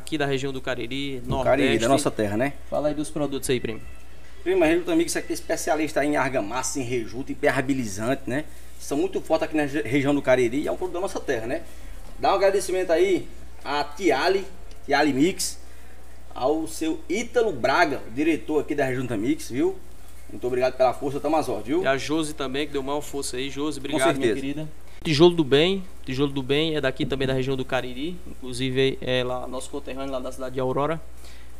aqui da região do Cariri, Do Nordeste. Cariri, da nossa terra, né? Fala aí dos produtos aí, primo. Prima Rejuta Mix aqui é especialista em argamassa, em rejuta, impermeabilizante, né? São muito fortes aqui na regi- região do Cariri e é um produto da nossa terra, né? Dá um agradecimento aí a Tiali, Tiali Mix, ao seu Ítalo Braga, diretor aqui da Rejunta Mix, viu? Muito obrigado pela força, tamo às viu? E a Josi também, que deu maior força aí. Josi, obrigado, minha querida. Tijolo do Bem, Tijolo do Bem é daqui também da região do Cariri, inclusive é lá nosso conterrâneo lá da cidade de Aurora,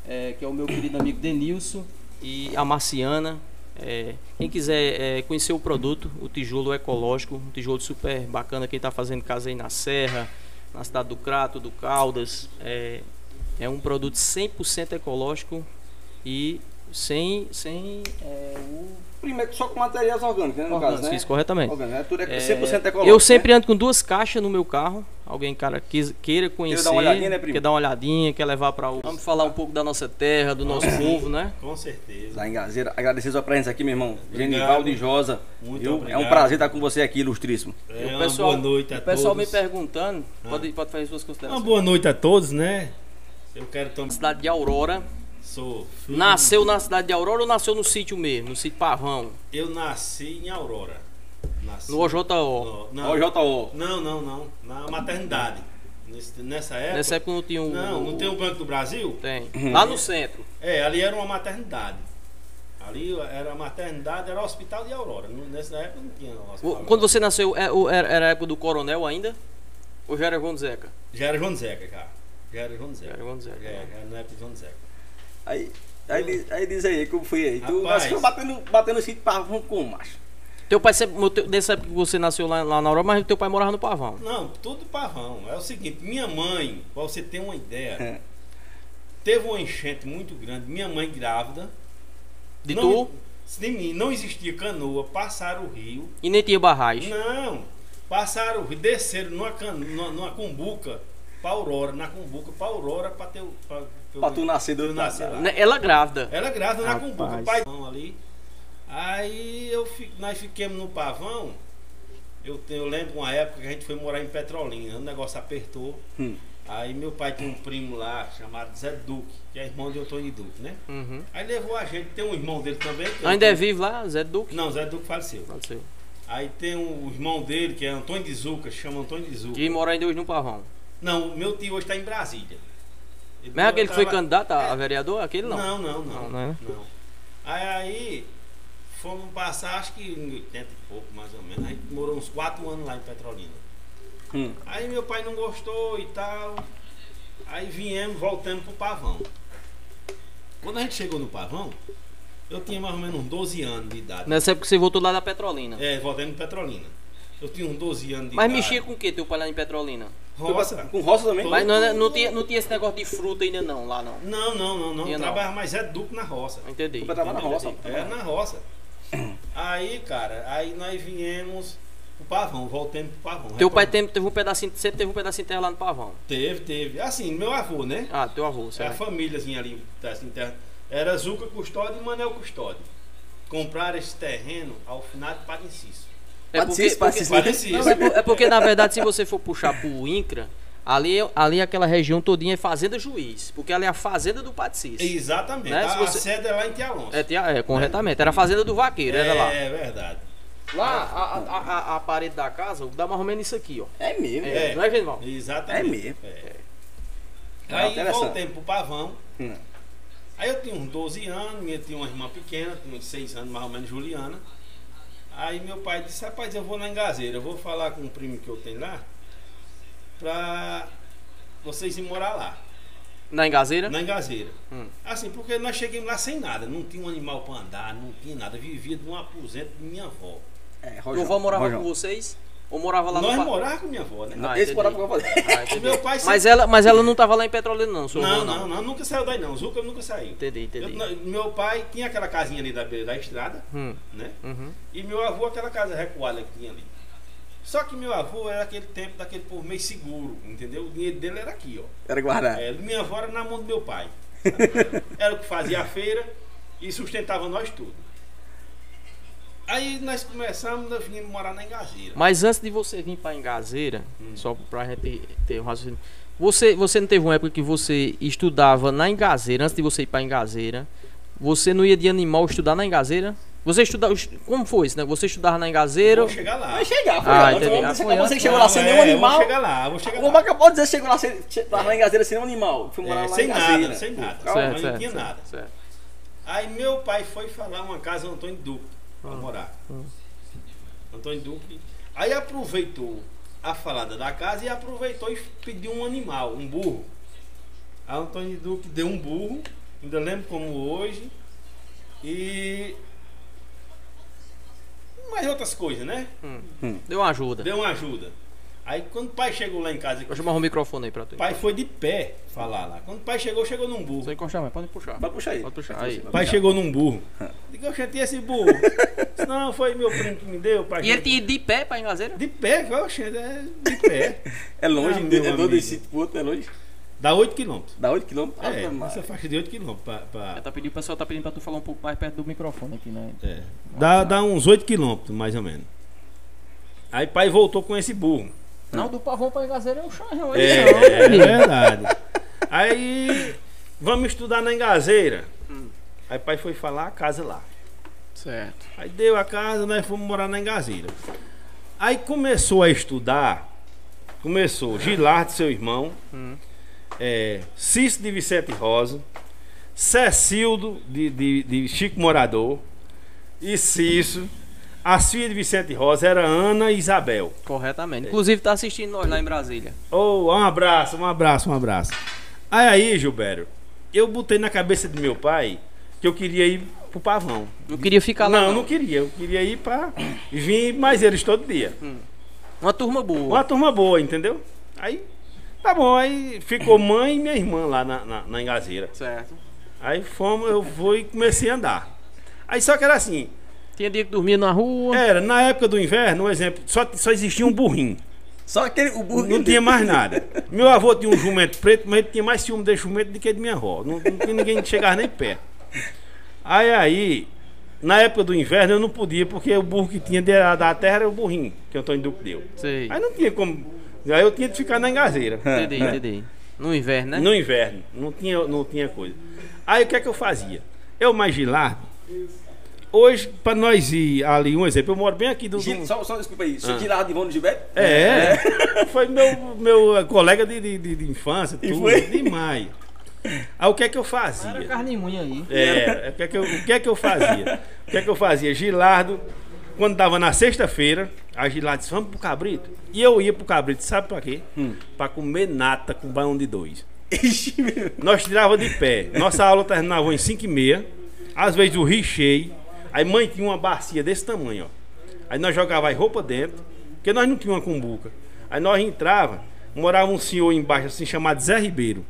é, que é o meu querido amigo Denilson e a Marciana. É, quem quiser é, conhecer o produto, o tijolo ecológico, um tijolo super bacana, quem está fazendo casa aí na Serra, na cidade do Crato, do Caldas, é, é um produto 100% ecológico e sem, sem é, o Primeiro só com materiais orgânicos, né? No Orgânicos, caso, né? isso, corretamente. Orgânico, né? Tudo é, É, 100% ecológico. Eu sempre né? ando com duas caixas no meu carro. Alguém, cara, quis- queira conhecer, dar uma olhadinha, né, primo? quer dar uma olhadinha, quer levar para o. Vamos falar um pouco da nossa terra, do nosso povo, né? Com certeza. Lá em Gazeira, agradecer a sua presença aqui, meu irmão. Obrigado. Genivaldo e Josa. Muito? É obrigado. um prazer estar com você aqui, ilustríssimo. É, o uma pessoal, boa noite a o pessoal todos. me perguntando, Ah. pode, pode fazer suas Uma considerações. boa noite a todos, né? Eu quero tomar. Cidade de Aurora. Sou filho- Nasceu na cidade de Aurora ou nasceu no sítio mesmo, no sítio Pavão? Eu nasci em Aurora. Nasci... No OJO. No- Não, Ó, JO. não, não, não. Na maternidade. Nessa época. Nessa época não tinha um. Não, não tem o Banco do Brasil? Tem. Lá no centro. É, ali era uma maternidade. Ali era a maternidade, era o hospital de Aurora. Nessa época não tinha hospital. Quando você nasceu, é, era a época do coronel ainda? Ou já era João Zeca? Já era João Zeca, cara. Já era João Zeca. Já era João Zeca. É, já era na época de João Zeca. Aí, aí, diz- aí diz aí, como foi aí? Tu Rapaz. nasceu batendo, batendo sítio pavão com macho. Teu pai nessa época que você nasceu lá, lá na Aurora, mas teu pai morava no Pavão. Não, tudo pavão. É o seguinte, minha mãe, pra você ter uma ideia, É. teve uma enchente muito grande. Minha mãe grávida. De não, tu De mim, não existia canoa, passaram o rio. e nem tinha barragem. Não, passaram o rio, desceram numa, numa, numa cumbuca pra Aurora, na cumbuca pra Aurora pra ter o. Pra, Pra tu nascer do nascer lá. Né, Ela grávida. Ela grávida na Rapaz. cumbuca, o pai ali. Aí eu fi- nós fiquemos no pavão. Eu, eu lembro uma época que a gente foi morar em Petrolina, o negócio apertou. Hum. Aí meu pai tinha um primo lá chamado Zé Duque, que é irmão de Antônio Duque, né? Uhum. Aí levou a gente, tem um irmão dele também. que Ainda é vivo lá, Zé Duque? Não, Zé Duque faleceu. Faleceu. Aí tem um, o irmão dele, que é Antônio de Zuca, chama Antônio de Zuca. Que mora ainda hoje no Pavão. Não, meu tio hoje está em Brasília. Mas é aquele que foi candidato a vereador? Aquele não. Não, não, não. Não, Não, não? Aí, aí fomos passar, acho que em 80 e pouco, mais ou menos. A gente morou uns 4 anos lá em Petrolina. Hum. Aí meu pai não gostou e tal. Aí viemos voltando pro Pavão. Quando a gente chegou no Pavão, eu tinha mais ou menos uns 12 anos de idade. Nessa época você voltou lá da Petrolina. É, voltando em Petrolina. Eu tinha uns 12 anos de Mas idade. mexia com o que teu pai lá em Petrolina? roça. Com roça também? Mas não, era- não tinha, não tinha esse negócio de fruta ainda não, lá não. Não, não, não, não. Tinha. Trabalhava mais é duco na roça. Entendi. Tu trabalhava na roça? É, na roça. Aí, cara, aí nós viemos pro Pavão, voltemos pro Pavão. Teu pai tem- teve um pedacinho, sempre teve um pedacinho de terra lá no Pavão. Teve, teve. Assim, meu avô, né? Ah, teu avô, É a certo? famíliazinha ali, assim, terra. Era Zuca Custódio e Manel Custódio. Compraram esse terreno ao final de Padenciso. É porque, porque-. Padecis. Não, é, por- é porque, na verdade, se você for puxar pro INCRA, ali, ali aquela região todinha é Fazenda Juiz. Porque ali é a fazenda do Padecis. Exatamente. Né? A, Se você- a sede é lá em Tia Alonso. É, tinha- é, corretamente. Era a fazenda do vaqueiro, era lá. É verdade. Lá, a, a, a- a parede da casa dá mais ou menos isso aqui, ó. É mesmo. É, não é, Genival? Exatamente. É mesmo. É. Ah, Aí interessante. voltemos pro Pavão. Hum. Aí eu tinha uns 12 anos, minha tinha uma irmã pequena, tinha uns 6 anos mais ou menos, Juliana. Aí meu pai disse, rapaz, eu vou na engazeira, eu vou falar com um primo que eu tenho lá pra vocês ir morar lá, Na engazeira? na engazeira. Hum. Assim, porque nós chegamos lá sem nada, não tinha um animal pra andar, não tinha nada, vivia de um aposento de minha avó. É, Tua avó morava Rojão. com vocês? Ou morava lá nós no... Pa- morávamos com minha avó, né? Ah, Esse entendi. morava com a avó. Ah. Meu pai mas, ela, mas ela não tava lá em Petrolina, não, seu Não, avô, não, não, nunca saiu daí não, Zuca nunca saiu. Entendi, entendi. Eu- meu pai tinha aquela casinha ali da beira da estrada, Hum, né? uhum. E meu avô aquela casa recuada que tinha ali. Só que meu avô era aquele tempo daquele povo meio seguro, entendeu? O dinheiro dele era aqui, ó. Era guardar. É, minha avó era na mão do meu pai. Era o que fazia a feira e sustentava nós tudo. Aí nós começamos, nós viemos morar na Engazeira. Mas antes de você vir pra Engazeira, Hum. só pra gente ter um raciocínio, Você, você não teve uma época que você estudava na Engazeira, antes de você ir pra Engazeira, você não ia de animal estudar na Engazeira? Você estudava. Como foi isso, né? Você estudava na Engazeira. Vou chegar lá. Vai chegar, foi Ah, ah, entendi. Você, Ah, foi você chegou lá sem é, nenhum Vou animal. chegar lá, vou chegar O lá. Maca pode dizer que chegou lá, sem, che- lá na engazeira sem nenhum animal. Fui morar É, lá sem em nada, sem nada. Calma. Certo. Certo, não certo, tinha certo, nada. certo. Aí meu pai foi falar uma casa Antônio Duque pra Ah. morar. Antônio Duque. Aí aproveitou a falada da casa e aproveitou e pediu um animal, um burro. Aí Antônio Duque deu um burro, ainda lembro como hoje. E. Mais outras coisas, né? Deu uma ajuda. Deu uma ajuda. Aí quando o pai chegou lá em casa, Vou chamar o microfone aí pra tu. o pai foi de pé falar lá. Quando o pai chegou, chegou num burro. Você encostar, mas pode puxar. Vai puxar aí. Pode puxar. Aí. O pai chegou num burro. Digo, eu tinha esse burro. Não, foi meu primo que me deu. Pai. E ele tinha ido de pé pra Engazeira? De pé, oxe, é de pé. É longe, Ah, meu é amigo. desse pro outro, é longe. Dá 8 quilômetros. Dá 8 km. É, essa faixa de 8 quilômetros. Pra, pra- tá pedindo, o pessoal tá pedindo pra tu falar um pouco mais perto do microfone aqui, né? é. dá, dá uns 8 quilômetros, mais ou menos. Aí pai voltou com esse burro. Não, do pavão pra Engazeira é um chão. É, é verdade. Aí, vamos estudar na engazeira. Aí pai foi falar a casa lá. Certo. Aí deu a casa, nós fomos morar na Engazeira. Aí começou a estudar, começou Gilardo, seu irmão, é, Cício de Vicente Rosa, Cecildo de, de, de Chico Morador e Cício. As filhas de Vicente Rosa era Ana e Isabel. Corretamente. Inclusive tá assistindo nós lá em Brasília. Oh, um abraço, um abraço, um abraço. Aí, aí, Gilberto, eu botei na cabeça do meu pai que eu queria ir pro Pavão. Não queria ficar lá. Não, não queria. Eu queria ir pra vir mais eles todo dia. Uma turma boa. Uma turma boa, entendeu? Aí, tá bom. Aí ficou mãe e minha irmã lá na, na, na engazeira. Certo. Aí fomos, eu fui e comecei a andar. Aí só que era assim, Tinha dia que dormia na rua. era na época do inverno, um exemplo, só, só existia um burrinho. Só aquele, o burro Não tinha mais nada. Meu avô tinha um jumento preto, mas ele tinha mais ciúme desse jumento do que de minha avó. Não, não tinha ninguém que chegava nem perto. Aí, aí, na época do inverno eu não podia, porque o burro que tinha da, da terra era o burrinho que o Antônio Duque deu. Sei. Aí não tinha como. Aí eu tinha que ficar na engazeira. Entendi, entendi. No inverno, né? No inverno. Não tinha, não tinha coisa. Aí o que é que eu fazia? Eu mais Gilardo. Hoje, pra nós ir ali, um exemplo, eu moro bem aqui do. do- Gil- Só, só desculpa aí. Ah. Seu Gilardo de Ivone Gilberto? É, foi meu, meu eh, colega de, de, de- de infância, E tudo, foi? demais. Aí o que é que eu fazia? Era carne unha aí. É, o que é que eu, o que é que eu fazia? O que é que eu fazia? Gilardo, quando dava na sexta-feira, a Gilardo disse, vamos pro Cabrito. E eu ia pro Cabrito, sabe pra quê? Pra comer nata com baião de dois. Ixi, meu. Nós tirava de pé. Nossa aula terminava em 5 e meia. Às vezes o rio cheio. Aí mãe tinha uma bacia desse tamanho, ó. Aí nós jogava as roupas dentro, porque nós não tínhamos uma cumbuca. Aí nós entrava, morava um senhor embaixo assim chamado Zé Ribeiro.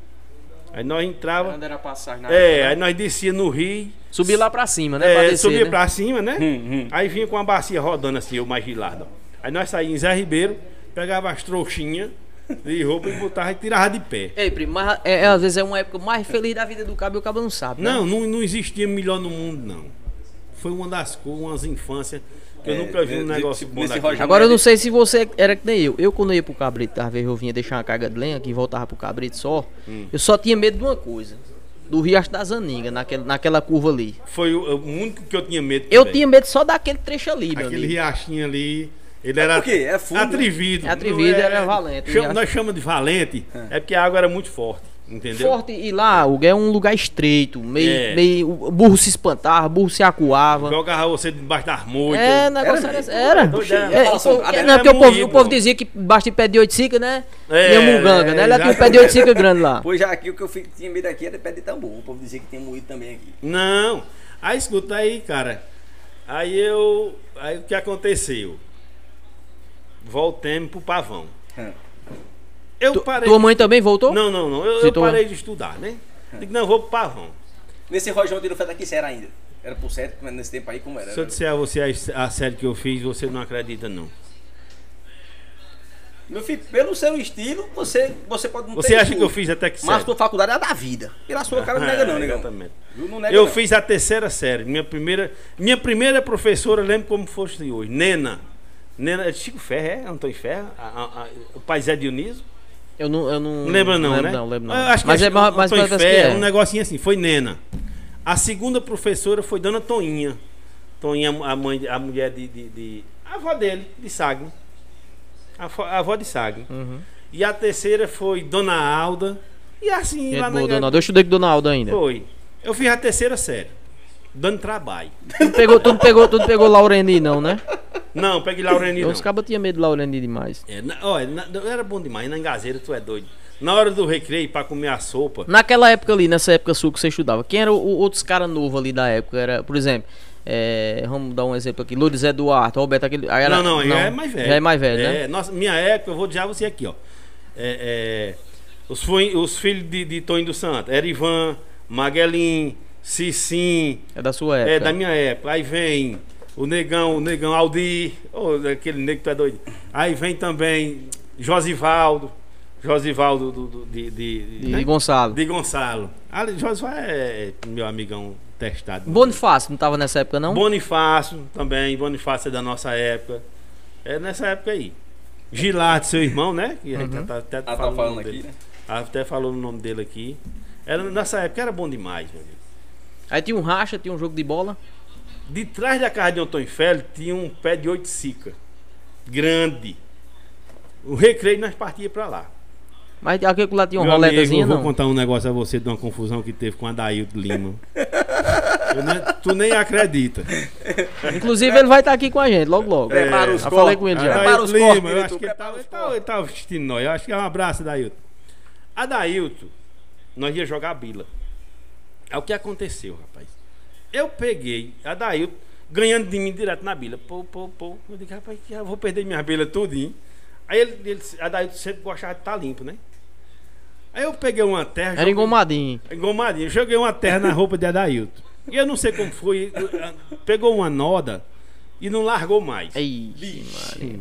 Aí nós entrava, Quando era passagem na é, aí nós descia no rio, Subir lá pra cima, né? pra é, descer, subia né? pra cima, né? hum. Aí vinha com a bacia rodando assim, eu mais gilado. Aí nós saímos em Zé Ribeiro, pegava as trouxinhas de roupa e botava e tirava de pé. Ei, primo, mas é, é, às vezes é uma época mais feliz da vida do cabo e o cabo não sabe. né? Não, não, não existia melhor no mundo, não. Foi uma das coisas, umas infâncias que eu É, nunca vi um nesse- negócio bom nesse daquele. Rogério- Agora eu não sei se você era que nem eu. Eu quando eu ia pro cabrito, às vezes eu vinha deixar uma carga de lenha aqui e voltava pro cabrito só. Hum. Eu só tinha medo de uma coisa. Do Riacho das Aningas, naquela, naquela curva ali. Foi o, o único que eu tinha medo. Eu também. tinha medo só daquele trecho ali, meu Aquele amigo. riachinho ali. Ele era por quê? É fundo, né? atrevido. É atrevido, era valente, Chama- nós chamamos de valente, é. porque a água era muito forte. Entendeu? Forte e lá, o é um lugar estreito, meio, É. meio. O burro se espantava, o burro se acuava. Jogava você debaixo das moitas. É, o negócio Era, era. Era. era. É, é, não, é porque o povo, o povo dizia que basta de pé de oito cicas, né? É, Ia munganga, é, né? Ela tinha um pé de oito cicas grande lá. Pois já aqui o que eu fico- tinha medo aqui era pé de tambor. O povo dizia que tinha moído também aqui. Não. Aí escuta aí, cara. Aí eu. Aí o que aconteceu? Voltemos pro pavão. Hum. Eu Tu- parei. tua mãe também voltou? Não, não, não. Eu, eu parei de estudar, né? Digo, não, vou pro pavão. Nesse Rojão tirou fé daqui, você era ainda. Era por certo, mas nesse tempo aí como era? Se eu disser a você a, a série que eu fiz, você não acredita, não. Meu filho, pelo seu estilo, você, você pode não Você ter acha que estudo, eu fiz até que Mas tua faculdade é a da vida. Pela sua cara não nega não, negão. Exatamente. Não nega Eu não. fiz a terceira série. Minha primeira, minha primeira professora, lembro como fosse hoje. Nena. Nena, é Chico Ferro, é? Antônio Ferro? A- a- a- o pai Zé Dionísio. Eu não, eu não. Não lembra não, lembro né? Não, lembro não. Eu acho que mas é, é mais, mais Ferro, é. um negocinho assim, foi Nena. A segunda professora foi Dona Toinha. Toinha, a mãe, a mulher de, de, de- a avó dele, de Sagno. A, a avó de Sagno. Uhum. E a terceira foi Dona Alda. E assim, Gente lá boa, na dona Alda. Eu estudei com Dona Alda ainda. Foi. Eu fiz a terceira série. Dando trabalho. Tu não pegou, tu não pegou, tu não pegou Laureni, não, né? Não, peguei Laureni não. Os cabos tinham medo de Laureni demais. É, na- olha, na- era bom demais. Na engazeira, tu é doido. Na hora do recreio, pra comer a sopa. Naquela época ali, nessa época sua que você estudava, quem era o, o- outros caras novos ali da época? Era, por exemplo, é, vamos dar um exemplo aqui, Lourdes Eduardo, Roberto, aquele. era- não, não, já é mais velho. Já é mais velho, né? É, nossa, minha época, eu vou dizer você aqui, ó. É, é, os, os filhos de, de Tonho do Santo, Erivan, Maguelin, Cicim, É da sua época. é da minha época. Aí vem o negão, o negão Aldir, ô, aquele negro que tu é doido. Aí vem também Josivaldo, Josivaldo do, do- de, de, De, né? Gonçalo. de Gonçalo. Ali, Josivaldo é meu amigão testado. Bonifácio, não tava nessa época, não? Bonifácio também, Bonifácio é da nossa época. É nessa época aí. Gilardo, seu irmão, né? Que a gente Uhum. tá, até Ah, tá falando o falando nome aqui, dele. né? Até falou o nome dele aqui. Era, nessa época era bom demais, meu amigo. Aí tinha um racha, tinha um jogo de bola. De trás da casa de Antônio Félix tinha um pé de oito sica. Grande. O recreio nós partia pra lá. Mas aquele lá tinha uma Meu amigo, roletazinha, eu vou não. contar um negócio a você de uma confusão que teve com a Dailton Lima. Eu nem- tu nem acredita. Inclusive, ele vai estar aqui com a gente, logo, logo. Prepara os Já falei com ele já. Prepara os Lima, cortes, eu acho que ele prepara tava, os ele tava, ele tava assistindo nós. Eu acho que é um abraço, Dailton. A Dailton, nós ia jogar bila. É o que aconteceu, rapaz. Eu peguei a Dailton ganhando de mim direto na bila. Pô, pô, pô. Eu digo, rapaz, que eu vou perder minha bila tudinho. Aí ele, ele, a Dailton sempre gostava de estar limpo, né? Aí eu peguei uma terra. Era joguei- engomadinho. Engomadinho. Joguei uma terra na roupa de Adailton. E eu não sei como foi. Pegou uma noda e não largou mais. Ei, Maria.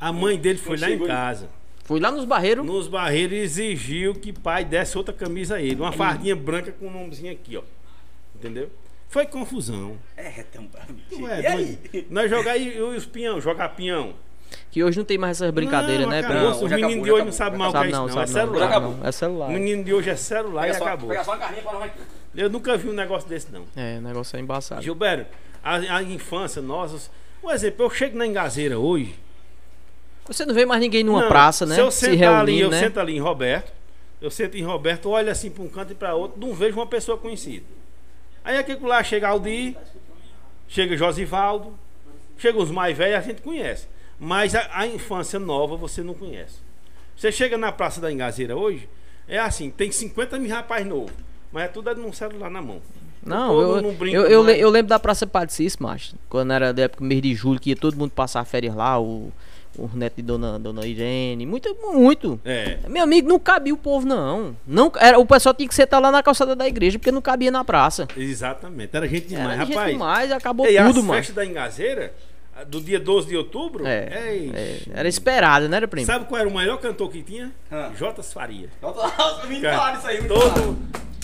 A mãe dele foi lá em casa. Foi lá nos barreiros. Nos barreiros exigiu que pai desse outra camisa a ele. Uma fardinha branca com o nomezinho aqui, ó. Entendeu? Foi confusão. É, tão... Tu E é aí? doido? Nós jogar e, e os peão, jogar peão. Que hoje não tem mais essas brincadeiras, Não, né, acabou. Não, Os já meninos acabou, de hoje não sabem mal o que Sabe é isso, não, não. É sabe não. celular. Acabou. não. É celular. O menino de hoje é celular Pega e só, acabou. pega só uma carninha pra nós aqui. Eu nunca vi um negócio desse, não. É, o negócio é embaçado. Gilberto, a, a infância nossa. Um exemplo, eu chego na engazeira hoje. Você não vê mais ninguém numa não, praça, né? Se eu Se sentar ali, reunindo, eu né? sento ali em Roberto. Eu sento em Roberto, olho assim para um canto e para outro, não vejo uma pessoa conhecida. Aí aqui lá chega Aldir, chega Josivaldo, chega os mais velhos, a gente conhece. Mas a, a infância nova você não conhece. Você chega na Praça da Engazeira hoje, é assim, tem 50 mil rapazes novos, mas é tudo é num celular na mão. Não, eu, não eu, eu, eu lembro da Praça Patricis, macho. Quando era da época mês de julho, que ia todo mundo passar férias lá, o, o neto de Dona, Dona Irene. Muito, muito. É. Meu amigo, não cabia o povo, não. não era, o pessoal tinha que sentar lá na calçada da igreja, porque não cabia na praça. Exatamente, era gente demais, Era gente rapaz. demais, acabou Ei, tudo, mano. festas da Engazeira, a do dia 12 de outubro, É, é, era esperado, né, era primo? sabe qual era o maior cantor que tinha? Ah. Jotas Faria. Cara, isso aí. Todo,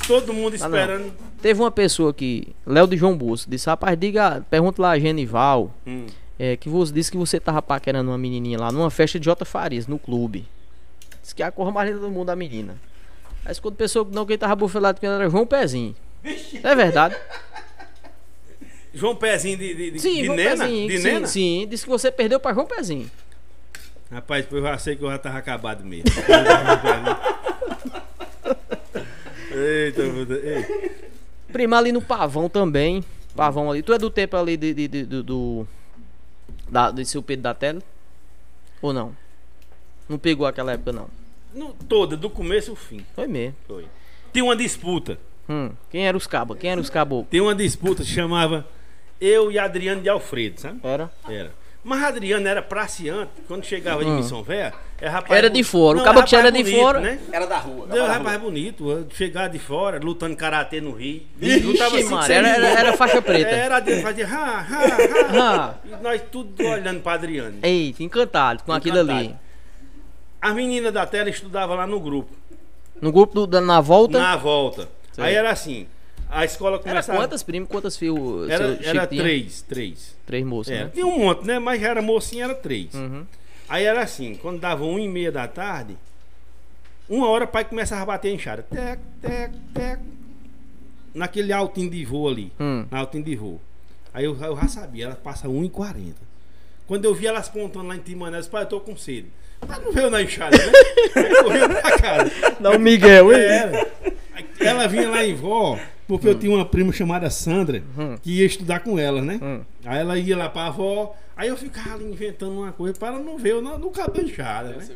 todo mundo Ah, esperando. Teve uma pessoa que, Léo de João Bolso, disse: Rapaz, diga, pergunta lá a Genival, Hum. É, que você disse que você tava paquerando uma menininha lá numa festa de Jota Farias, no clube. Disse que é a cor mais linda do mundo a menina. Aí quando pensou que não, quem tava bufelado que era João Pezinho. É verdade? João Pezinho de, de, de, Sim, de Nena? Pezinho. De sim, Nena? sim, disse que você perdeu pra João Pezinho. Rapaz, eu já sei que eu já tava acabado mesmo. Eita, meu Deus. Ei, Prima ali no Pavão também. Pavão ali. Tu é do tempo ali de- do. Da, do seu Pedro da Tela? Ou não? Não pegou aquela época, não. no- toda, do começo ao fim. Foi mesmo. Foi. Tinha uma disputa. Hum, quem era os cabos? Quem era os cabos? Tem uma disputa chamava eu e Adriano de Alfredo, sabe? Era? Era. Mas Adriano era praciante, quando chegava de Hum. Missão Velha, é rapaz. Era de fora. O Não, cabo que era de fora- Né? Era da rua. Deu da rapaz rua. bonito, chegar de fora, lutando karatê no Rio. Vixe, Lutava assim, mano, era, era, era faixa preta. Era Adriano, fazia ha, ha, ha. Ah, E nós tudo olhando pra Adriano. eita, encantado com aquilo ali. Encantado. As meninas da tela estudavam lá no grupo, No grupo do, da- na volta. na volta. Sei. Aí era assim, a escola Era começava... quantas primas? Quantas fios? Era, era três, três. Três moças, É, né? tinha um monte, né? Mas era mocinha, era três. Uhum. Aí era assim, quando dava uma e meia da tarde, Uma hora o pai começava a bater a enxada. Tec, tec, tec. Naquele altinho de voo ali. Hum. Na altinho de voo. Aí eu, eu já sabia, ela passa 1,40. Quando eu vi elas pontando lá em Timané, eu disse, pai, eu tô com sede. Mas não veio na enxada, né? Aí correu pra casa. Dá um Miguel, hein? Era. Aí Ela vinha lá em vó, porque eu tinha uma prima chamada Sandra, Hum. que ia estudar com ela, né? Hum. Aí ela ia lá pra avó, aí eu ficava ali inventando uma coisa para ela não ver eu no, no cabo da enxada, né?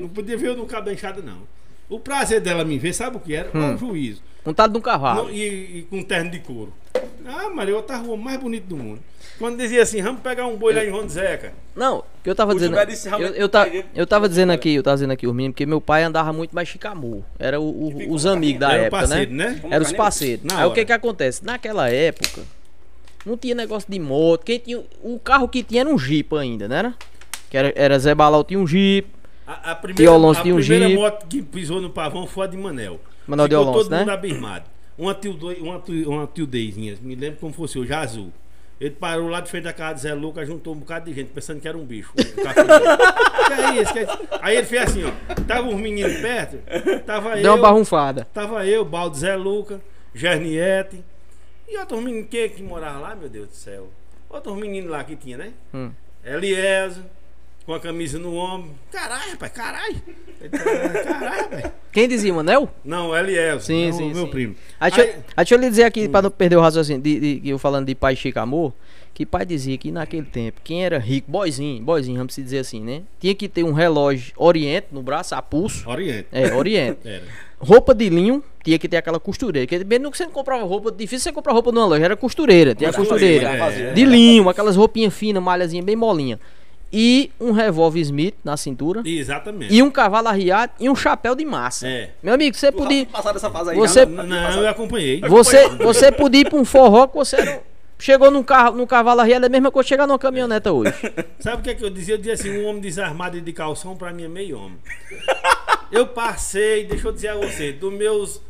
Não podia ver eu no cabo da enxada, não. O prazer dela me ver, sabe o que era? Hum. O juízo. Montado num cavalo. Não, e, e com terno de couro. Ah, Maria, outra rua mais bonita do mundo. Quando dizia assim, vamos pegar um boi lá em Ronde Zeca. Não, o que eu tava O dizendo. Disse Eu, eu, ele- eu tava dizendo aqui, eu tava dizendo aqui, os meninos, porque meu pai andava muito mais chicamor. Era o- o- os amigos da Era o época, parceiro, né? né? Era os parceiros. Na Aí o hora. que que acontece? Naquela época, não tinha negócio de moto. Quem tinha, o carro que tinha era um Jeep ainda, né? Era? Que era, era Zé Balau tinha um Jeep. A, a primeira, Alonso a primeira moto que pisou no pavão foi a de Manel. Manuel de Ficou Alonso, todo né? mundo abismado. Uma tio, uma, tio, uma tio Deizinha, me lembro como fosse hoje, azul. Ele parou lá de frente da casa de Zé Lucas, juntou um bocado de gente, pensando que era um bicho. Um que é isso? Que é isso? Aí ele fez assim, ó. Tava uns meninos perto, tava Deu uma eu, barrunfada. tava eu, Baldo Zé Lucas, Gerniette. E outros meninos que, que moravam lá, meu Deus do céu. Outros meninos lá que tinha, né? Hum. Com a camisa no ombro. Caralho, rapaz, caralho. Caralho, rapaz. Quem dizia, Manel? Não, Eliezer. Sim, não, sim, Meu sim. primo. Aí, deixa, Aí- aí deixa eu lhe dizer aqui, pra não perder o raciocínio, de, de- que eu falando de pai Chicamor, que pai dizia que naquele tempo, quem era rico, boizinho, boizinho, vamos dizer assim, né? Tinha que ter um relógio Oriente no braço, a pulso. Oriente. É, Oriente. Era. Roupa de linho, tinha que ter aquela costureira. Porque mesmo que você não comprava roupa, difícil você comprar roupa numa loja, era costureira, tinha costureira. fazia, De já linho, aquelas roupinhas finas, malhazinha bem molinha. E um revólver Smith na cintura. Exatamente. E um cavalo arriado e um chapéu de massa. É. Meu amigo, você Tu podia. Passar dessa fase aí Você- já, Não, né? não, eu acompanhei. Você, você podia ir pra um forró que você era, chegou num, carro, num cavalo arriado, é a mesma coisa chegar numa caminhoneta hoje. Sabe o que, é que eu dizia? Eu dizia assim: um homem desarmado e de calção, pra mim é meio homem. Eu passei, deixa eu dizer a você, dos meus.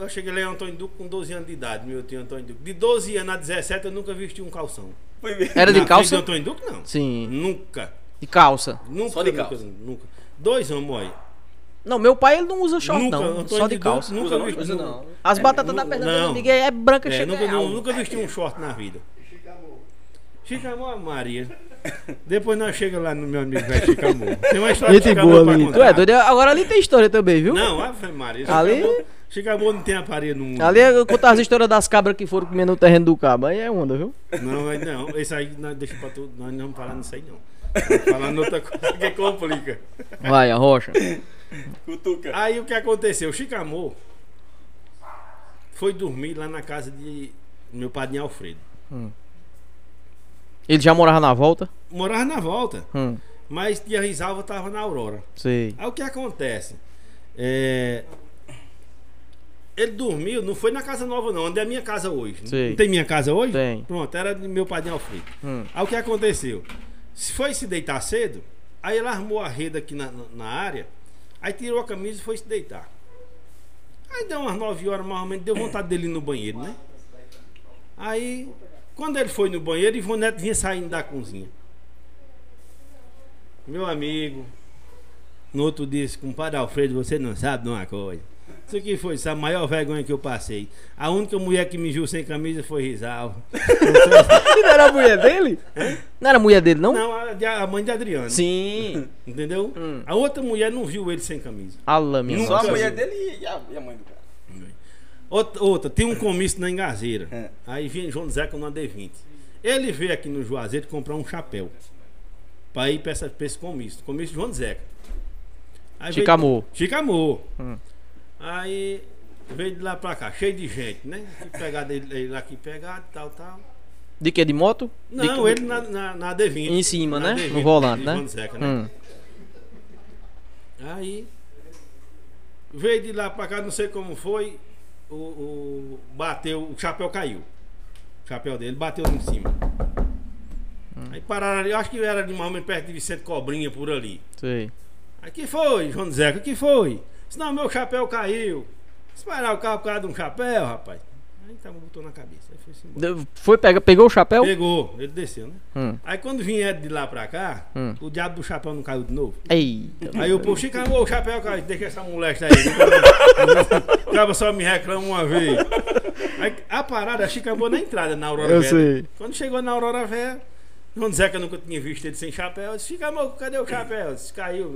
Eu cheguei lá em Antônio Duque com 12 anos de idade, meu tio Antônio Duque. De 12 anos a 17 eu nunca vesti um calção. Era de Na frente calça? do Antônio Duque, não. Sim. Nunca. De calça. Nunca. Só de nunca, calça. Nunca. Dois homens aí. Não, meu pai ele não usa short, Nunca, não. Antônio Só de Duque calça. Nunca Usa não? vesti. Usa não. As batatas É, da perna não. do Miguel é branca, É, chega nunca, é nunca vesti um short na vida. Chicamor Maria. Depois nós chegamos lá no meu amigo velho Chicamor. Tem uma história de Gente Chicamor boa pra ali. contar. Tu é doido? Agora ali tem história também, viu? Não, Ave Maria. Ali- Chicamor não tem aparelho no mundo. Ali eu contar as histórias das cabras que foram comer no terreno do cabo. Aí é onda, viu? Não, aí não. Esse aí nós deixa pra tudo. Nós não vamos falar nisso aí, não. Vamos falar noutra coisa que complica. Vai, a rocha. Cutuca. Aí o que aconteceu? O Chicamor foi dormir lá na casa de meu padrinho Alfredo. Ele já morava na volta? Morava na volta, Hum, mas tia Risalva tava na Aurora. sei. Aí o que acontece? É, Ele dormiu, não foi na casa nova, não, onde é a minha casa hoje. Sei. Não tem minha casa hoje? Tem. Pronto, era de meu padrinho Alfredo. Hum. Aí o que aconteceu? Se foi se deitar cedo, aí ele armou a rede aqui na- na área, aí tirou a camisa e foi se deitar. Aí deu umas 9 horas mais ou menos, deu vontade dele ir no banheiro, né? Aí, quando ele foi no banheiro, Ivonete vinha saindo da cozinha. Meu amigo, no outro dia, disse, compadre Alfredo, você não sabe de uma coisa. Isso aqui foi a maior vergonha que eu passei. A única mulher que me viu sem camisa foi Risalva. Não era a mulher dele? Não era a mulher dele, não? Não, a, a mãe de Adriano. Sim. Entendeu? Hum. A outra mulher não viu ele sem camisa. Alá, minha Só a mulher dele e a, e a mãe do. Outra, outra tem um comício na Engazeira. É. Aí vem João Zeca no D20. Ele veio aqui no Juazeiro comprar um chapéu. Pra ir pra, essa, pra esse comício. Comício de João Zeca. Aí veio- Chicamor. Chicamor. Hum. Aí veio de lá pra cá, cheio de gente, né? Que pegado ele, lá aqui pegado, tal, tal. De que? De moto? De Não, que- ele na, na, na D20. Em cima, Na né? D20, No volante, de né? João Zeca, né? Hum. Aí veio de lá pra cá, não sei como foi, o, o- bateu, o chapéu caiu. O chapéu dele bateu em cima. Aí pararam ali, eu acho que era de mais ou menos perto de Vicente Cobrinha por ali. Sei. Aí que foi, João Zeca, que foi? Disse, não, meu chapéu caiu. Esperar o carro por causa de um chapéu, rapaz. Aí tava, botou na cabeça. Aí foi. Deu- Foi, pega, pegou o chapéu? Pegou, ele desceu, né? Hum. Aí quando vinha de lá pra cá, Hum. o diabo do chapéu não caiu de novo. Eita. Aí o povo, Chico, o chapéu caiu, deixa essa molesta aí. O cara só me reclama uma vez. Aí a parada, a Chico acabou na entrada, na Aurora Eu Velha. sei. Quando chegou na Aurora Velha, João Zeca nunca tinha visto ele sem chapéu. Eu disse, amor, cadê o chapéu? Eu disse, caiu.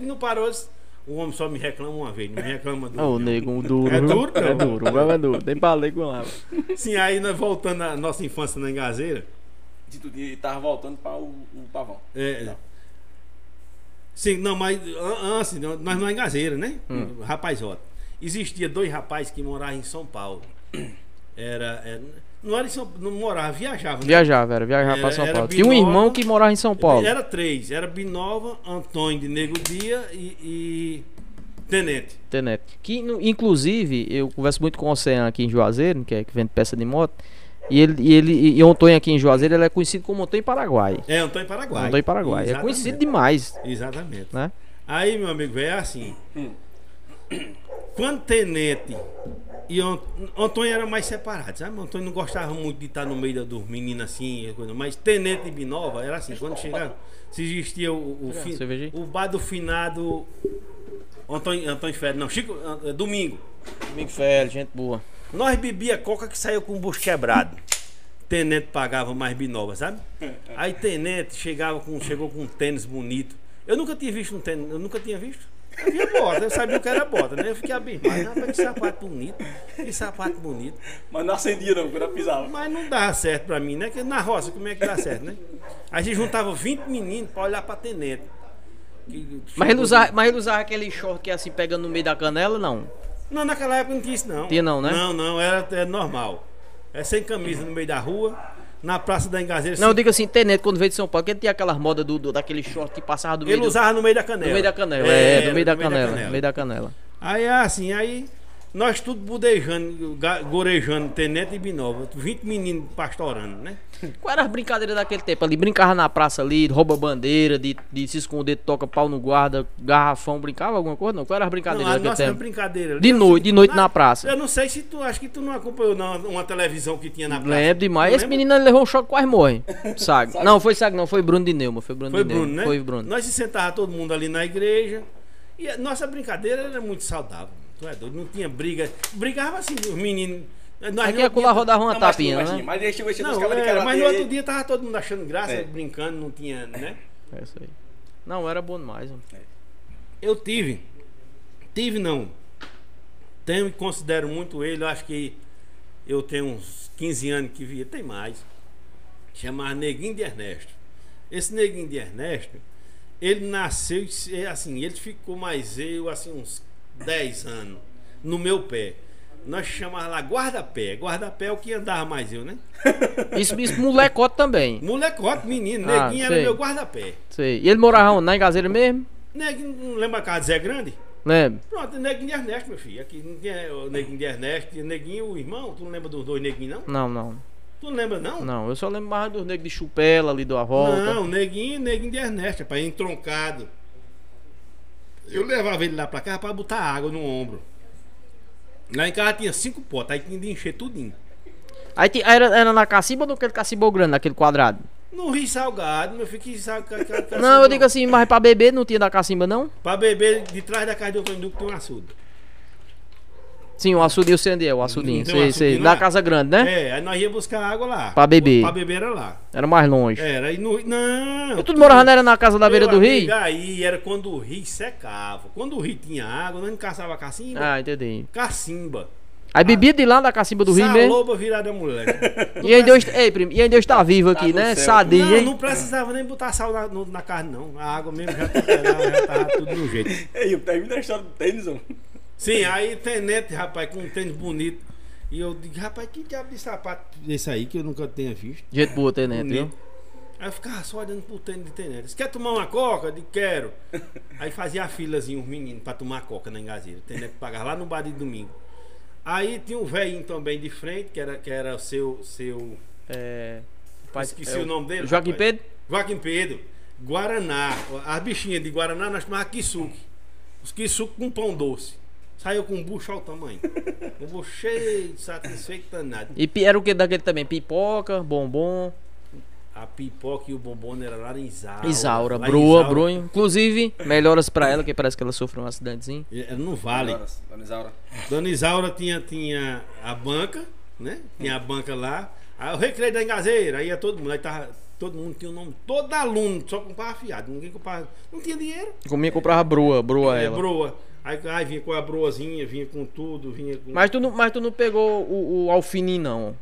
O não parou. eu disse, O homem só me reclama uma vez, não me reclama duas. Ô, nego, um duro. É duro, É não. duro, o é duro. Tem com lá. Sim, aí nós voltando à nossa infância na Engazeira. De tudo, E tava voltando para o, o pavão. É, Sim, não, mas an- antes, nós não é Engazeira, né? Hum. Rapaz, ó. Existia dois rapazes que moravam em São Paulo. Era. era- não era em São não morava, viajava. né? Viajava, era viajar pra Era- São Paulo. Tinha um Binova. irmão que morava em São Paulo. Era três. Era Binova, Antônio de Nego Dia e, e Tenente. Tenente. Que, inclusive, eu converso muito com o Oceano aqui em Juazeiro, que, é, que vende peça de moto. E ele, e ele e Antônio aqui em Juazeiro, ele é conhecido como Antônio Paraguai. É, Antônio Paraguai. Antônio Paraguai. É Exatamente. conhecido demais, Exatamente. né? Aí, meu amigo, velho, é assim. Quando Tenente e Ant- Antônio era mais separado, sabe? Antônio não gostava muito de estar no meio da- dos meninos assim, coisa, mas Tenente e Binova era assim, quando chegava, se existia o, o, Pegar fi- uma cerveja aí? o bar do finado Antônio, Antônio Félix, não, Chico, ah, Domingo. Amigo Félix, gente boa. Nós bebia coca que saiu com o bucho quebrado. Tenente pagava mais binova, sabe? Aí Tenente chegava com, chegou com um tênis bonito. Eu nunca tinha visto um tênis, eu nunca tinha visto. Eu via bota, eu sabia o que era bota, né? Eu fiquei abismado. Rapaz, que sapato bonito, que sapato bonito. Mas não acendia não, quando pisava. Mas não dava certo pra mim, né? Porque na roça, como é que dá certo, né? Aí a gente juntava 20 meninos pra olhar pra Tenente. Mas ele, usava, mas ele usava aquele short que é assim, pegando no meio da canela, não? Não, naquela época não tinha isso, não. Tinha não, né? Não, não, era, era normal. É sem camisa no meio da rua, na Praça da Engazeira. Não, eu digo assim, Tenente, quando veio de São Paulo, que ele tinha aquelas modas do, do- daquele short que passava do meio Ele do, usava no meio da canela. do meio da canela. É, era do meio da canela. No meio da canela. Aí assim, aí nós tudo budejando, gorejando, tenente e binova. 20 meninos pastorando, né? Qual era as brincadeiras daquele tempo ali? Brincava na praça ali, rouba bandeira, de, de se esconder, toca pau no guarda, garrafão, brincava alguma coisa? Não, qual era as Não, brincadeiras a daquele tempo? brincadeira. De noite, de noite Ah, na praça. Eu não sei se tu, acho que tu não acompanhou não, uma televisão que tinha na praça. Lembro demais. Tu Esse lembra? menino levou um choque quase morre. Sabe? Não, foi Sag, não, foi Bruno de Neuma. Foi Bruno Foi de Neuma. Bruno, né? Foi Bruno. Nós se sentava todo mundo ali na igreja. E a nossa brincadeira era muito saudável. Tu é doido? Não tinha briga. Brigava assim, os meninos. Nós Aqui não a Cula rodava uma Não, tapinha, mas né? Mas chegou esse Não, de era, mas no outro dia tava todo mundo achando graça, É. brincando, não tinha, né? É isso aí. Não, era bom demais. mano. Eu tive. Tive não. Tenho e considero muito ele. Eu acho que eu tenho uns 15 anos que via, tem mais. Chamava Neguinho de Ernesto. Esse Neguinho de Ernesto, ele nasceu, é, assim, ele ficou mais eu, assim, uns 10 anos, no meu pé. Nós chamávamos lá guarda-pé. Guarda-pé é o que andava mais eu, né? Isso, isso molecote também. Molecote, menino. Ah, Neguinho era meu guarda-pé. Sei. E ele morava? Na Engazeira mesmo? Neguinho, não lembra a casa de Zé Grande? Lembro. Pronto, Neguinho de Ernesto, meu filho. Aqui não tinha o Neguinho de Ernesto, Neguinho, o irmão. Tu não lembra dos dois Neguinhos, não? Não, não. Tu não lembra, não? Não, eu só lembro mais dos negros de chupela ali do a volta. Não, Neguinho, Neguinho de Ernesto, rapaz, entroncado. Eu levava ele lá pra casa pra botar água no ombro. Lá em casa tinha cinco potes, aí tinha de encher tudinho. Aí ti- era, era na cacimba ou naquele cacimbo grande, naquele quadrado? No rio salgado, meu filho, que salgado. Não, eu digo assim, mas pra beber não tinha da cacimba, não? Pra beber de trás da casa do Antônio Duque tem um açude. Sim, o açudinho, eu onde é, o açudinho. Sei, sei. lá? casa grande, né? É, aí nós ia buscar água lá. Pra beber. Pra beber era lá. Era mais longe. Era, e no. Não! Eu tudo morava, não era na casa da beira do rio? Aí era quando o rio secava. Quando o rio tinha água, nós não caçava cacimba. Ah, entendi. Cacimba. Aí bebia de lá da cacimba do rio mesmo. Saloba virada mulher. E ainda hoje, ei, primo, e ainda está vivo aqui, Tá né? céu. Sadia, não, hein? não precisava nem botar sal na, no- na carne, não. A água mesmo já temperava, já tava tudo no jeito. Ei, termina a história do tênis, ó. Sim, aí tenente, rapaz, com um tênis bonito. E eu digo, rapaz, que diabo de sapato esse aí que eu nunca tenha visto? Gente boa, tenente, viu? Bonito. Aí eu ficava só olhando pro tênis de tenente. Disse, quer tomar uma coca? Eu digo, quero. Aí fazia a filazinha, os meninos, pra tomar coca na engazeira. O tenente pagava lá no bar de domingo. Aí tinha um velhinho também de frente, que era, que era o seu. seu É. pai- Esqueci é o nome dele. Joaquim rapaz. Pedro? Joaquim Pedro. Guaraná. As bichinhas de Guaraná nós chamávamos kisuke. Os kisuke com pão doce. Saiu com um bucho ao tamanho. Um bucho cheio, satisfeito, danado. E era o que daquele também? Pipoca, bombom, A pipoca e o bombom era lá em Isaura. Isaura, Lá Isaura. broa. Inclusive, melhoras pra ela, que parece que ela sofreu um acidentezinho. Era no Vale. Dona Isaura. Dona Isaura tinha, tinha a banca, né? Tinha a banca lá. Aí o recreio da engazeira, aí ia todo mundo. Aí tava, todo mundo tinha o nome, todo aluno, só comprava fiado. Ninguém comprava. Não tinha dinheiro. Comia comprava broa, broa É, ela. broa. Aí, aí vinha com a broazinha, vinha com tudo, vinha com. Mas tu não, mas tu não pegou o, o alfinim, não.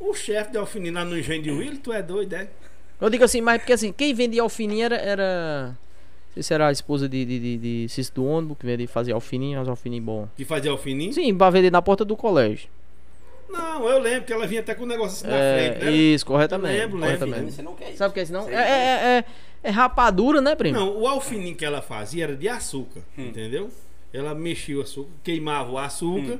O chefe de alfinim lá no engenho de Will, tu é doido, é? Eu digo assim, mas porque assim, quem vendia alfinim era. era... Não sei se era a esposa de, de, de, de Cício do ônibus, que vendia fazer alfinim, mas alfinim bom. Que fazia alfinim? Sim, pra vender na porta do colégio. Não, eu lembro que ela vinha até com o negócio assim na É, frente, né? isso, corretamente. Eu lembro, corretamente. Você não quer isso. Sabe o que é isso não? É, é, é, é rapadura, né, primo? Não, o alfinim que ela fazia era de açúcar, entendeu? Ela mexia o açúcar, queimava o açúcar,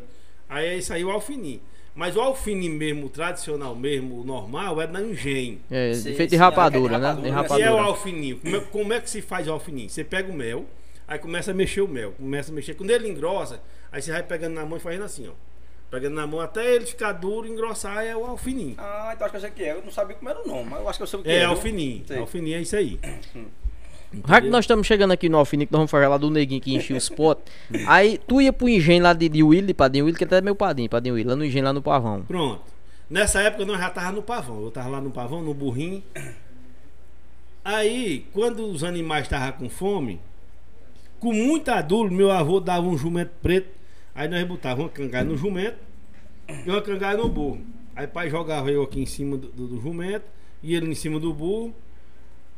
aí aí saiu o alfinim. Mas o alfinim mesmo, o tradicional mesmo, o normal, é da engenho. É, Sim, feito de rapadura, é de né? rapadura. De E E é o rapadura. alfinim. Como é, como é que se faz o alfinim? Você pega o mel, aí começa a mexer o mel, começa a mexer. Quando ele engrossa, aí você vai pegando na mão e fazendo assim, ó. Pegando na mão até ele ficar duro, engrossar, é o alfinim. Ah, então acho que eu sei o que é. Eu não sabia como era o nome, mas eu acho que eu sei o que É, é. alfinim. Sei. Alfinim é isso aí. Já que nós estamos chegando aqui no alfinim, que nós vamos falar lá do neguinho que enchia os potes. aí tu ia pro engenho lá de, de Willy, Padinho Willy, que até é meu padrinho, Padinho Willy, lá no engenho lá no Pavão. Pronto. Nessa época nós já tava no pavão. Eu tava lá no pavão, no burrinho. Aí, quando os animais estavam com fome, com muito adulo, meu avô dava um jumento preto. Aí nós botávamos uma cangaia no jumento e uma cangaia no burro. Aí pai jogava eu aqui em cima do, do- do jumento e ele em cima do burro.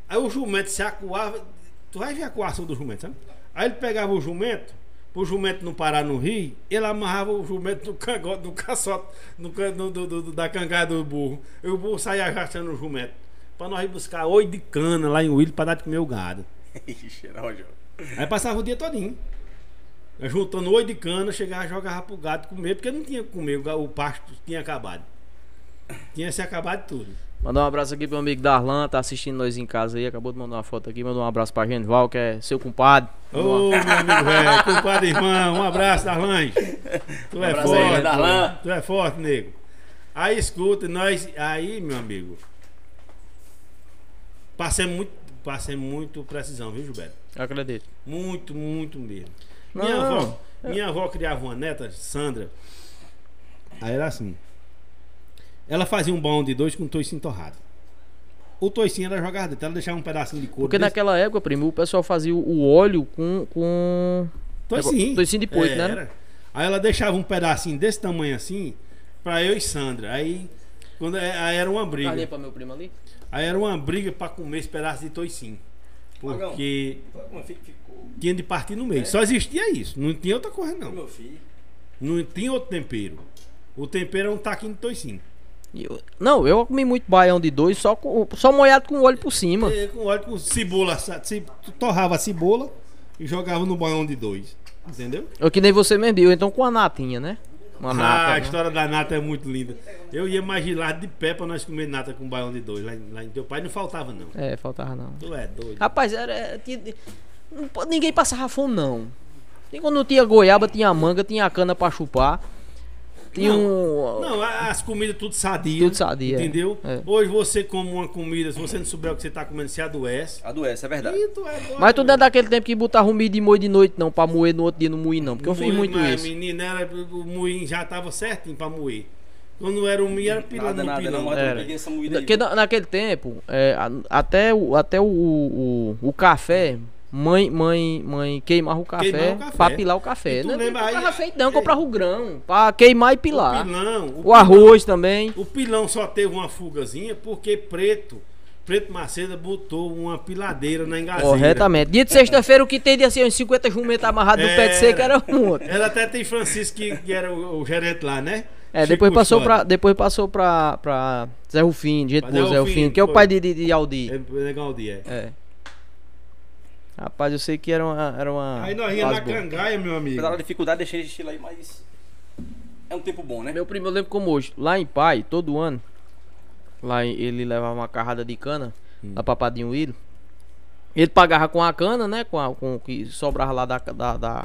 Aí o jumento se acuava. Tu vai ver a coação do jumento, sabe? Aí ele pegava o jumento, pro jumento não parar no rio, ele amarrava o jumento no cangote, no caçote, no, no- do- do- do- da cangaia do burro. E o burro saía arrastando o jumento. Pra nós ir buscar oi de cana lá em Willy pra dar de comer o gado. Ixi, era Rogério. Aí passava o dia todinho. Juntando oi de cana, chegava e jogava pro gado comer, porque não tinha que comer, o pasto tinha acabado. Tinha se acabado tudo. Mandar um abraço aqui pro meu amigo Darlan, tá assistindo nós em casa aí, acabou de mandar uma foto aqui, mandou um abraço pra Genival, que é seu compadre. Ô, meu amigo velho, compadre irmão, um abraço, Darlan. Tu é abraço aí, forte, Darlan. tu é forte, nego. Aí escuta, nós. Aí, meu amigo. Passei muito, passei muito precisão, viu, Gilberto? Eu acredito. Muito, muito mesmo. Minha Não. avó, minha avó criava uma neta, Sandra. Aí era assim. Ela fazia um bom de dois com toicinho torrado. O toicinho era jogado dentro, ela deixava um pedacinho de couro. Porque desse- naquela época, primo, o pessoal fazia o- óleo com. com... Toicinho. Toicinho de poito, né? Era. Aí ela deixava um pedacinho desse tamanho assim pra eu e Sandra. Aí, quando, é, aí era uma briga. Cadê pra meu primo ali? Aí era uma briga pra comer esse pedaço de toicinho. Porque ficou? Tinha de partir no meio. Só existia isso. Não tinha outra coisa, não. Meu filho. Não tinha outro tempero. O tempero era um taquinho de toicinho. Eu- Não, eu comi muito baião de dois, só, com, só molhado com óleo por cima. E com óleo com cebola. tu torrava a cebola e jogava no banhão de dois. Entendeu? Eu que nem você mesmo, eu então com a natinha, né? Uma Ah, nata. a né? história da nata é muito linda. Eu ia mais gelado de pé pra nós comer nata com baião de dois. Lá, lá em teu pai não faltava, não. É, faltava não. Tu é doido. Rapaz, era. era- tinha- não ninguém passava fome, não. E quando não tinha goiaba, tinha manga, tinha cana pra chupar. Tinha um. Não, as comidas tudo sadia. Tudo sadia. Entendeu? É. Hoje você come uma comida, se você não souber o que você tá comendo, você adoece. Adoece, é verdade. Tu é. Mas tu não é daquele tempo que botava um milho de moer de noite, não, pra moer no outro dia no moinho, não. Porque eu fiz muito mas, isso. Menina, era, o moinho já tava certinho pra moer. Quando era o milho, era pilão Nada, no nada, pilão. não, mas Era. eu peguei essa moída aí. Porque na- naquele tempo, é, até, o, até o, o, o café, mãe, mãe, mãe queimava o café, Queimava o café. pra pilar o café. Não, não lembra aí- comprava feito não, comprava o grão, pra queimar e pilar. O pilão. O, pilão- arroz também. O pilão só teve uma fugazinha porque Preto, Preto Maceda botou uma piladeira na engazeira. Corretamente. Dia de sexta-feira, o que tem de assim, uns 50 jumentos amarrados no pé de seco era um outro. Ela até tem Francisco que, que era o, o gerente lá, né? É, Chico depois passou, Custódio. pra, depois passou pra, pra Zé Rufino, gente boa, Zé Rufino, que é o pai de, de, de Aldi. É legal o dia. é. É. Rapaz, eu sei que era uma. Era uma Aí nós íamos na boa. cangaia, meu amigo. Apesar da dificuldade, deixei esse estilo aí, mas. É um tempo bom, né? Meu primo, eu lembro como hoje, lá em Pai, todo ano, lá ele levava uma carrada de cana, Hum. lá pra Padinho Willo. Ele pagava com a cana, né? Com, a, com o que sobrava lá da, da, da-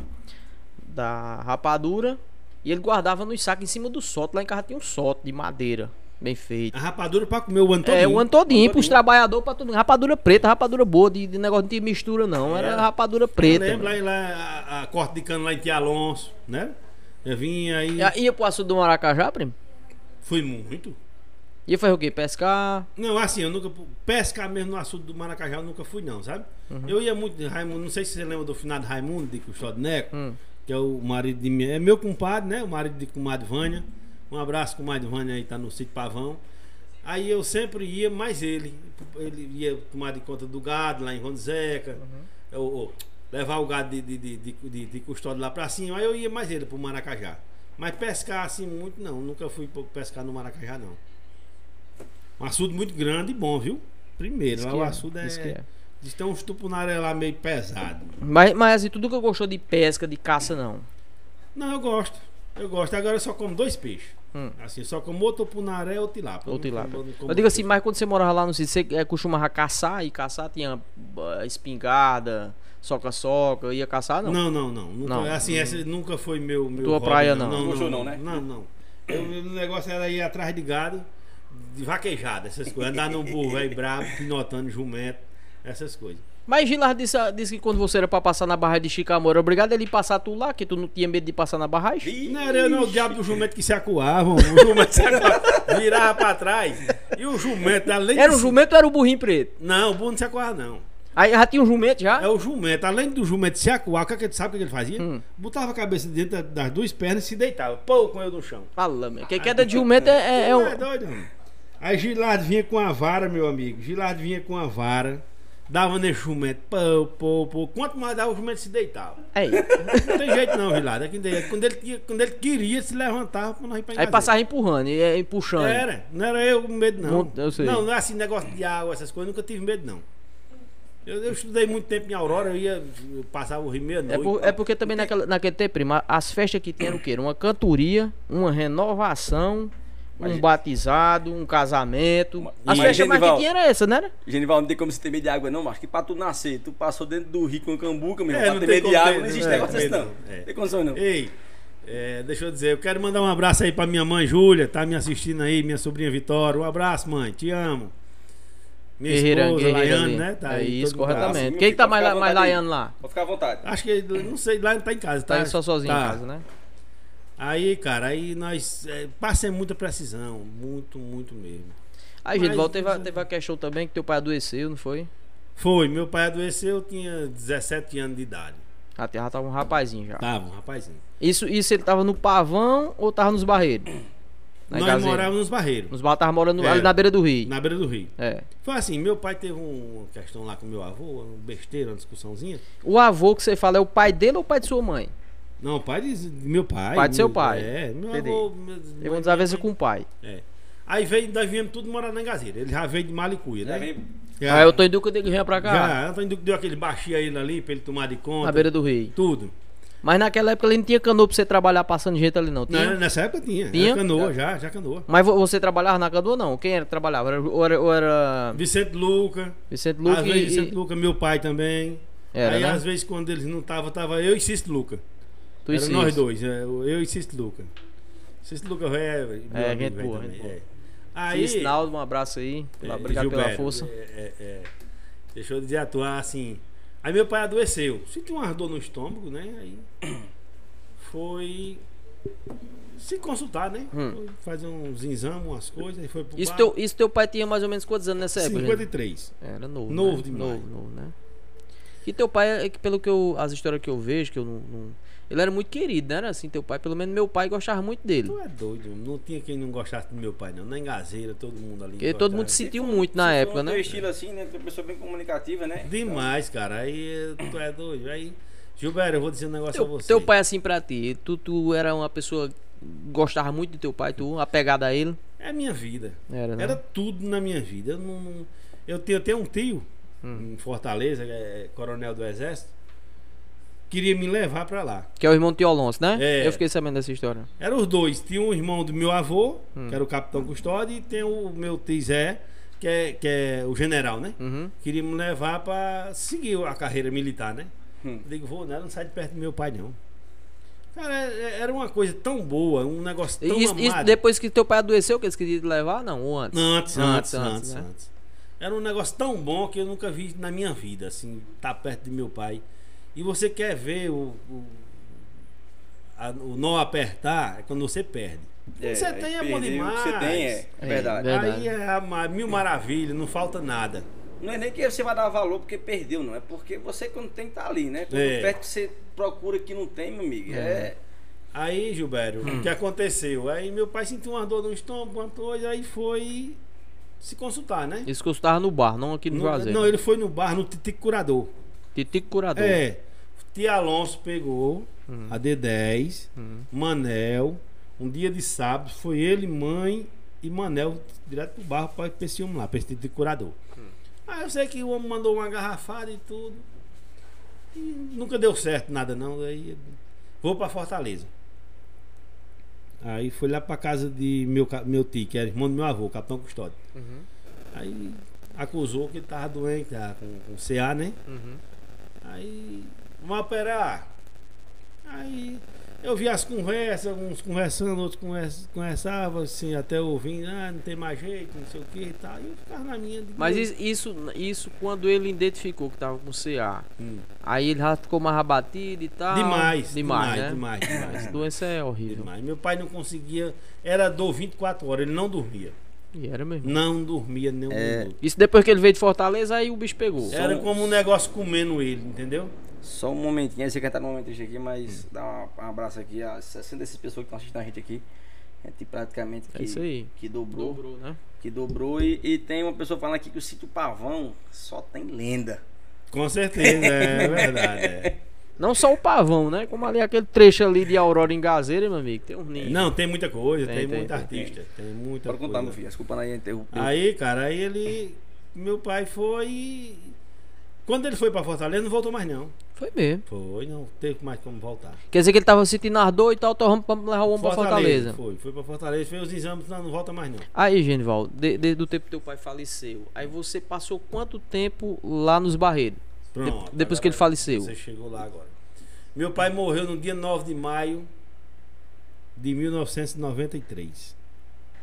da rapadura e ele guardava nos sacos em cima do soto. Lá em casa tinha um soto de madeira, bem feito. A rapadura pra comer o ano É, o ano todinho, pros trabalhadores, pra mundo. Rapadura preta, rapadura boa, de, de negócio de mistura não. Era Era. rapadura Eu preta. lembro lá, lá a, a corte de cano lá em Tia Alonso, né? Eu vim aí. Ia, ia pro açude do Maracajá, primo? Fui muito. Ia fazer o quê? Pescar? Não, assim, eu nunca. Pescar mesmo no açude do Maracajá eu nunca fui, não, sabe? Eu ia muito de Raimundo, não sei se você lembra do finado Raimundo de Custódio Neco, Hum. que é o marido de minha. É meu compadre, né? O marido de comadre Vânia. Um abraço, comadre Vânia aí, tá no sítio Pavão. Aí eu sempre ia mais ele. Ele ia tomar de conta do gado lá em Ronzeca. Eu- eu- levar o gado de, de, de, de, de- custódio lá pra cima. Aí eu ia mais ele pro Maracajá. Mas pescar assim muito não. Nunca fui pescar no Maracajá, não. Um açude muito grande e bom, viu? Primeiro, lá que o é, açude é. que é. Diz que tem uns tupunaré lá meio pesado. Mas, mas assim, tu nunca gostou de pesca, de caça, não. Não, eu gosto. Eu gosto. Agora eu só como dois peixes. Hum. Assim, só como ou tupunaré ou tilápia. Ou não tilápia. como- não como Eu digo assim, peixe. mas quando você morava lá no sítio, você é, costumava caçar? E caçar tinha ah, espingarda, soca-soca, ia caçar, não? Não, não, não. Nunca, Não. Assim, essa nunca foi meu. meu Tua hobby, praia, não. Não, Não gostou, não, né? Não, não. Eu- O negócio era ir atrás de gado, de vaquejada, essas coisas. Andar num burro velho brabo, pinotando jumento, essas coisas. Mas Gilar disse, disse que quando você era pra passar na barragem de Chicamoro, era obrigado a ele passar tu lá, que tu não tinha medo de passar na barragem? Não era eu, não, o diabo do jumento que se acuava. O jumento se acuava, virava pra trás. E o jumento, além Era de o jumento ou era o burrinho preto? Não, o burro não se acuava, não. Aí já tinha um jumento já? É o jumento, além do jumento se acuar, o que, é que sabe o que ele fazia? Hum. Botava a cabeça dentro da- das duas pernas e se deitava. Pô, com eu no chão. Fala, meu. Que queda de jumento é, é, é Não um- é doido, mano. Aí Gilard vinha com a vara, meu amigo. Gilard vinha com a vara, dava nesse jumento, pô, pô, pô. Quanto mais dava, o jumento se deitava. Aí, Não tem jeito não, Gilard. É quando, ele, tinha- quando ele queria, se levantava pra nós ir pra aí passava empurrando, e é, puxando. Era, não era eu com medo, não. Não, eu sei. Não, não é assim, negócio de água, essas coisas, nunca tive medo, não. Eu, eu estudei muito tempo em Aurora, eu ia, eu passava o rio É, meia-noite. por- é porque também naquela, naquele tempo, prima, as festas que tinham era o quê? Era Uma cantoria, uma renovação, um Mas- batizado, um casamento. As festas mais que tinha era essa, né? era? Genival, não tem como você ter medo de água, não, mas que pra tu nascer, tu passou dentro do rio com cambuca, meu É, irmão, pra medo de como água, não existe é, negócio desse, não. não, é. Tem condição, não. Ei, é, deixa eu dizer, eu quero mandar um abraço aí pra minha mãe Júlia, tá me assistindo aí, minha sobrinha Vitória. Um abraço, mãe, te amo. Minha Guerreira, esposa, guerreira Laiane, ali. né? Tá é aí, isso, tá- corretamente. assim, Quem que tá mais, mais laiano lá? Pode ficar à vontade. Acho que, não sei, lá tá em casa, Tá, tá? só sozinho tá. em casa, né? Aí, cara, aí nós é, passamos muita precisão, muito, muito mesmo. Aí, gente, volta, teve, a- teve a questão também que teu pai adoeceu, não foi? Foi, meu pai adoeceu, eu tinha 17 anos de idade. Já, já tava um rapazinho já. Tava, um rapazinho. Isso, isso ele tava no pavão ou tava nos barreiros? Na nós Engazeira? morávamos nos barreiros, Nos barreiros, tava morando Era. ali na beira do rio. na beira do rio. É. Foi assim, meu pai teve um- uma questão lá com meu avô, uma besteira, uma discussãozinha. O avô que você fala é o pai dele ou o pai de sua mãe? Não, pai de, meu pai. Pai de seu pai. É, meu Entendi. avô. Meu, Eu vou desavença com o pai. É. Aí veio, nós viemos tudo morar na Engazeira. Ele já veio de Malicuia, Já né? vem- Já, Aí eu tô em dúvida dele vinha pra cá. Já, Antônio Duque deu aquele baixinho a ele ali pra ele tomar de conta. Na beira do rio. Tudo. Mas naquela época ele não tinha canoa pra você trabalhar passando gente ali, não. Tinha? Não, nessa época tinha. Tinha? Era canoa, já, já canoa. Mas vo- você trabalhava na canoa, não? Quem era que trabalhava? Era, ou, era, ou era Vicente Luca. Vicente às Luque vezes e... Vicente Luca, meu pai também. Era, Aí né? às vezes quando eles não estavam, tava eu e Cisto Luca. Tu e Era Cis. nós dois, é, eu e Cisto Luca. Cisto Luca é. É, gente boa, gente boa. é. Aí, Naldo, um abraço aí. Pela, É, obrigado pela Gilberto, força. é, é, é. Deixa eu dizer, atuar assim. Aí meu pai adoeceu. Sentiu uma dor no estômago, né? Aí foi se consultar, né? Hum. Fazer uns exames, umas coisas. Aí foi pro Isso bar. teu, isso teu pai tinha mais ou menos quantos anos nessa época? gente? 53. Era novo. Novo né? demais. Novo, novo, né? E teu pai, é pelo que eu. As histórias que eu vejo, que eu não. não- ele era muito querido, né? Era assim, teu pai. Pelo menos meu pai gostava muito dele. Tu é doido, não tinha quem não gostasse do meu pai, não. Na engazeira, todo mundo ali. Porque todo mundo se sentiu muito na época, um né? teu estilo assim, né? Tu é uma pessoa bem comunicativa, né? Demais, cara. Aí tu é doido. Aí, Gilberto, eu vou dizer um negócio a Teu, você. teu pai, assim, pra ti, tu, tu era uma pessoa. que Gostava muito do teu pai, tu, apegada a ele. É a minha vida. Era, né? Era tudo na minha vida. Eu, não, não- eu tenho até um tio Hum. em Fortaleza, que é coronel do Exército, queria me levar pra lá. Que é o irmão de Tio Alonso, né? É. Eu fiquei sabendo dessa história. Eram os dois. Tinha um irmão do meu avô, Hum. que era o capitão custódio, e tem o meu tio Zé, que é, que é o general, né? Uhum. Queria me levar pra seguir a carreira militar, né? Hum. Eu digo, vou, não, não sai de perto do meu pai, não. Cara, é- era uma coisa tão boa, um negócio tão Isso, depois que teu pai adoeceu, que eles queriam te levar? Não, ou antes? Antes, antes, antes, né? antes. Era um negócio tão bom que eu nunca vi na minha vida, assim, estar perto de meu pai. E você quer ver o, o, a- o nó apertar, é quando você perde. É, você tem é bom demais. que Você tem, é, é É, verdade. Aí é mil maravilhas, não falta nada. Não é nem que você vai dar valor porque perdeu, não. É porque você quando tem tá ali, né? Quando É. perde você procura que não tem, meu amigo. É. Aí, Gilberto, Hum. o que aconteceu? Aí meu pai sentiu uma dor no estômago, uma coisa, aí foi se consultar, né? Isso que eu estava no bar, não aqui no No- Juazeiro. não, ele foi no bar, no Titico Curador. Titico Curador. É. Tia Alonso pegou a D10, Hum. Manel, um dia de sábado, foi ele, mãe e Manel direto pro bar pra esse homem lá, pra esse Titico Curador. Aí eu sei que o homem mandou uma garrafada e tudo. E nunca deu certo nada não. Aí vou pra Fortaleza. Aí fui lá pra casa de meu, meu tio, que era irmão do meu avô, capitão Custódio. Uhum, Aí acusou que ele tava doente, tava com, com CA, né? uhum. Aí, vamos operar. Aí eu vi as conversas, uns conversando, outros convers- conversavam, assim, até ouvindo, ah, não tem mais jeito, não sei o que e tal. E eu ficava na minha. de Mas boa. is- isso, isso quando ele identificou que tava com CA, Hum. aí ele já ficou mais abatido e tal. Demais, Demais, demais, né? demais, demais. Essa doença é horrível. demais. Meu pai não conseguia, era dor 24 horas, ele não dormia. E era mesmo. Não dormia nem um É. minuto. Isso depois que ele veio de Fortaleza, aí o bicho pegou. Era como um negócio comendo ele, entendeu? Só um momentinho, eu sei que tá no momento triste aqui, mas dá uma- um abraço aqui a 66 pessoas que estão assistindo a gente aqui. A gente praticamente que, É isso aí. que dobrou. Dobrou, né? Que dobrou. E, e tem uma pessoa falando aqui que o sítio Pavão só tem lenda. Com certeza, é verdade. é. Não só o pavão, né? Como ali aquele trecho ali de Aurora em Gazeira, meu amigo. Tem um ninho. Não, tem muita coisa, Tem, tem, tem, muita tem, artista, tem, muita Pode coisa. contar, meu filho. Desculpa aí interromper. Aí, cara, aí ele. Meu pai foi. e- Quando ele foi pra Fortaleza, não voltou mais não. Foi mesmo. Foi, não teve mais como voltar. Quer dizer que ele tava sentindo ardor e tal, então vamos levar o homem pra Fortaleza. Foi, foi pra Fortaleza, fez os exames, não, não volta mais não. Aí, Genival, de- desde o tempo que teu pai faleceu, aí você passou quanto tempo lá nos Barreiros? Pronto. De- depois que ele faleceu. Você chegou lá agora. Meu pai morreu no dia 9 de maio de 1993.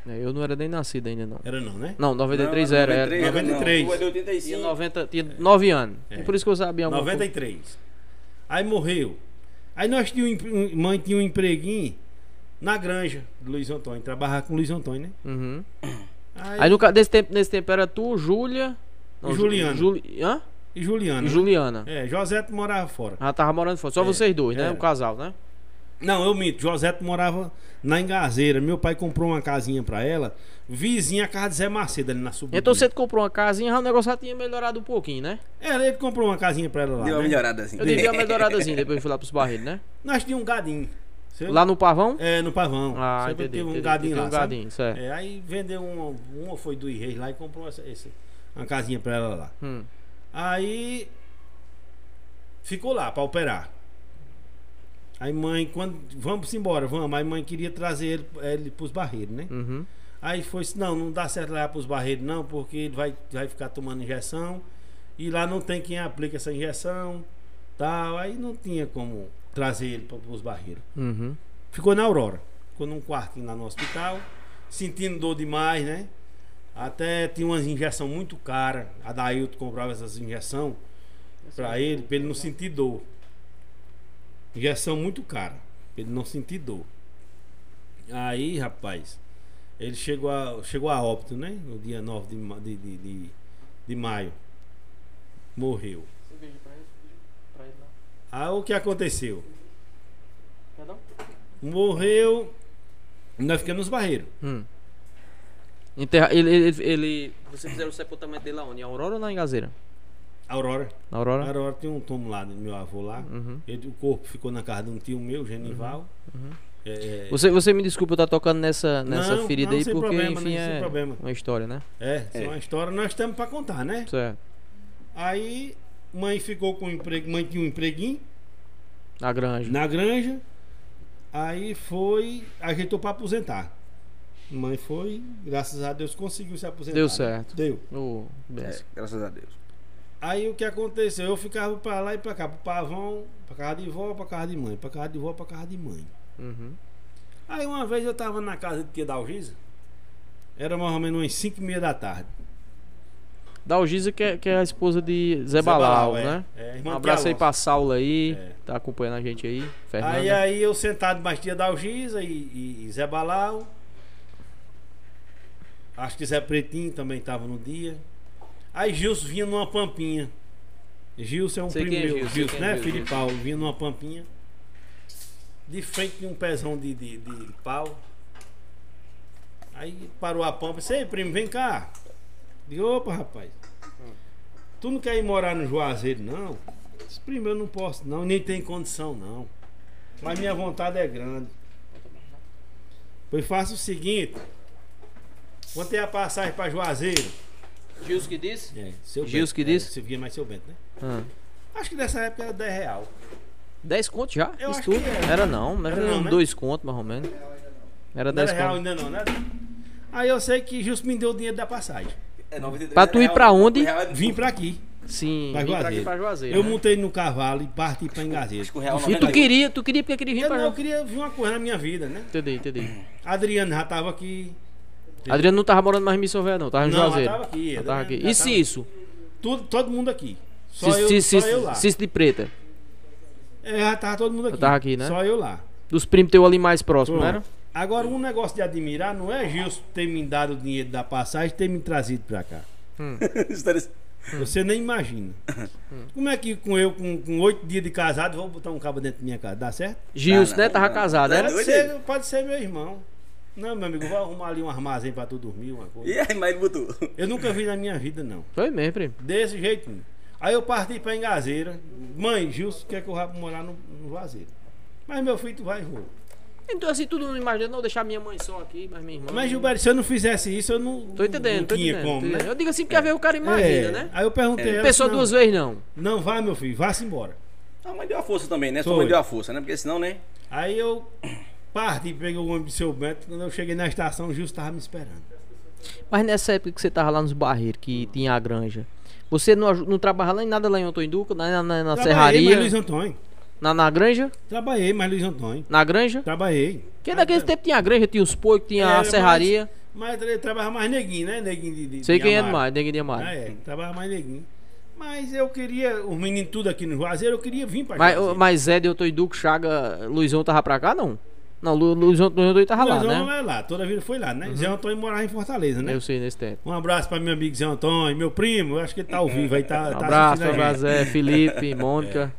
É, Eu não era nem nascido ainda, não. Era não, né? Não, 93 era. era. 93, 93. Não, tu é de Tinha, 85. 90, tinha 9 anos. É. É. por isso que eu sabia alguma coisa. 93. Aí morreu. Aí nós tínhamos, um mãe tinha um empreguinho na granja do Luiz Antônio, trabalhava com o Luiz Antônio, né? Uhum. Aí, Aí no, desse tempo, nesse tempo era tu, Júlia. E Juliana. Juli, hã? E Juliana. E Juliana. É, José morava fora. Ela tava morando fora. Só É, vocês dois, né? era. O casal, né? Não, eu minto. José morava na Engazeira. Meu pai comprou uma casinha pra ela, vizinha a casa de Zé Macedo ali na subida. Então você comprou uma casinha, o negócio já tinha melhorado um pouquinho, né? Era, ele comprou uma casinha pra ela lá. Deu uma né? melhorada assim. Eu devia uma melhoradazinha depois de fui lá pros barreiros, né? Nós tínhamos um gadinho. Você- Lá no Pavão? É, no pavão. Ah, Sempre entendi. teve um entendi. gadinho lá. um gadinho, certo. É, aí vendeu uma, uma foi do Reis lá e comprou essa, esse, uma casinha pra ela lá. Hum. Aí ficou lá pra operar. Aí mãe, quando vamos embora, vamos. Aí mãe queria trazer ele, ele pros barreiros, né? Uhum. Aí foi assim, não, não dá certo levar pros barreiros não, porque ele vai, vai ficar tomando injeção e lá não tem quem aplica essa injeção, tal. Aí não tinha como trazer ele para os barreiros. Uhum. Ficou na Aurora. Ficou num quartinho lá no hospital, sentindo dor demais, né? Até tinha umas injeções muito caras. A Dailton comprava essas injeções pra ele, pra ele não sentir dor. Injeção muito cara, pra ele não sentir dor. Aí, rapaz, ele chegou a, chegou a óbito, né? No dia 9 de, de, de, de, de maio. Morreu. Aí o que aconteceu? Morreu. Nós ficamos nos barreiros. Hum. Enterra... Ele, ele, ele- Vocês fizeram o sepultamento dele aonde? Em Aurora ou na Engazeira? Aurora. Na Aurora? Aurora tem um tomo lá do meu avô lá. Uhum. Ele- o corpo ficou na casa de um tio meu, Genival. É, é, Você, você me desculpa eu estar tocando nessa, nessa Não, ferida não, aí, sem porque problema, enfim é problema. uma história, né? é, isso é uma história nós estamos pra contar, né? Certo. Aí mãe ficou com um emprego, mãe tinha um empreguinho Na granja. na granja. Aí foi, ajeitou pra aposentar. Mãe foi, graças a Deus conseguiu se aposentar. Deu né? certo. Deu. Ô, É, graças a Deus. Aí o que aconteceu? Eu ficava pra lá e pra cá, pro pavão, pra casa de vó, pra casa de mãe, pra casa de vó, pra casa de mãe. Uhum. Aí uma vez eu tava na casa de tia Dalgisa, era mais ou menos umas 5 e meia da tarde. Dalgisa, que é, que é a esposa de Zé, Zé Balau, Balau, é. né? É, um abraço aí pra Saula aí, É. tá acompanhando a gente aí. Fernanda. Aí, aí eu sentado mais tia Dalgisa e, e, e Zé Balau. Acho que Zé Pretinho também tava no dia. Aí Gilson vinha numa pampinha. Gilson é um Sei primo é meu, Gilson, Gilson, é né? Gilson. Filho de pau, vinha numa pampinha. De frente de um pezão de, de, de pau. Aí parou a pampa disse, ei primo, vem cá. Digo, opa rapaz. Tu não quer ir morar no Juazeiro, não? Disse, primo, eu não posso não, nem tem condição não. Mas minha vontade é grande. Pois faça o seguinte. Quanto é a passagem pra Juazeiro? Gilson que disse? É, seu que Bento. disse? É, Você via mais seu Bento, né? Ah. Acho que nessa época era 10 real. 10 contos já? Eu Isso tudo? que era. Era não, era, Era não, né? 2 contos mais ou menos. Era Não 10 era real ainda não, né? Aí eu sei que Gilson me deu o dinheiro da passagem. É 93 Pra tu ir pra onde? é- Vim pra aqui, Sim, pra vim pra aqui Juazeiro. pra Juazeiro. Eu né? montei no cavalo e parti pra Engazeiro. Que E tu 98. queria, tu queria porque queria vir Eu, pra não, eu Juazeiro. queria ver uma coisa na minha vida, né? Entendi, entendi. Adriano já tava aqui. Adriano não tava morando mais em Missão Velha, não, tava em Não, Juazeiro. tava aqui, tava aqui. E tava- Cício? Tudo, todo mundo aqui. Só, Cício, eu, Cício, só eu lá. Cício de Preta. É, tava todo mundo aqui. tava aqui, né? Só eu lá. Dos primos teu ali mais próximo, não era? Pronto. Agora, um negócio de admirar não é Gilson ter me dado o dinheiro da passagem e ter me trazido pra cá. História- Você nem imagina. Como é que com eu, com oito dias de casado, vou botar um cabo dentro da minha casa? Dá certo? Gilson, Ah, né? Tava casado, era? Pode ser, ele. pode ser meu irmão. Não, meu amigo, vou arrumar ali um armazém pra tu dormir, uma coisa. E aí, mas ele botou. Eu nunca vi na minha vida, não. Foi mesmo, primo. Desse jeito. não. Aí eu parti pra Engazeira. Mãe, Gilson quer que eu vá morar no, no Juazeiro. Mas meu filho, tu vai e vou. Então assim, tudo não imagina, não deixar minha mãe só aqui, mas minha irmã. Mas Gilberto, se eu não fizesse isso, eu não, Tô entendendo, não tô tinha entendendo. como, né? Eu digo assim porque às vezes o cara imagina, É. né? Aí eu perguntei a ela. Pessoa disse, duas não, vezes não. Não, vá, meu filho, vá-se embora. A mãe deu a força também, né? Sua Foi. mãe deu a força, né? Porque senão, né? Aí eu parti, peguei o ônibus do seu Beto. Quando eu cheguei na estação, o Gilson tava me esperando. Mas nessa época que você tava lá nos barreiros, que tinha a granja, você não, não trabalhava lá em nada lá em Antônio Duca, na, na, na Trabalhei, serraria, mas Luiz Antônio. na, na granja? Trabalhei, mas Luiz Antônio. Na granja? Trabalhei. Porque naquele tempo tinha a granja, tinha os porcos, tinha Era, a serraria. Mas, mas trabalhava mais neguinho, né? Neguinho de. de Sei de quem é mais, ninguém tinha mais. Ah, é, trabalhava mais neguinho. Mas eu queria, os meninos tudo aqui no Juazeiro, eu queria vir pra Mas, mas Zé de Antônio Duque, Chaga, Luizão tava pra cá, não? Não, Lu, Luizão Antônio tava lá, Luizão né? Uhum. não é lá, toda a vida foi lá, né? Zé Antônio morava em Fortaleza, né? Eu sei nesse tempo. Um abraço pra meu amigo Zé Antônio, meu primo, eu acho que ele tá ao vivo aí, tá, Um tá abraço, abraço. Zé, Felipe, Mônica.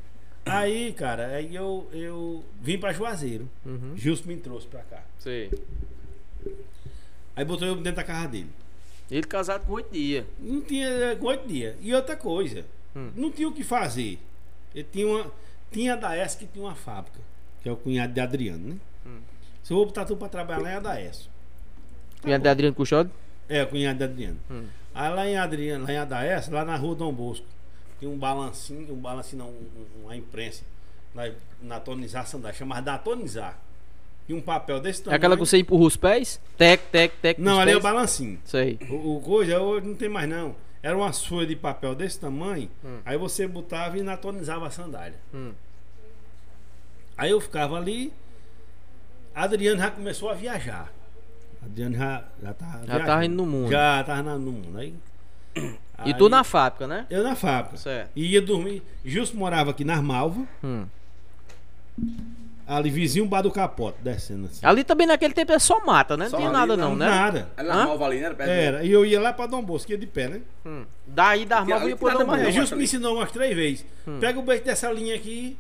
Aí, cara, aí eu, eu vim pra Juazeiro. Uhum. Gilson me trouxe pra cá. Sei. Aí botou eu dentro da casa dele. Ele casado com oito dias. Não tinha é, com oito dias. E outra coisa, Hum. não tinha o que fazer. Ele tinha uma. Tinha a Daes que tinha uma fábrica, que é o cunhado de Adriano, né? Se eu vou botar tudo pra trabalhar lá é a Daes. E a de Adriano Cuxode? É, o cunhado de Adriano. Hum. Aí lá em Adriano, lá em Adaes, lá na rua Dom Bosco, tinha um balancinho, um balancinho não, um- um- uma imprensa, na, na tonização da, chamava da tonizar. Tinha um papel desse É tamanho. aquela que você empurra os pés? Tec, tec, tec. Não, ali é o pés? balancinho. Sei. O, o coisa hoje não tem mais não. Era uma folha de papel desse tamanho, Hum. aí você botava e natonizava a sandália. Hum. Aí eu ficava ali, Adriano já começou a viajar. Adriano já, já tava Já viajando. tava indo no mundo. Já tava na- no mundo. Aí, E tu na fábrica, né? Eu na fábrica. Certo. E ia dormir. Justo morava aqui nas Malvas, Hum. ali vizinho bar do capote, descendo assim. Ali também naquele tempo é só mata, né? Não Só tinha ali, nada não, não, né? Nada. Hã? na Malva ali, né? Do- Era. E eu ia lá pra Dom Bosco, ia de pé, né? Hum. Daí da Tinha- arma ia nada Dom É, Bosco. não. Justo me ensinou umas três vezes. Pega o beijo dessa linha aqui.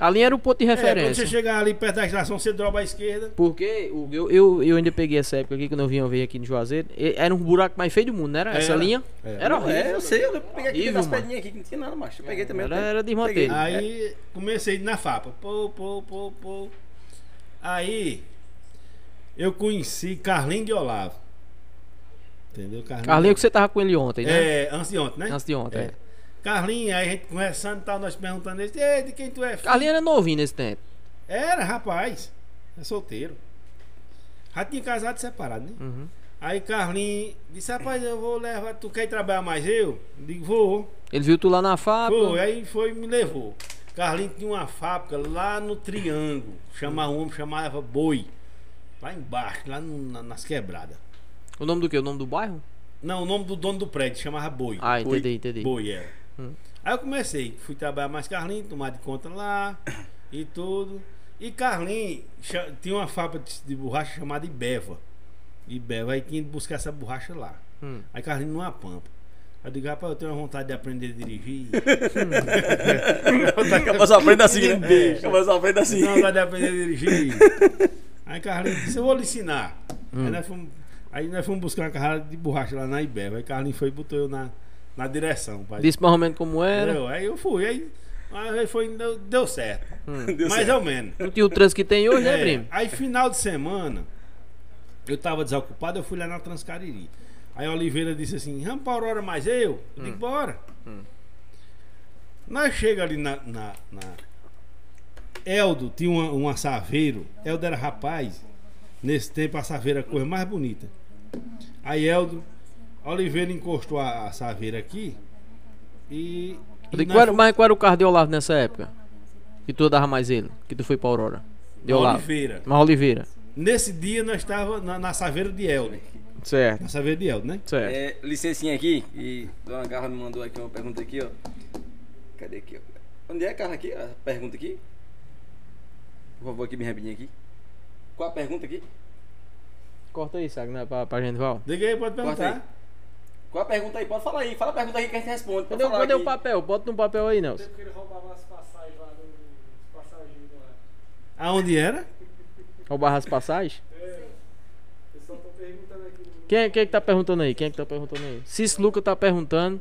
Ali era o ponto de É, quando referência. você chegar ali perto da estação, você droba à esquerda. Porque eu, eu, eu ainda peguei essa época aqui, quando eu vinha ver aqui no Juazeiro. Era um buraco mais feio do mundo, não era? Essa Era. linha? Era. Era Não, é, horrível. eu sei, eu peguei aqui Horrível, das mano. pedrinhas aqui que não tinha nada mais. Eu peguei também. Era- era de. Aí comecei na fapa. Pô, pô, pô, pô. Aí eu conheci Carlinho de Olavo. Entendeu? Carlinho que você tava com ele ontem, né? É, antes de ontem, né? Antes de ontem. É. é. Carlinho, aí a gente conversando e tal, nós perguntando ele, Ei, de quem tu é filho? Carlinho era novinho nesse tempo. Era, rapaz. É solteiro. Já tinha casado separado, né? Uhum. Aí Carlinhos disse, rapaz, eu vou levar. Tu quer trabalhar mais eu? Eu digo, vou. Ele viu tu lá na fábrica. Foi, aí foi e me levou. Carlinhos tinha uma fábrica lá no Triângulo. Chamava um homem, chamava Boi. Lá embaixo, lá no- na- nas quebradas. O nome do quê? O nome do bairro? Não, o nome do dono do prédio chamava Boi. Ah, Boi- entendi, entendi. Boi era. Hum. Aí eu comecei, fui trabalhar mais Carlinhos, tomar de conta lá e tudo. E Carlinhos tinha uma fábrica de, de borracha chamada Ibeva. Ibeva, aí tinha de buscar essa borracha lá. Hum. Aí Carlinhos numa pampa. Aí eu digo, rapaz, eu tenho uma vontade de aprender a dirigir. Acabou só aprende assim, né? É. Acabou só aprende assim. Não, vai aprender a dirigir. Aí Carlinhos disse, eu vou lhe ensinar. Hum. Aí, nós fomos, aí nós fomos buscar uma carrada de borracha lá na Ibeva. Aí Carlinhos foi e botou eu na, na direção. pai. Disse mais ou menos como era. Entendeu? Aí eu fui, aí, aí foi, deu, deu certo. Deu Mais certo. ou menos. Não tinha o trânsito que tem hoje, né, É, primo? aí final de semana, eu tava desocupado, eu fui lá na Transcariri. Aí a Oliveira disse assim, vamos pra Aurora mais eu? Eu digo, bora. Nós chega ali na, na, na- Eldo tinha uma, uma saveiro. Eldo era rapaz. Nesse tempo a saveira era a coisa mais bonita. Aí Eldo, Oliveira encostou a, a saveira aqui e. E qual era- mas qual era o carro de Olavo nessa época? Que tu dava mais ele? Que tu foi pra Aurora? De Olavo. Oliveira. Mas Oliveira. Nesse dia nós estávamos na, na saveira de Eldo. Certo, Na saveira de Eldo, né? certo. É, licencinha aqui, e Dona Garra me mandou aqui uma pergunta aqui, ó. Cadê aqui, ó? Onde é, Carla, aqui? A pergunta aqui? Por favor, aqui, bem rapidinho aqui. Qual a pergunta aqui? Corta aí, sabe, né? Pra, pra gente, Val. Diga aí, pode Corta perguntar. Qual a pergunta aí? Pode falar aí. Fala a pergunta aí que a gente responde. Cadê, falar cadê o papel? Bota no papel aí, Nelson. Porque ele roubava as passagens lá dos passageiros lá. Aonde era? Roubar as passagens? O pessoal tá perguntando aqui no. Quem, é- quem é que tá perguntando aí? Quem é que tá perguntando aí? Cis Luca tá perguntando.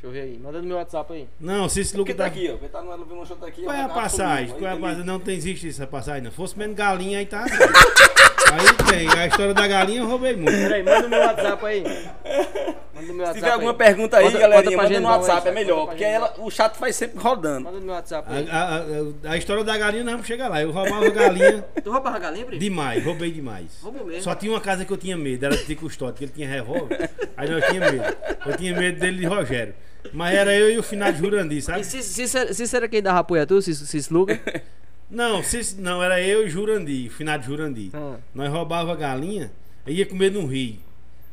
Deixa eu ver aí. Manda no meu WhatsApp aí. Não, se esse Porque Lucas tá tá aqui, ó. Porque tá no Show tá aqui. Qual é ó, a passagem? Qual é a passagem? Não tem, existe essa passagem, não. Fosse menos galinha aí tá. aí tem. A história da galinha eu roubei muito. Peraí, manda no meu WhatsApp aí. Manda no meu Se WhatsApp tiver alguma aí. pergunta aí, Bota- galerinha, pra manda no WhatsApp, aí, é melhor. Porque ela, o chat faz sempre rodando. Manda no meu WhatsApp aí. A, a- a- a história da galinha nós vamos chegar lá. Eu roubava galinha Tu roubava galinha, primo? demais, roubei demais. Roubou mesmo. Só tinha uma casa que eu tinha medo, era de ter custódio, que ele tinha revólver. Aí nós tínhamos medo. Eu tinha medo dele de Rogério. Mas era eu e o final de Jurandir, sabe? E se era quem dava apoio a tu, Cis Luca? Não, se- não, era eu e Jurandir, o final de Jurandir. Ah. Nós roubava galinha ia comer no rio.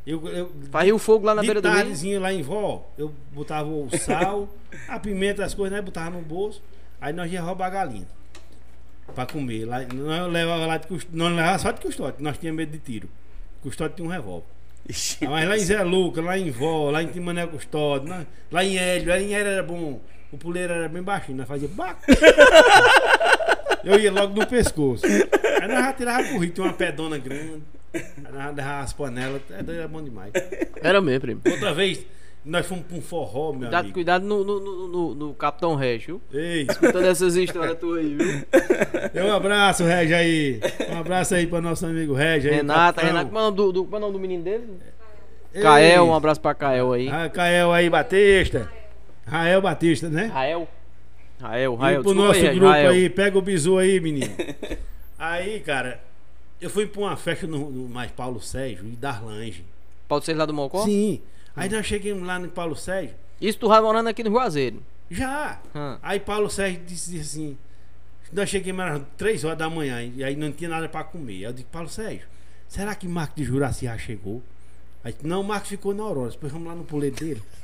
Eu, eu, Fazia o fogo lá na beira do rio. lá em vó, eu botava o sal, a pimenta, as coisas, nós botava no bolso. Aí nós ia roubar a galinha. Pra comer. Lá, nós levava lá de custódio. Não levava só de custódio, nós tínhamos medo de tiro. Custódio tinha um revólver. Ixi. Ah, Mas lá em Zé Luca, lá em Vó, lá em Timané Custódio, lá, lá em Hélio, lá em Hélio era bom. O puleiro era bem baixinho, nós fazia bac. Eu ia logo no pescoço. Aí nós já tirava pro rio, tinha uma pedona grande. Aí nós já as panelas, é era bom demais. Era mesmo, primo. Outra vez, nós fomos pra um forró, meu Cuidado, amigo. cuidado no, no, no, no- Capitão Régio, viu? Ei, Escutando essas histórias tuas aí, viu? um abraço, Régio aí. Um abraço aí pra nosso amigo Régio aí. Renata, capitão. Renata, como é o nome do, do, é do menino dele? Ei. Kael, um abraço pra Kael aí. Ah, Kael aí, Batista. Rael Batista, né? Rael. Rael, E Rael. pro desculpa nosso aí, grupo Rael. aí, pega o bizu aí, menino. aí, cara, eu fui pra uma festa no, no mais Paulo Sérgio e Darlange. Pode ser lá do Mocó? Sim. Aí nós chegamos lá no Paulo Sérgio. Isso tu vai morando aqui no Juazeiro. Já. Hum. Aí Paulo Sérgio disse, assim. Nós chegamos às 3 horas da manhã e aí não tinha nada pra comer. Aí eu disse, Paulo Sérgio, será que Marco de Juraci já chegou? Aí, não, o Marco ficou na Aurora, depois vamos lá no puleiro dele.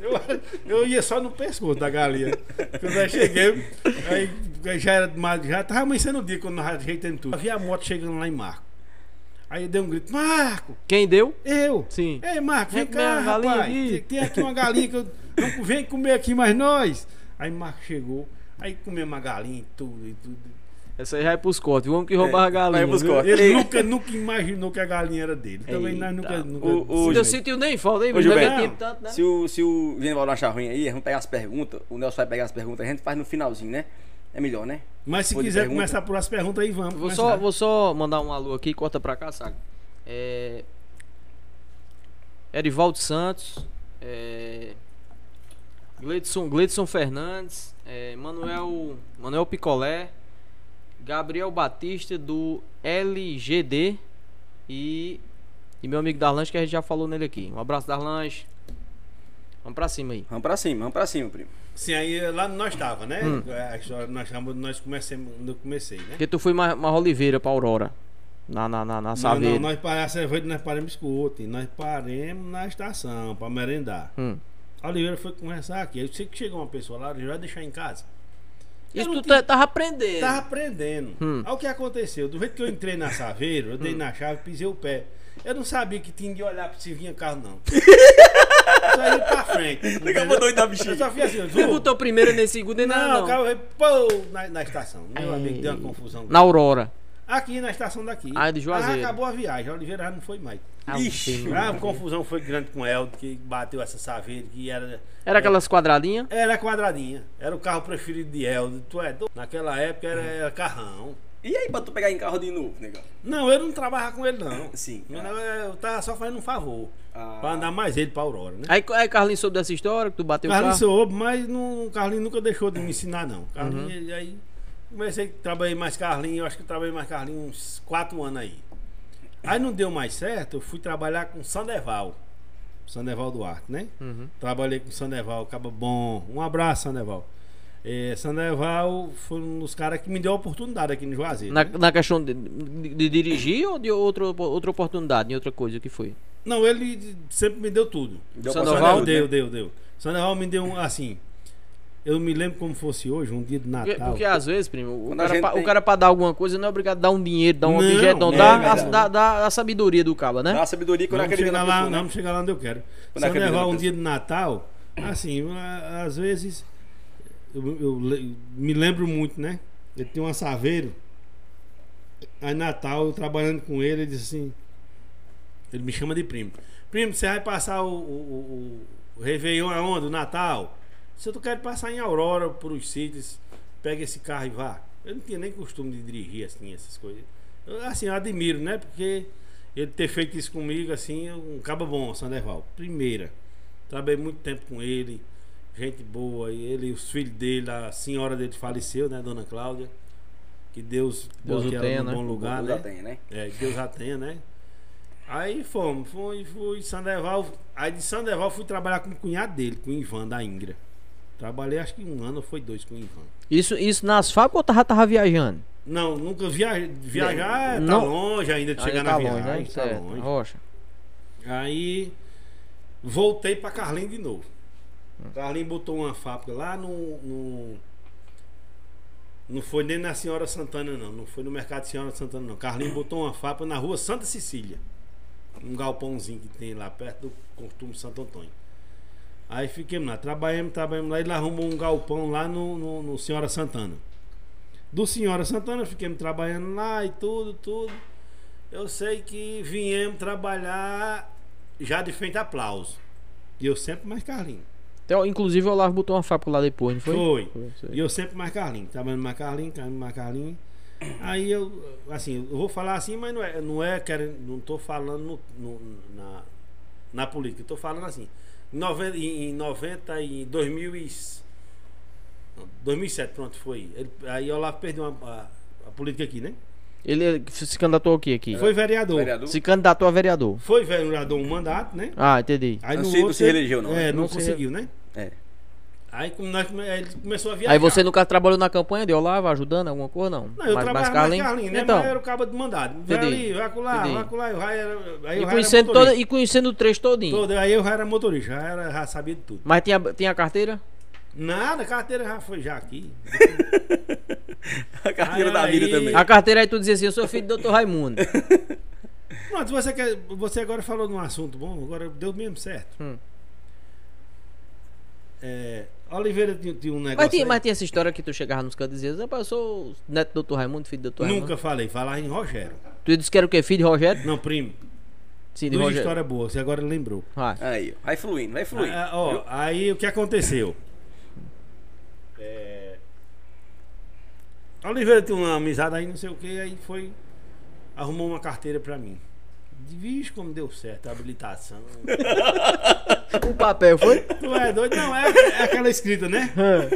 eu, eu ia só no pescoço da galinha. Quando nós chegamos, aí já era já tava amanhecendo o dia quando nós ajeitamos tudo. Eu vi a moto chegando lá em Marco. Aí eu dei um grito, Marco! Quem deu? Eu! Sim. Ei, Marco, vem Vem cá, galinha rapaz. aqui. Tem, aqui uma galinha que eu. Não, vem comer aqui mais nós. Aí Marco chegou. Aí comemos uma galinha e tudo e tudo. Essa aí já é pros cortes. O homem que roubava a galinha. vai pros viu? cortes. Ele nunca, nunca imaginou que a galinha era dele. Também nós nunca. Eita. nunca O- o- Teu Gilberto. sítio nem falta, hein? Gilberto. tanto, né? Se o, se o Genivaldo achar ruim aí, vamos pegar as perguntas. O Nelson vai pegar as perguntas, a gente faz no finalzinho, né? É melhor, né? Mas se quiser pergunta. começar por as perguntas aí, vamos. Vou começar. só, vou só mandar um alô aqui, corta pra cá, saca? É... Erivaldo Santos, é... Gleidson, Gleidson Fernandes, é... Manuel, Manuel Picolé, Gabriel Batista do LGD e E meu amigo Darlanche, que a gente já falou nele aqui. Um abraço, Darlanche. Vamos pra cima aí. Vamos pra cima, vamos pra cima, primo. Sim, aí lá nós tava, né? Hum. A história nós nós comecemos, eu comecei, né? Porque tu foi mais Oliveira pra Aurora. Na, na, na, na Não, Saveiro. não, nós paramos, nós paramos escute, nós paramos na estação pra merendar. Hum. A Oliveira foi conversar aqui. Eu sei que chegou uma pessoa lá, ele vai deixar em casa. Eu Isso não tu tinha- tá- tava aprendendo. Tava aprendendo. Hum. Aí o que aconteceu? Do jeito que eu entrei na Saveiro, eu dei na chave, pisei o pé. Eu não sabia que tinha de olhar pra se vinha carro, não. Só ia pra frente. entendeu? doido da Eu só fiz assim, botou primeiro nesse segundo e não, Não, o carro veio, pô, na, na estação. Meu Ei. amigo deu uma confusão. Na Aurora. Aqui na estação daqui. Ah, de Juazeiro. Aí acabou a viagem. A Oliveira já não foi mais. Ixi. Ah, A confusão foi grande com o Eldo, que bateu essa saveira, que era. Era aquelas quadradinhas? Era quadradinha. Era o carro preferido de Eldo. Tu é doido? Naquela época era, era carrão. E aí, pra tu pegar em carro de novo, negão? Não, eu não trabalhava com ele, não. Sim. Negócio é- Eu tava só fazendo um favor. Ah. Pra andar mais ele pra Aurora, né? Aí, aí Carlinhos soube dessa história que tu bateu Carlinhos o carro? soube, mas não, o Carlinhos nunca deixou de me ensinar, não. Carlinhos, Uhum. ele- aí comecei, trabalhei mais Carlinhos, eu acho que eu trabalhei mais Carlinhos uns 4 anos aí. Aí não deu mais certo, eu fui trabalhar com Sandeval. Sandeval Duarte, né? Uhum. Trabalhei com Sandeval, caba bom. Um abraço, Sandeval. É, Sandeval foi um dos caras que me deu a oportunidade aqui no Juazeiro. Na, né? na questão de, de- de dirigir ou de outra, outra oportunidade, em outra coisa, o que foi? Não, ele sempre me deu tudo. Deu Sandoval? deu, né? deu, deu. Sandeval me deu um, assim. Eu me lembro como fosse hoje, um dia de Porque, Natal. porque às vezes, primo, o Quando a cara, pra, tem- o cara pra dar alguma coisa não é obrigado a dar um dinheiro, dar um Não, objeto, não. é Dá, a, verdade. dá, dá a sabedoria do cabo, né? Dá uma sabedoria quando chegar, na lá, pessoa, né? vamos chegar lá onde eu quero. Quando eu na um dia de Natal, assim, a- às vezes eu, eu me lembro muito, né? Ele tem um assaveiro. Aí Natal, eu trabalhando com ele, ele disse assim. Ele me chama de primo. Primo, você vai passar o, o, o, o Réveillon aonde? O Natal? Se tu quer passar em Aurora por os sítios, pega esse carro e vá. Eu não tinha nem costume de dirigir assim, essas coisas. Eu, assim, eu admiro, né? Porque ele ter feito isso comigo, assim, um cabo bom, Sanderval. Primeira. Trabalhei muito tempo com ele, gente boa. E ele, os filhos dele, a senhora dele faleceu, né, Dona Cláudia? Que Deus, Deus bote o ela tenha, no né? bom lugar, Já né? tem, né? É, que Deus já tenha, né? Aí fomos, fui, fui Sandeval. Aí de Sandeval fui trabalhar com o cunhado dele, com o Ivan da Ingra. Trabalhei acho que um ano ou foi dois com o Ivan. Isso, isso nas fábricas ou tava, tava viajando? Não, nunca viaja, viajar tá Não. longe ainda de Ainda chegar tá na longe, viagem, né? tá Certo. longe. Rocha. Aí voltei pra Carlinhos de novo. Carlinhos botou uma fábrica lá no, no- Não foi nem na Senhora Santana, não. Não foi no Mercado Senhora Santana, não. Carlinhos botou uma fábrica na rua Santa Cecília. Um galpãozinho que tem lá perto do costume Santo Antônio. Aí fiquemos lá, trabalhamos, trabalhamos lá. Ele arrumou um galpão lá no, no, no Senhora Santana. Do Senhora Santana, fiquemos trabalhando lá e tudo, tudo. Eu sei que viemos trabalhar já de frente aplauso. E eu sempre mais Carlinhos. Então, inclusive o Olavo botou uma fábrica lá depois, não foi? Foi. sei. E eu sempre mais Carlinhos. Trabalhando mais Carlinhos, Carlinhos, mais Carlinhos. Aí eu, assim, eu vou falar assim, mas não é, não é querendo, não tô falando no- no- na, na política. Eu tô falando assim. Em 90, em 90 e 2000 e, não, 2007, pronto, foi. Ele, aí o Olavo perdeu a, a, a política aqui, né? Ele se candidatou aqui, aqui. Foi vereador. Vereador. Se candidatou a vereador. Foi vereador um mandato, né? Ah, entendi. Aí Não no se- não outro se ele- reelegeu, não, né? É, não, Não se conseguiu, né? É. Aí como nós, aí ele começou a viajar. Aí você no caso trabalhou na campanha de Olavo, ajudando alguma coisa, não? Não, eu Mas- mas trabalhava mais Carlinhos, né? Então, Mas era o cabo de mandado. Vai Entendi. ali, vai vai e raio era, aí e, conhecendo toda, e conhecendo o trecho todinho. Todo, aí eu já era motorista, já, era, já sabia de tudo. Mas tinha, tinha a carteira? Nada, a carteira já foi já aqui. A carteira Aí, da vida aí- também. A carteira aí tu dizia assim, eu sou filho do Dr. Raimundo. Pronto, você, quer, você agora falou de um assunto bom, agora deu mesmo certo. Hum. É, Oliveira tinha, tinha um negócio. Mas tinha, aí. mas tinha essa história que tu chegava nos cantos e dizia, "Rapaz, eu sou neto do Dr. Raimundo, filho do Dr. Raimundo. Nunca falei, falar em Rogério. Tu disse que era o quê? Filho de Rogério? Não, primo. Sim, de Duas Rogério. histórias boas, você agora lembrou. Vai. Aí, vai fluindo, vai fluindo. Ah, ó, aí o que aconteceu? É... Oliveira tinha uma amizade aí, não sei o que, aí foi. Arrumou uma carteira pra mim. Vixe, como deu certo a habilitação. O papel foi? Tu é doido? Não, é, é aquela escrita, né?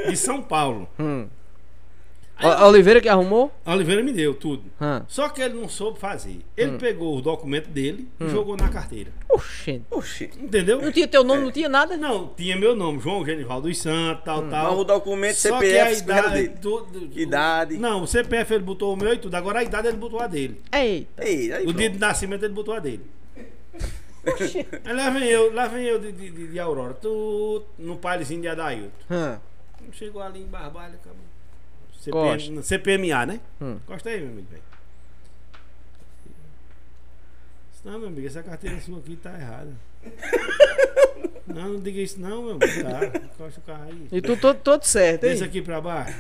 De São Paulo. Hum. O- Oliveira que arrumou? A Oliveira me deu tudo. Hã. Só que ele não soube fazer. Ele pegou o documento dele e jogou na carteira. Oxente. Oxi. Entendeu? Não tinha teu nome, não tinha nada? Não, tinha meu nome, João Genivaldo dos Santos, tal, tal. Mas o documento, Só CPF, que a era idade, dele. tudo, Idade. Não, o CPF ele botou o meu e tudo. Agora a idade ele botou a dele. Eita. Ei, aí O dia de nascimento ele botou a dele. Aí lá vem eu, lá vem eu de, de, de- de Aurora. Tu no pailezinho de Adailton. Hã. Chegou ali em Barbalho, acabou. Costa. CPM, CPMA, né? Hum. Gosta aí, meu amigo. Não, meu amigo, essa carteira sua aqui tá errada. Não, não diga isso não, meu amigo. Tá, encosta o carro aí. E tu todo, todo certo, Desce hein? aqui pra baixo.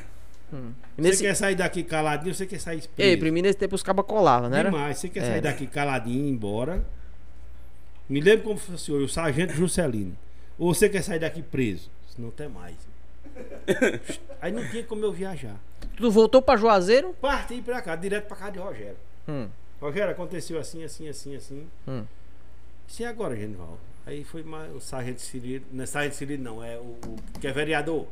Você Nesse... quer sair daqui caladinho ou você quer sair preso? Ei, primeiro nesse tempo os cabas colavam, né? Demais. Você quer É. sair daqui caladinho e ir embora? Me lembro como fosse hoje, o sargento Juscelino. Ou você quer sair daqui preso? Não tem mais. Aí não tinha como eu viajar. Tu voltou pra Juazeiro? Parti pra cá, direto pra casa de Rogério. Hum. Rogério, aconteceu assim, assim, assim, assim. Hum. E agora, Genival? Aí foi mais o sargento Cirilo. Não é sargento Cirilo, não, é o, o que é vereador.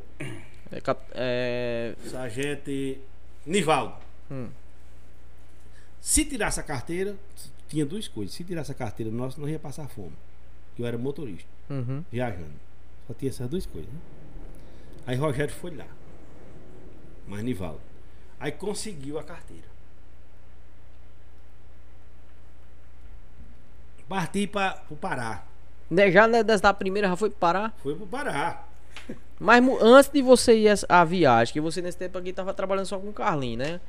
É, cap- é, Sargento Nivaldo. Hum. Se tirasse a carteira, tinha duas coisas. Se tirasse a carteira nossa, nós ia passar fome. Eu era motorista, uhum. viajando. Só tinha essas duas coisas. Né? Aí Rogério foi lá. Mas Nivaldo. Aí conseguiu a carteira. Parti para o Pará. Né, Já da primeira já foi parar. Foi pro Pará. Mas antes de você ir a viagem, que você nesse tempo aqui tava trabalhando só com o Carlinho, né?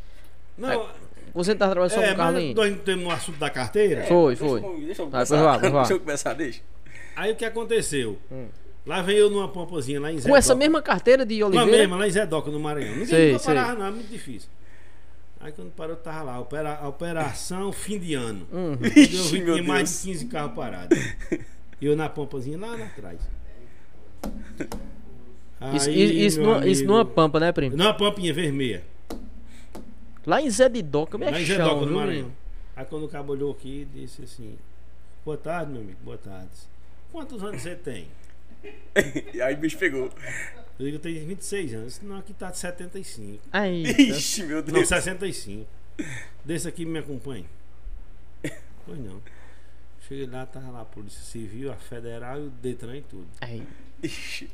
Não, Você tava trabalhando só é, com o Carlinho? mas nós não temos no assunto da carteira. Foi, Deixa foi. eu- Deixa eu começar. Deixa eu começar, deixa. Aí o que aconteceu? Hum. Lá veio eu numa pompazinha lá em Zé Com essa Doca. mesma carteira de Lá Oliveira? mesmo, lá em Zé Doca, no Maranhão. Ninguém Sei, nunca sei. parava, não, é muito difícil. Aí quando parou, eu tava lá, opera- a operação fim de ano. Uhum. Eu vi, meu tinha mais Deus. de 15 carros parados. E eu na pompazinha lá, lá atrás. Isso, Aí, isso, meu numa, isso amigo, numa pampa, né, primo? Numa pampinha vermelha. Lá em Zé de Doca, é Lá em Zé chão, Doca, no viu, Maranhão. menino? Aí quando o cabo olhou aqui, disse assim: Boa tarde, meu amigo, boa tarde. Quantos anos você tem? E aí o bicho pegou. Eu digo, eu tenho 26 anos. Não, aqui tá de 75. Aí, Ixi, meu Não, Deus. 65. Desse aqui me acompanha. Pois não. Cheguei lá, tava lá a Polícia Civil, a Federal e o Detran e tudo. aí. Ixi.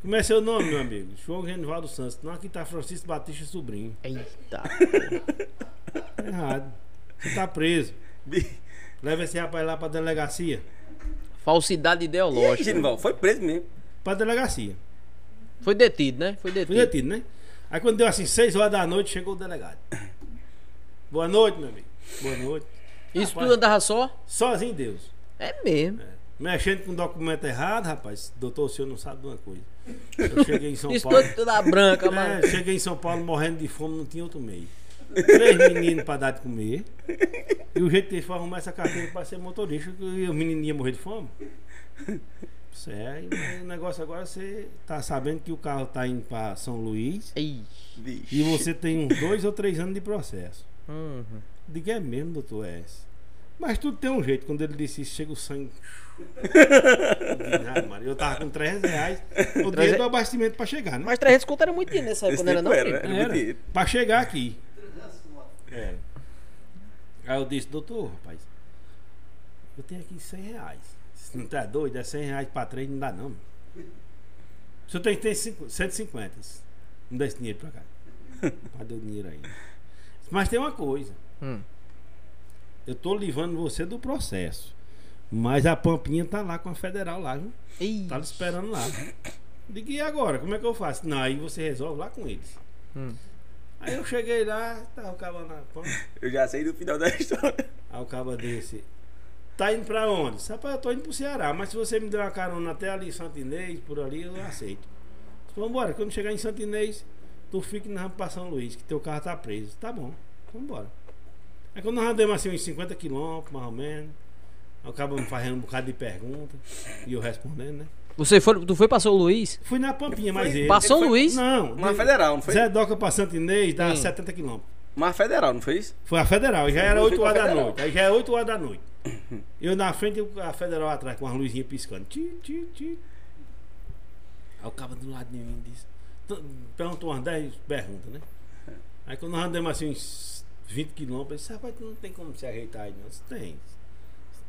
Como é seu nome, meu amigo? João Renivaldo Santos. Não, aqui tá Francisco Batista Sobrinho. Eita. Tá errado. Você tá preso. Leva esse rapaz lá pra delegacia. Falsidade E aí, ideológica. Genival? Foi preso mesmo. Pra delegacia. Foi detido, né? Foi detido. detido, né? Aí quando deu assim, 6 horas da noite, chegou o delegado. Boa noite, meu amigo. Boa noite. Isso tu Rapaz. andava só? Sozinho Deus. É mesmo. Mexendo com documento errado, rapaz. Doutor, o senhor não sabe de uma coisa. Eu cheguei em São Isso Paulo. tudo toda branca, mano. É, cheguei em São Paulo morrendo de fome, não tinha outro meio. Três meninos pra dar de comer. E o jeito que eles foram arrumar essa carteira pra ser motorista, e os meninos iam morrer de fome. Isso é, o negócio agora você tá sabendo que o carro tá indo pra São Luís. Vixe. e você tem uns dois ou três anos de processo. Uhum. Diga é mesmo, doutor S. Mas tudo tem um jeito, quando ele disse isso, chega o sangue. "Ah, Maria, Eu tava com 300 reais, o dinheiro do abastecimento pra chegar, né? Mas 300 conto era muito dinheiro nessa época, não era não? era, era dinheiro. Pra chegar aqui. É. Aí eu disse, doutor, rapaz, eu tenho aqui 100 reais. Se não tá doido, é 100 reais pra três, não dá não. O senhor tem que ter cinco- 150. Não dá esse dinheiro pra cá. Cadê o dinheiro aí? Mas tem uma coisa. Hum. Eu tô livrando você do processo. Mas a Pampinha tá lá com a federal lá, viu? Tá esperando lá. Digo, e agora? Como é que eu faço? Não, aí você resolve lá com eles. Hum. Aí eu cheguei lá, tava o cabo na Pampa. Eu já sei do final da história. Aí o cabo desse. Tá indo pra onde? Rapaz, eu tô indo pro Ceará, mas se você me der uma carona até ali em Santo Inês, por ali, eu aceito. Disse, Vambora, quando chegar em Santo Inês, tu fica na rampa pra São Luís, que teu carro tá preso. Tá bom, vambora. Aí quando nós andamos assim uns 50 quilômetros, mais ou menos, aí o cabo me fazendo um bocado de pergunta, e eu respondendo, né? Você foi, tu foi pra São Luís? Fui na Pampinha, mas ele. Pra São foi- Luís? Não, de- federal, não foi? Zé Doca pra Santo Inês dá Hum. 70 quilômetros. Uma federal, não foi isso? Foi a federal, já era Eu fui 8 pra horas da noite. Aí já é 8 horas da noite. Eu na frente e a federal atrás com as luzinhas piscando. Ti, ti, ti. Aí o cabo do lado de mim disse. Perguntou umas 10 perguntas, né? Aí quando nós andamos assim uns 20 quilômetros, eu disse, rapaz, tu não tem como se ajeitar aí, não. Eu disse, tem.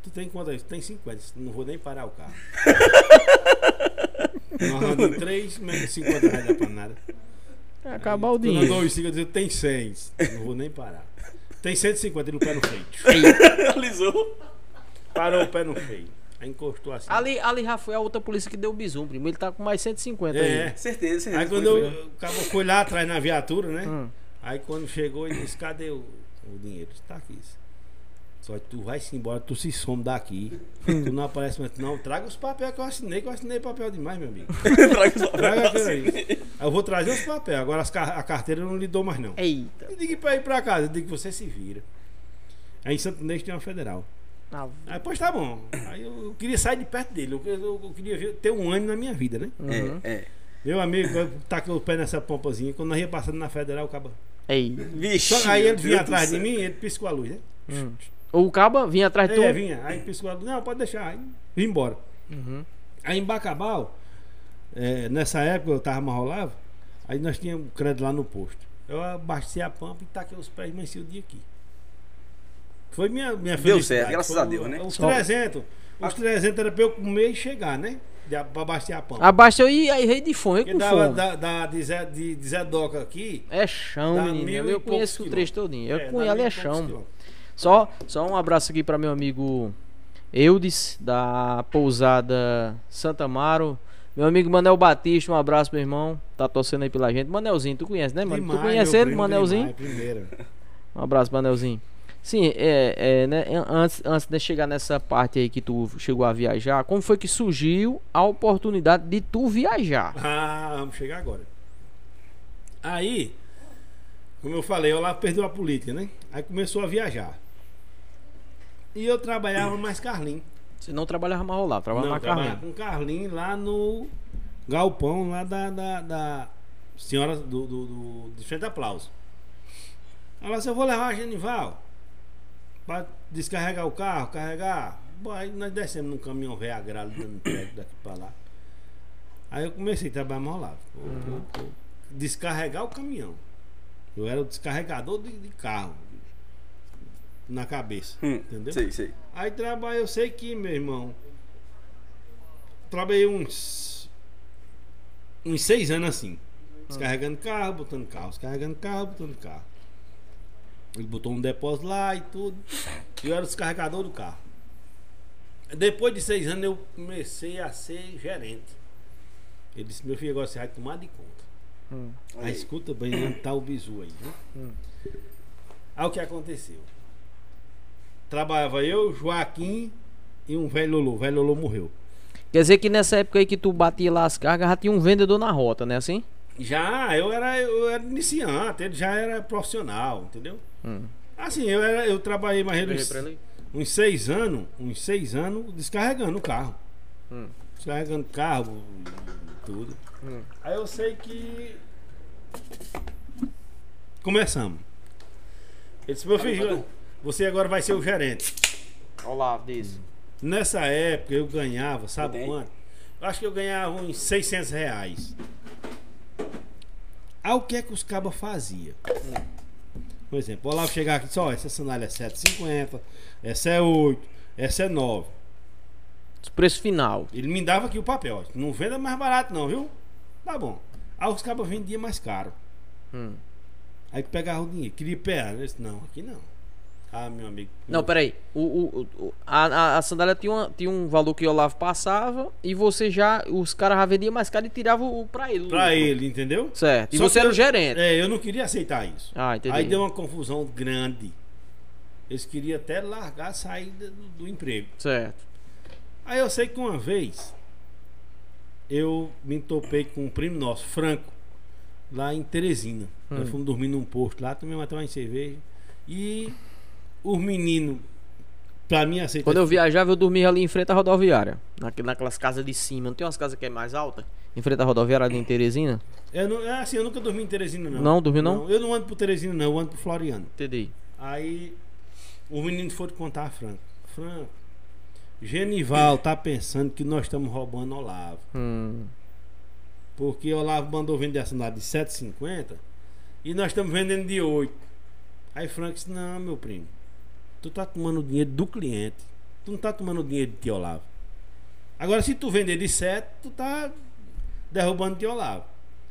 Tu tem quanto aí? Tu tem 50. Eu disse, não vou nem parar o carro. nós andamos 3, menos de 50 reais dá pra nada. É acabar o Quando dinheiro. andou os 5, eu disse, tem 100. Não vou nem parar. Tem 150 no pé no freio. Alisou. Parou o pé no freio. Aí encostou assim. Ali, ali já foi a outra polícia que deu o bisu, primo. Ele tá com mais 150 É. aí. Certeza, certeza. Aí quando eu, o cabo foi lá atrás na viatura, né? Hum. Aí quando chegou, ele disse, cadê o, o dinheiro? Eu Tá aqui. Só que tu vai se embora, tu se some daqui. tu não aparece mais. Não, traga os papéis que eu assinei, que eu assinei papel demais, meu amigo. Traga os Traga papéis. aí. Eu vou trazer os papéis. Agora car- a carteira eu não lhe dou mais, não. Eita. Eu digo pra ir pra casa, eu digo que você se vira. Aí em Santo Inês tem uma federal. Ah, Aí, pois tá bom. Aí eu, eu queria sair de perto dele. Eu, eu- eu queria ver- ter um ano na minha vida, né? uhum. É, é. Meu amigo, eu taquei o pé nessa pompazinha. Quando nós ia passando na federal, o cabo. Ei. Vixe. Só, aí ele vinha atrás de mim, ele piscou a luz, né? Hum. O caba vinha atrás de tu? É, vinha. Aí piscou a luz. Não, pode deixar. Aí vim embora. Uhum. Aí em Bacabal, é, nessa época eu tava marrolavo, aí nós tínhamos crédito lá no posto. Eu abasteci a pampa e taquei os pés e amanheci o dia aqui. Foi minha, minha Deu felicidade. certo, graças Foi a Deus, né? Os Só- 300. Os 300 era pra eu comer e chegar, né? De, pra abastecer a pampa. Abaixo eu ia aí rei de fome, com dava fome. da, da, de, Zé, de, de Zé Doca aqui. É chão, menino. e Eu conheço o trecho todinho. Eu É, conheço ali é e chão. quilômetros. Só, só um abraço aqui para meu amigo Eudes, da pousada Santa Amaro. Meu amigo Manel Batista, um abraço, meu irmão. Tá torcendo aí pela gente. Manelzinho, tu conhece, né, mano? Demais, tu conhece ele, Manelzinho? demais. Um abraço, Manelzinho. Sim, é, é, né, antes, antes de chegar nessa parte aí que tu chegou a viajar, como foi que surgiu a oportunidade de tu viajar? Ah, vamos chegar agora. Aí, como eu falei, eu lá perdeu a política, né? Aí começou a viajar. E eu trabalhava mais Carlinhos. Você não trabalhava mais lá, trabalhava trabalhava Carlinhos. com Carlinhos lá no galpão lá da, da, da senhora do, do, do, de frente aplauso. Ela disse, eu vou levar a Genival pra descarregar o carro, carregar. Bom, aí nós descemos num caminhão velho agrado dando prego daqui pra lá. Aí eu comecei a trabalhar mais lá. Pô. Descarregar o caminhão. Eu era o descarregador de, de carro. Na cabeça. Hum, entendeu? Sei, sei. Aí trabalho, eu sei que, meu irmão. Trabalhei uns. uns seis anos assim. Descarregando carro, botando carro, descarregando carro, botando carro. Ele botou um depósito lá e tudo. Eu era o descarregador do carro. Depois de seis anos eu comecei a ser gerente. Ele disse, meu filho, agora você vai tomar de conta. Hum. Aí aí. escuta bem onde tá o bizu aí, né? Hum. Aí o que aconteceu? Trabalhava eu, Joaquim e um velho Lolo. O velho Lolo morreu. Quer dizer que nessa época aí que tu batia lá as cargas, já tinha um vendedor na rota, né assim? Já, eu era, eu era iniciante, ele já era profissional, entendeu? Hum. Assim, eu, era, eu trabalhei mais uns, uns seis anos, uns seis anos descarregando o carro. Hum. Descarregando carro e tudo. Hum. Aí eu sei que. Começamos. Ele disse, meu filho, você agora vai ser o gerente. Olá, diz. Nessa época eu ganhava, sabe Tem? quanto? Eu acho que eu ganhava uns 600 reais. Aí o que é que os cabas faziam? Por exemplo, o Olavo chegar aqui e disse, ó, essa sandália é 7,50, essa é 8, essa é 9. Preço final. Ele me dava aqui o papel, ó, não venda mais barato não, viu? Tá bom. Aí os cabas vendiam mais caro. Hum. Aí pegava o dinheiro, queria pegar. Eu disse, não, aqui não. Ah, meu amigo. Não, peraí. O, o, o- a, a, sandália tinha, uma- tinha um valor que o Olavo passava e você já. Os caras já vendiam mais caro e tiravam o pra ele. Pra lucro. ele, entendeu? Certo. E Só você era eu- o gerente. É, eu não queria aceitar isso. Ah, entendi. Aí deu uma confusão grande. Eles queriam até largar, sair do, do emprego. Certo. Aí eu sei que uma vez eu me topei com um primo nosso, Franco, lá em Teresina. Hum. Nós fomos dormir num posto lá, tomei uma tomar cerveja. E os meninos, pra mim aceitar. Quando eu viajava, eu dormia ali em frente à rodoviária. Naque- Naquelas casas de cima. Não tem umas casas que é mais alta? Em frente à rodoviária ali em Teresina? Eu não, é assim, eu nunca dormi em Teresina, não. Não, dormiu não? Eu não ando pro Teresina, não, eu ando pro Floriano. Entendi. Aí os meninos foram contar a Franco. Franco, Genival tá pensando que nós estamos roubando Olavo. Hum. Porque Olavo mandou vender a sandália de 7,50 E nós estamos vendendo de 8. Aí Frank disse, não, meu primo, tu tá tomando o dinheiro do cliente. Tu não tá tomando o dinheiro de tio Olavo. Agora, se tu vender de 7, tu tá derrubando tio Olavo.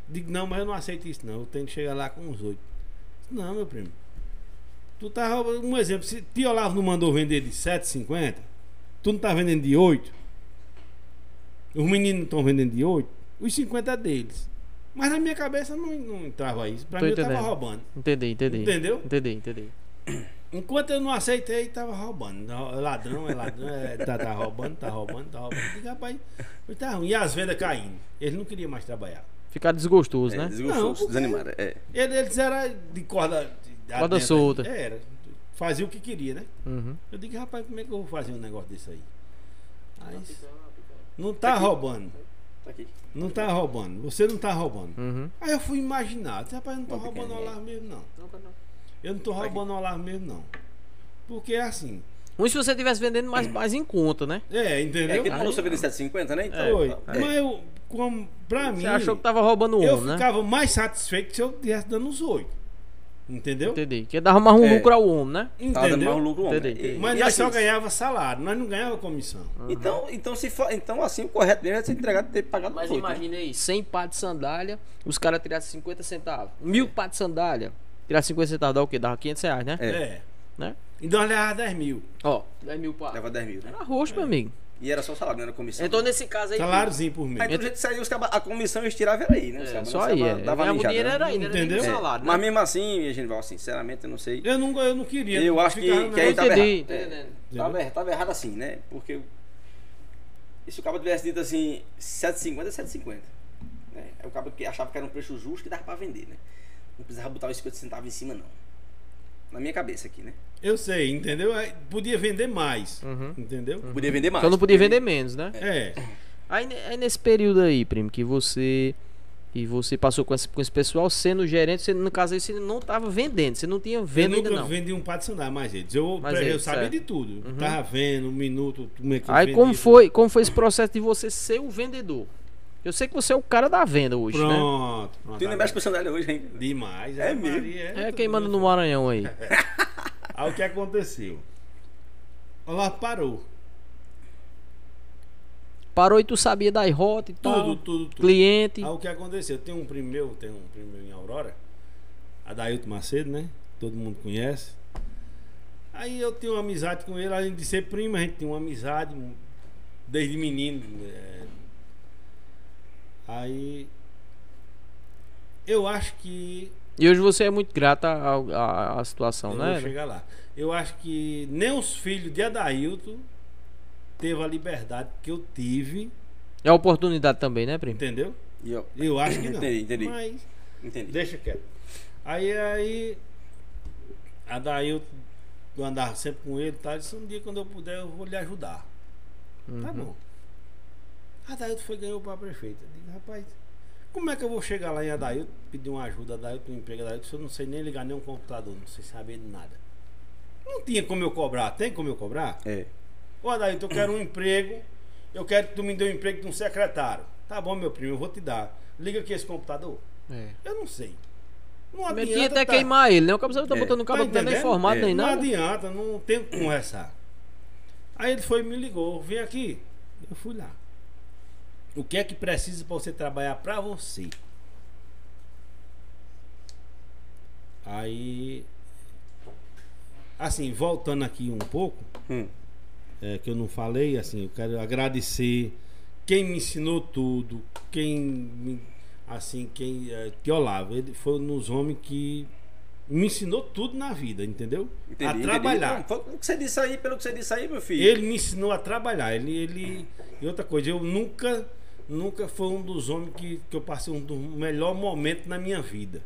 Digo, não, mas eu não aceito isso não. Eu tenho que chegar lá com uns 8. Não, meu primo. Tu tá roubando. Um exemplo, se tio Olavo não mandou vender de 7,50, tu não tá vendendo de 8. Os meninos estão vendendo de 8, os 50 é deles. Mas na minha cabeça não, não entrava isso. Pra Tô mim eu tava entendendo. roubando. Entendi, entendi. Entendeu? Entendi, entendi. Enquanto eu não aceitei, tava roubando. Ladrão é ladrão, é, tá, tá roubando, tá roubando, tá roubando. Digo, rapaz, tá ruim. E as vendas caindo. Eles não queriam mais trabalhar. Ficar desgostoso, É, né? desgostoso, Não, desanimado. É. Eles, eles eram de corda. de- Corda adentro. solta. Era. Fazia o que queria, né? Uhum. Eu digo, rapaz, como é que eu vou fazer um negócio desse aí? Aí, não tá roubando. Tá aqui. Não tá roubando. Você não tá roubando. Uhum. Aí eu fui imaginar. Rapaz, eu não tô Uma roubando o pequenininha. Olavo mesmo, não. Eu não tô roubando o Olavo mesmo, não. Porque é assim. Ruim se você estivesse vendendo mais, mais em conta, né? É, É entendeu? que ele falou sobre 750, né? Então, Foi. é. Mas eu, como, pra mim, Você achou que tava roubando o eu homem, né? ficava mais satisfeito se eu estivesse dando os oito. Entendeu? Entendi. Que dava mais um É. lucro ao homem, né? Tava dando mais Entendeu? lucro ao homem. Entendi, entendi. Mas e nós assim, só ganhava salário, nós não ganhava comissão. Então, então, se for, então, assim, o correto mesmo é ser entregado ter pagado Mas né? imagine aí, 100 par de sandália, os caras tirassem 50 centavos. Mil par de sandália, tirassem 50 centavos, dá o quê? Dava 500 reais, né? É. É. né? Então levava 10 mil. Ó, 10 mil par. Leva 10 mil, né? Era roxo, meu amigo. E era só salário, não era comissão. Então nesse caso aí... Saláriozinho por mês. Aí, do jeito que saiu, a comissão eles tiravam era aí, né? É, só aí, dava- é. dava o dinheiro era aí, né? Era Entendeu? É, salário, Mas né? mesmo assim, Genival, sinceramente, eu não sei. Eu não, eu não queria. Eu não acho que, que aí não. tava entendi, errado. É, tava, er- tava errado assim, né? Porque e se o cabo tivesse dito assim, 7,50 é 7,50. Né? É o cabo que achava que era um preço justo que dava pra vender, né? Não precisava botar os 50 centavos em cima, não. Na minha cabeça aqui, né? Eu sei, entendeu? Aí Podia vender mais. Uhum. Entendeu? Podia vender mais. Só não podia vender menos, né? É. Aí, ne- aí nesse período aí, primo, que você e você passou com esse, com esse pessoal, sendo gerente, você, no caso aí você não tava vendendo, você não tinha Eu venda ainda nunca não. vendi um par de sandália mais eles. Eu, Mais eu eles, sabia certo. de tudo. Tava vendo um minuto, como é que eu Aí como foi, como foi esse processo de você ser o vendedor? Eu sei que você é o cara da venda hoje, né? Pronto, pronto. Tu ainda mexe com sandália hoje, hein? Demais. É a mesmo? Maria É tudo quem manda no Maranhão aí. Aí o que aconteceu? Ela parou. Parou e tu sabia das rotas e Tudo, tal. tudo, tudo. Cliente. Aí o que aconteceu? Tem um primo meu, tem um primo meu em Aurora, Adailton Macedo, né? Todo mundo conhece. Aí eu tenho uma amizade com ele, além de ser primo, a gente tem uma amizade desde menino. é. Aí eu acho que E hoje você é muito grata à, à situação, eu né? vou chegar lá. Eu acho que nem os filhos de Adailton teve a liberdade que eu tive, É a oportunidade também, né, primo? entendeu? Eu, Eu acho que não. Entendi, entendi. Mas entendi. Deixa quieto. Aí, aí, a daí eu andava sempre com ele, tá? Ele disse, um dia quando eu puder eu vou lhe ajudar. Tá bom. A Adailton foi ganhou para prefeito. Eu digo, rapaz, como é que eu vou chegar lá em Adailton, pedir uma ajuda a Adailton, um emprego a Adailton, se eu não sei nem ligar nem um computador, não sei saber de nada. Não tinha como eu cobrar, tem como eu cobrar? É. Ô Adailton, eu quero um emprego, eu quero que tu me dê um emprego de um secretário. Tá bom, meu primo, eu vou te dar. Liga aqui esse computador. É. Eu não sei. Não Mas adianta. tinha até tá- queimar ele, né? O cabelo tá É. botando o cabo Tá não tá nem formado É. nem Não nada. adianta, não tem o que conversar. Aí ele foi e me ligou, vem aqui. Eu fui lá. O que é que precisa para você trabalhar para você? Aí, assim, voltando aqui um pouco, Hum. é, que eu não falei, assim, eu quero agradecer quem me ensinou tudo, quem assim, quem é, que Olavo, ele foi um dos homens que me ensinou tudo na vida, entendeu? Entendi, a entendi. trabalhar. Não, foi o que você disse aí, pelo que você disse aí, meu filho. Ele me ensinou a trabalhar. Ele, ele e outra coisa, eu nunca, nunca foi um dos homens que, que eu passei um dos melhores momentos na minha vida.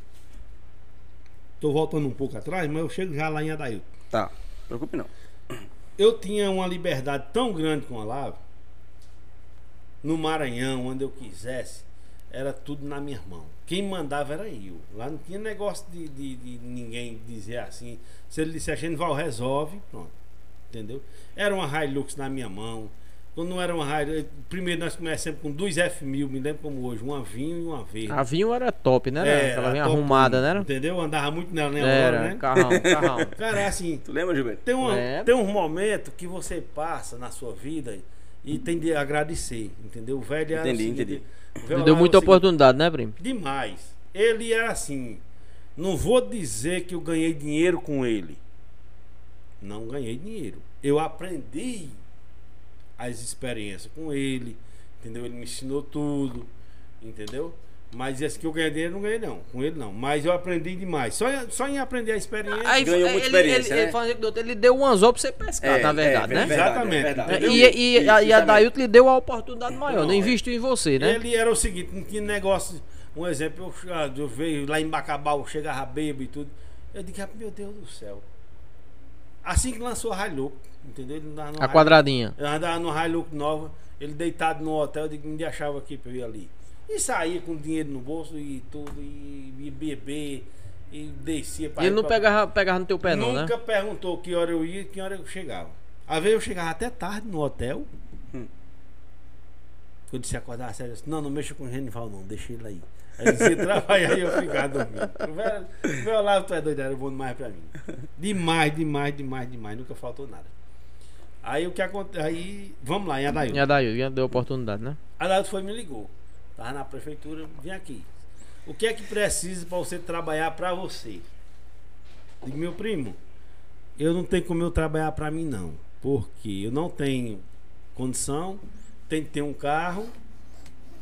Tô voltando um pouco atrás, mas eu chego já lá em Adailton. Tá, preocupe não. eu tinha uma liberdade tão grande com a Lava, no Maranhão, onde eu quisesse, era tudo na minha mão. Quem mandava era eu. Lá não tinha negócio de, de- de ninguém dizer assim. Se ele dissesse, Genival, resolve, pronto. Entendeu? Era uma Hilux na minha mão, Quando não era uma Hilux, primeiro nós começamos com dois F1000, me lembro como hoje, uma vinho e uma verde. A vinho era top, né? É, Aquela era vinha arrumada, né? Entendeu? Andava muito nela, né? Era, Aurora, né? carrão, carrão. Cara, assim, Tu lembra, Gilberto? tem, uma, É. tem um momento que você passa na sua vida e tem de agradecer, entendeu? O velho era Entendi, o seguinte, entendi. velho deu era muita seguinte, oportunidade, né, primo? Demais. Ele era assim. Não vou dizer que eu ganhei dinheiro com ele. Não ganhei dinheiro. Eu aprendi as experiências com ele. Entendeu? Ele me ensinou tudo. Entendeu? Mas esse que eu ganhei dinheiro, eu não ganhei não. Com ele não. Mas eu aprendi demais. Só, em- só em aprender a experiência. Aí, Ganhou ele, muita ele, experiência, ele, né? ele, ele deu um anzol pra você pescar, É, na verdade, é, né? Exatamente. é verdade. É? E, e, e, a- e a. Dailton lhe deu a oportunidade maior, Não, não é. investiu em você, né? Ele era o seguinte, não tinha negócio. Um exemplo, eu, ah, eu veio lá em Bacabal, chegava bêbado e tudo. Eu digo, meu Deus do céu. Assim que lançou a Hilux, entendeu? Ele andava A quadradinha. Eu andava no Hilux nova, ele deitado no hotel, eu digo, me achava aqui pra eu ir ali. E saía com dinheiro no bolso e tudo, e, e beber, e descia pra E ele não pra- pegava, pegava no teu pé, não, né? Nunca perguntou que hora eu ia e que hora eu chegava. Às vezes eu chegava até tarde no hotel. Hum. Eu disse acordar eu disse, não, não mexa com o Genival não, deixa ele aí. Aí ele dizia trabalhar e eu ficava dormindo. Meu lado, tu é doido, era bom demais pra mim. Demais, demais, demais, demais. Nunca faltou nada. Aí o que acontece? Aí, vamos lá, em Adail. E a Dailton já deu oportunidade, né? Adailton foi me ligou. Tava na prefeitura, vim aqui. O que é que precisa para você trabalhar para você? Digo, meu primo, eu não tenho como eu trabalhar para mim não. Porque eu não tenho condição, tenho que ter um carro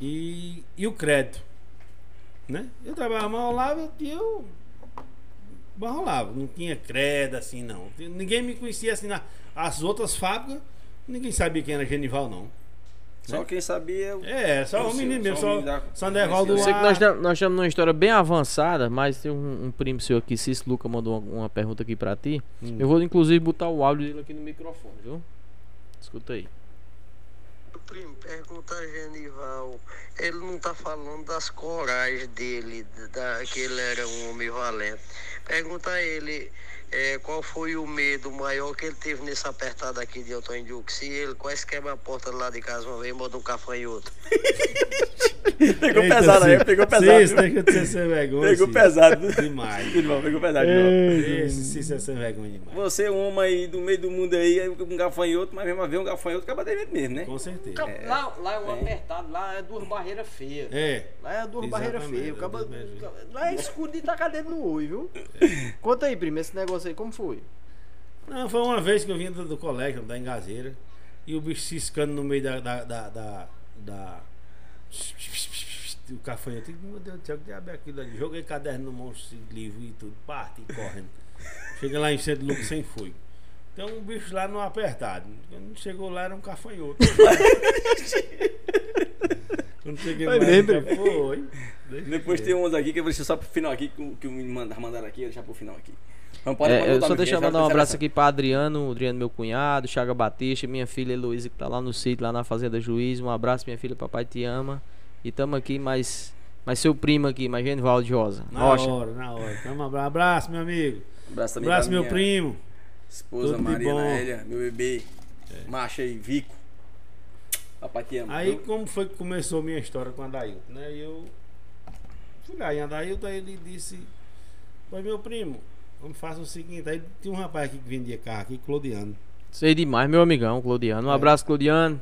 e, e o crédito. Né? Eu trabalhava mal rolava e eu mal rolava. Não tinha crédito assim não. Ninguém me conhecia assim. Na, as outras fábricas, ninguém sabia quem era Genival não. Só quem sabia. É, só o menino mesmo, só o só, só Nevaldo Eu sei que nós, nós estamos numa história bem avançada, mas tem um, um primo seu aqui, Cis Luca, mandou uma, uma pergunta aqui pra ti. Hum. Eu vou inclusive botar o áudio dele aqui no microfone, viu? Escuta aí. Primo, pergunta a Genival. Ele não tá falando das corais dele, da, que ele era um homem valente. Pergunta a ele é, qual foi o medo maior que ele teve nesse apertado aqui de Antônio Duque. Se ele quase quebra a porta lá de casa uma vez e manda um cafanhoto. Pegou Eita, pesado aí, Cis, pegou pesado. deixa de ser sem vergonha. Pegou pesado. Demais. Gilberto, Pegou pesado. Esse Cis é sem vergonha demais. Você, um homem aí do meio do mundo aí, um gafanhoto, mas mesmo a ver um gafanhoto, acaba devendo mesmo, né? Com certeza. Lá, lá é um É. apertado, lá é duas barreiras feias. É. Lá é duas Exatamente, barreiras feias. é O caba- duas barreiras Lá é escuro de tacar dedo no olho, viu? Conta aí, primo, esse negócio aí, como foi? Não, foi uma vez que eu vim do, do colégio, da Engazeira, e o bicho ciscando no meio da. da, da, da, da- o cafanhoto. Meu Deus do céu, que diabo é aquilo ali? Joguei caderno no monstro livro e tudo, parte e correndo. Chega lá em centro Lucas sem foi. Então um bicho lá no apertado. Quando chegou lá era um cafanhoto. Quando cheguei Foi mesmo, já foi. Deixa Depois tem uns aqui que eu vou deixar só pro final aqui, que, o- que me mandaram, mandaram aqui, eu deixar pro final aqui. Então pode É, eu só deixa eu mandar um abraço aqui pra Adriano, Adriano meu cunhado, Chaga Batista, minha filha Heloísa que tá lá no sítio, lá na Fazenda Juiz. Um abraço, minha filha, papai te ama. E tamo aqui, mais, mais seu primo aqui, mais Genivaldo de Rosa. Na Rocha. hora, na hora. Então, um abra- abraço, meu amigo. Abraço também Abraço, meu primo. Esposa Tudo Maria meu bebê, Macha e Vico. Papai te ama. Aí viu? como foi que começou a minha história com a Adailton, né? E eu fui lá em Adailton, aí ele disse, pois meu primo, vamos fazer o seguinte, aí tinha um rapaz aqui que vendia carro aqui, Claudiano. Sei demais, meu amigão, Claudiano. Um É. abraço, Claudiano.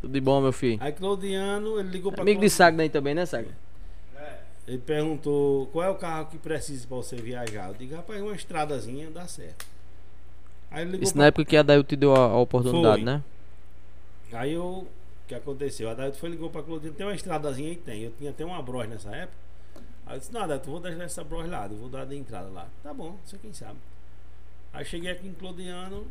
Tudo de bom, meu filho. Aí Claudiano, ele ligou pra Amigo de Sagna aí também, né, Sagna? Ele perguntou qual é o carro que precisa pra você viajar. Eu digo, rapaz, uma estradazinha dá certo. Aí ele ligou Isso pra- na época que a Dailton te deu a, a oportunidade, Foi. né? Aí eu. O que aconteceu? A Dailton foi ligou pra Claudino, tem uma estradazinha aí? Tem. Eu tinha até uma Bros nessa época. Aí eu disse, não, Dailton, vou deixar essa Bros lá, eu vou dar de entrada lá. Tá bom, você quem sabe. Aí cheguei aqui em Claudiano.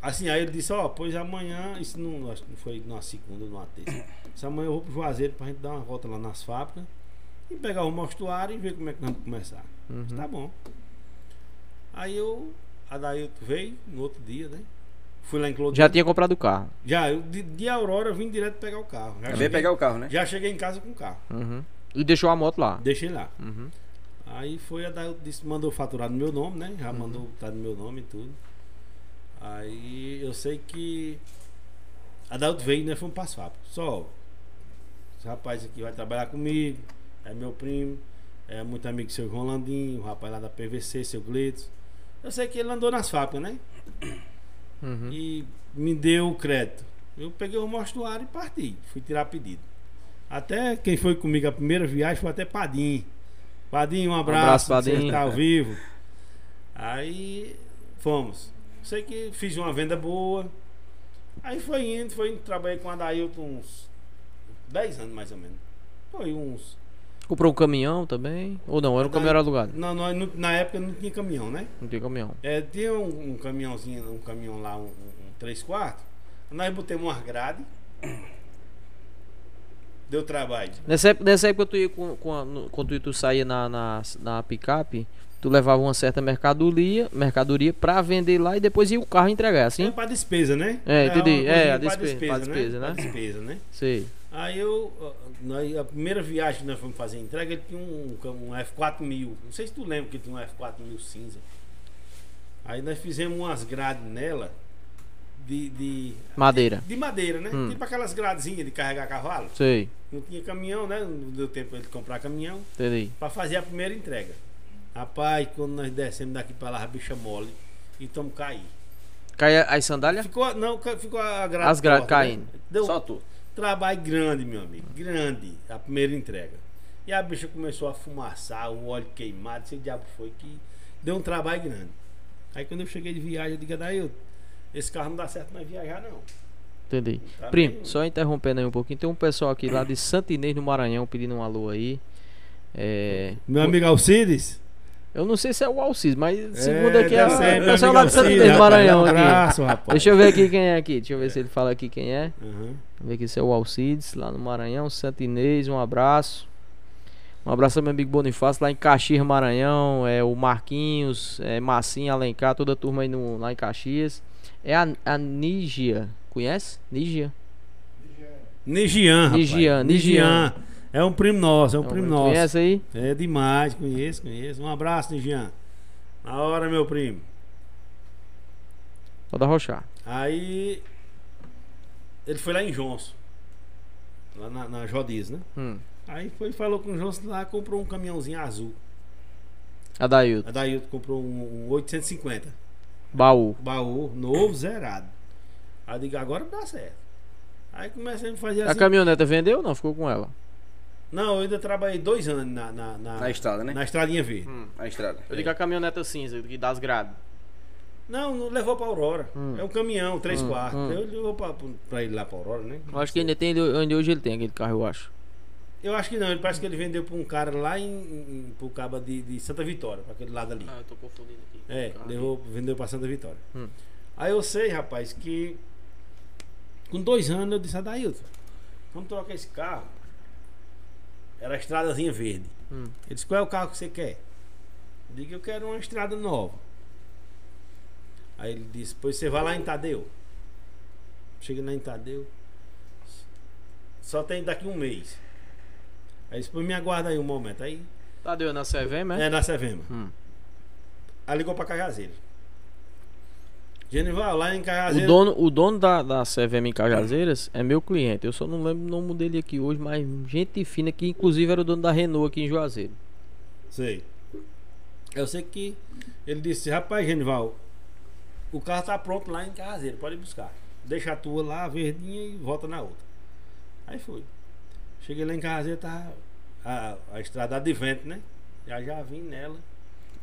Assim, aí ele disse, ó, pois amanhã, isso não, acho que não foi numa segunda ou numa terça. Se amanhã eu vou pro Juazeiro pra gente dar uma volta lá nas fábricas e pegar o mostruário e ver como é que nós vamos começar. Uhum. Tá bom. Aí eu, a Dailton veio no outro dia, né? Fui lá em Claudiano. Já tinha comprado o carro. Já, eu de, de Aurora eu vim direto pegar o carro. Já Veio cheguei, pegar o carro, né? já cheguei em casa com o carro. Uhum. E deixou a moto lá. Deixei lá. Uhum. Aí foi a Dailton disse, mandou faturar no meu nome, né? Uhum. Já mandou tá no meu nome e tudo. Aí eu sei que Adalto veio e nós fomos para as fábricas. Só, esse rapaz aqui vai trabalhar comigo, é meu primo, é muito amigo do seu Landim, o rapaz lá da PVC, seu Gleitz. Eu sei que ele andou nas fábricas, né? Uhum. E me deu o crédito. Eu peguei o mostruário e parti. Fui tirar pedido. Até quem foi comigo a primeira viagem foi até Padim. Padim, um abraço. abraço, você Padim. Tá ao vivo. Aí fomos. Sei que fiz uma venda boa. Aí foi indo, foi indo. Trabalhei com a Dailton uns 10 anos mais ou menos. Foi uns. Comprou um caminhão também? Ou não? Era um caminhão era alugado? Não, não, não- na época não tinha caminhão, né? Não tinha caminhão. É, tinha um, um caminhãozinho, um caminhão lá, um, um, um 3 quartos. Nós botamos umas grades. Deu trabalho. Nessa época, nessa época tu ia com, com quando tu saía na, na, na picape, tu levava uma certa mercadoria, mercadoria pra vender lá e depois ia o carro entregar, É assim? pra despesa, né? É, entendi. uma coisinha É, a pra despesa, pra despesa, né? Pra despesa, né? Sei. Aí eu, a primeira viagem que nós fomos fazer a entrega, ele tinha um, um F4000. Não sei se tu lembra que tinha um F4000 cinza. Aí nós fizemos umas grades nela de, de, Madeira. de madeira, né? Hum. Tipo aquelas gradezinhas de carregar cavalo. Sei. Não tinha caminhão, né? Não deu tempo ele comprar caminhão. Entendi. Pra fazer a primeira entrega. Rapaz, quando nós descemos daqui pra lá, a bicha mole. E tamo cair. Cai as sandálias? Ficou, não, ficou a grade. As grades né? caindo. Deu Só tu. trabalho grande, meu amigo. Grande. A primeira entrega. E a bicha começou a fumaçar, o óleo queimado. Esse diabo foi que deu um trabalho grande. Aí quando eu cheguei de viagem, eu digo, daí esse carro não dá certo nós viajar, não. Entendi. Tá Primo, bem. só interrompendo aí um pouquinho. Tem um pessoal aqui lá de Santo Inês no Maranhão pedindo um alô aí. É. Meu amigo Alcides. Eu não sei se é o Alcides, mas segundo aqui é deve ser, o pessoal lá de Santo Alcides, Inês do. Maranhão Um aqui. abraço, rapaz. Deixa eu ver aqui quem é aqui. Deixa eu ver se ele fala aqui quem é. Uhum. Vamos ver aqui se é o Alcides, lá no Maranhão, Santo Inês, um abraço. Um abraço ao meu amigo Bonifácio, lá em Caxias, Maranhão. É o Marquinhos, é Massinha, Alencar, toda a turma aí no, lá em Caxias. É a, a Nígia, conhece? Nígia? Nigian. Nigian, Nigian. É um primo nosso, é um primo nosso. Conhece aí? É demais, conheço, conheço. Um abraço, Nigian. Na hora, meu primo. Pode arrochar. Aí ele foi lá em Johnson. Lá na, na Jodiz, né? Hum. Aí foi falou com o Johnson lá, comprou um caminhãozinho azul. Adailton, A Daí comprou um, um 850. Baú. Baú, novo, zerado. Aí eu digo, agora dá certo. Aí comecei a fazer A assim. caminhoneta vendeu ou não? Ficou com ela? Não, eu ainda trabalhei dois anos na, na, na, Na estrada, né? na estradinha verde. Na estrada. Eu digo a caminhoneta cinza, que das grades. Não, não levou pra Aurora. Hum. É um caminhão, três Hum, quartos. hum. Eu levou pra, pra ele lá pra Aurora, né? Eu acho que ainda tem, onde hoje ele tem aquele carro, eu acho. Eu acho que não, ele parece que ele vendeu pra um cara lá em, em pro caba de, de Santa Vitória, pra aquele lado ali. eu tô confundindo aqui. É, levou, vendeu pra Santa Vitória. Hum. Aí eu sei, rapaz, que com dois anos eu disse, Adailton, vamos trocar esse carro. Era a estradazinha verde. Hum. Ele disse, qual é o carro que você quer? Eu digo, eu quero uma estrada nova. Aí ele disse, pois você vai lá em Tadeu. Chega lá em Tadeu. Só tem daqui um mês. Aí ele disse, me aguarda aí um momento. Aí Tadeu na CVM, é? é na Sevema. Hum. Aí ligou pra Cajazeiro. Genival, lá em O Cajazeiro. dono, o dono da, da CVM em Cajazeiras é meu cliente. Eu só não lembro o nome dele aqui hoje, mas gente fina que inclusive era o dono da Renault aqui em Juazeiro. Sei. Eu sei que ele disse, rapaz, Genival, o carro tá pronto lá em Cajazeiro, pode ir buscar. Deixa a tua lá, verdinha, e volta na outra. Aí fui. Cheguei lá em Cajazeiro, tá a, a estrada de vento, né? Já já vim nela.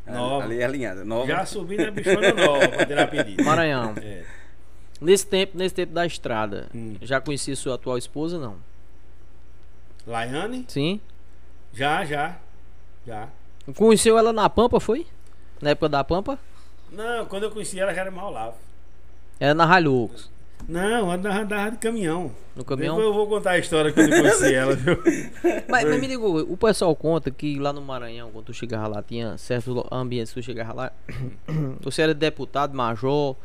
Nova. Ali é alinhada. Nova. Já subi na bichona nova pra tirar pedido. Maranhão. É. Nesse tempo, nesse tempo da estrada, Hum. já conheci sua atual esposa, não? Laiane? Sim. Já, já. Já. Conheceu ela na Pampa, foi? Na época da Pampa? Não, quando eu conheci ela já era mal lá. Era na Hilux. Não, andava, andava de caminhão. No caminhão? Depois eu vou contar a história quando eu conheci ela, viu? Mas, mas me ligou, o pessoal conta que lá no Maranhão, quando tu chegava lá, tinha certos ambientes que tu chegava lá. você era deputado, major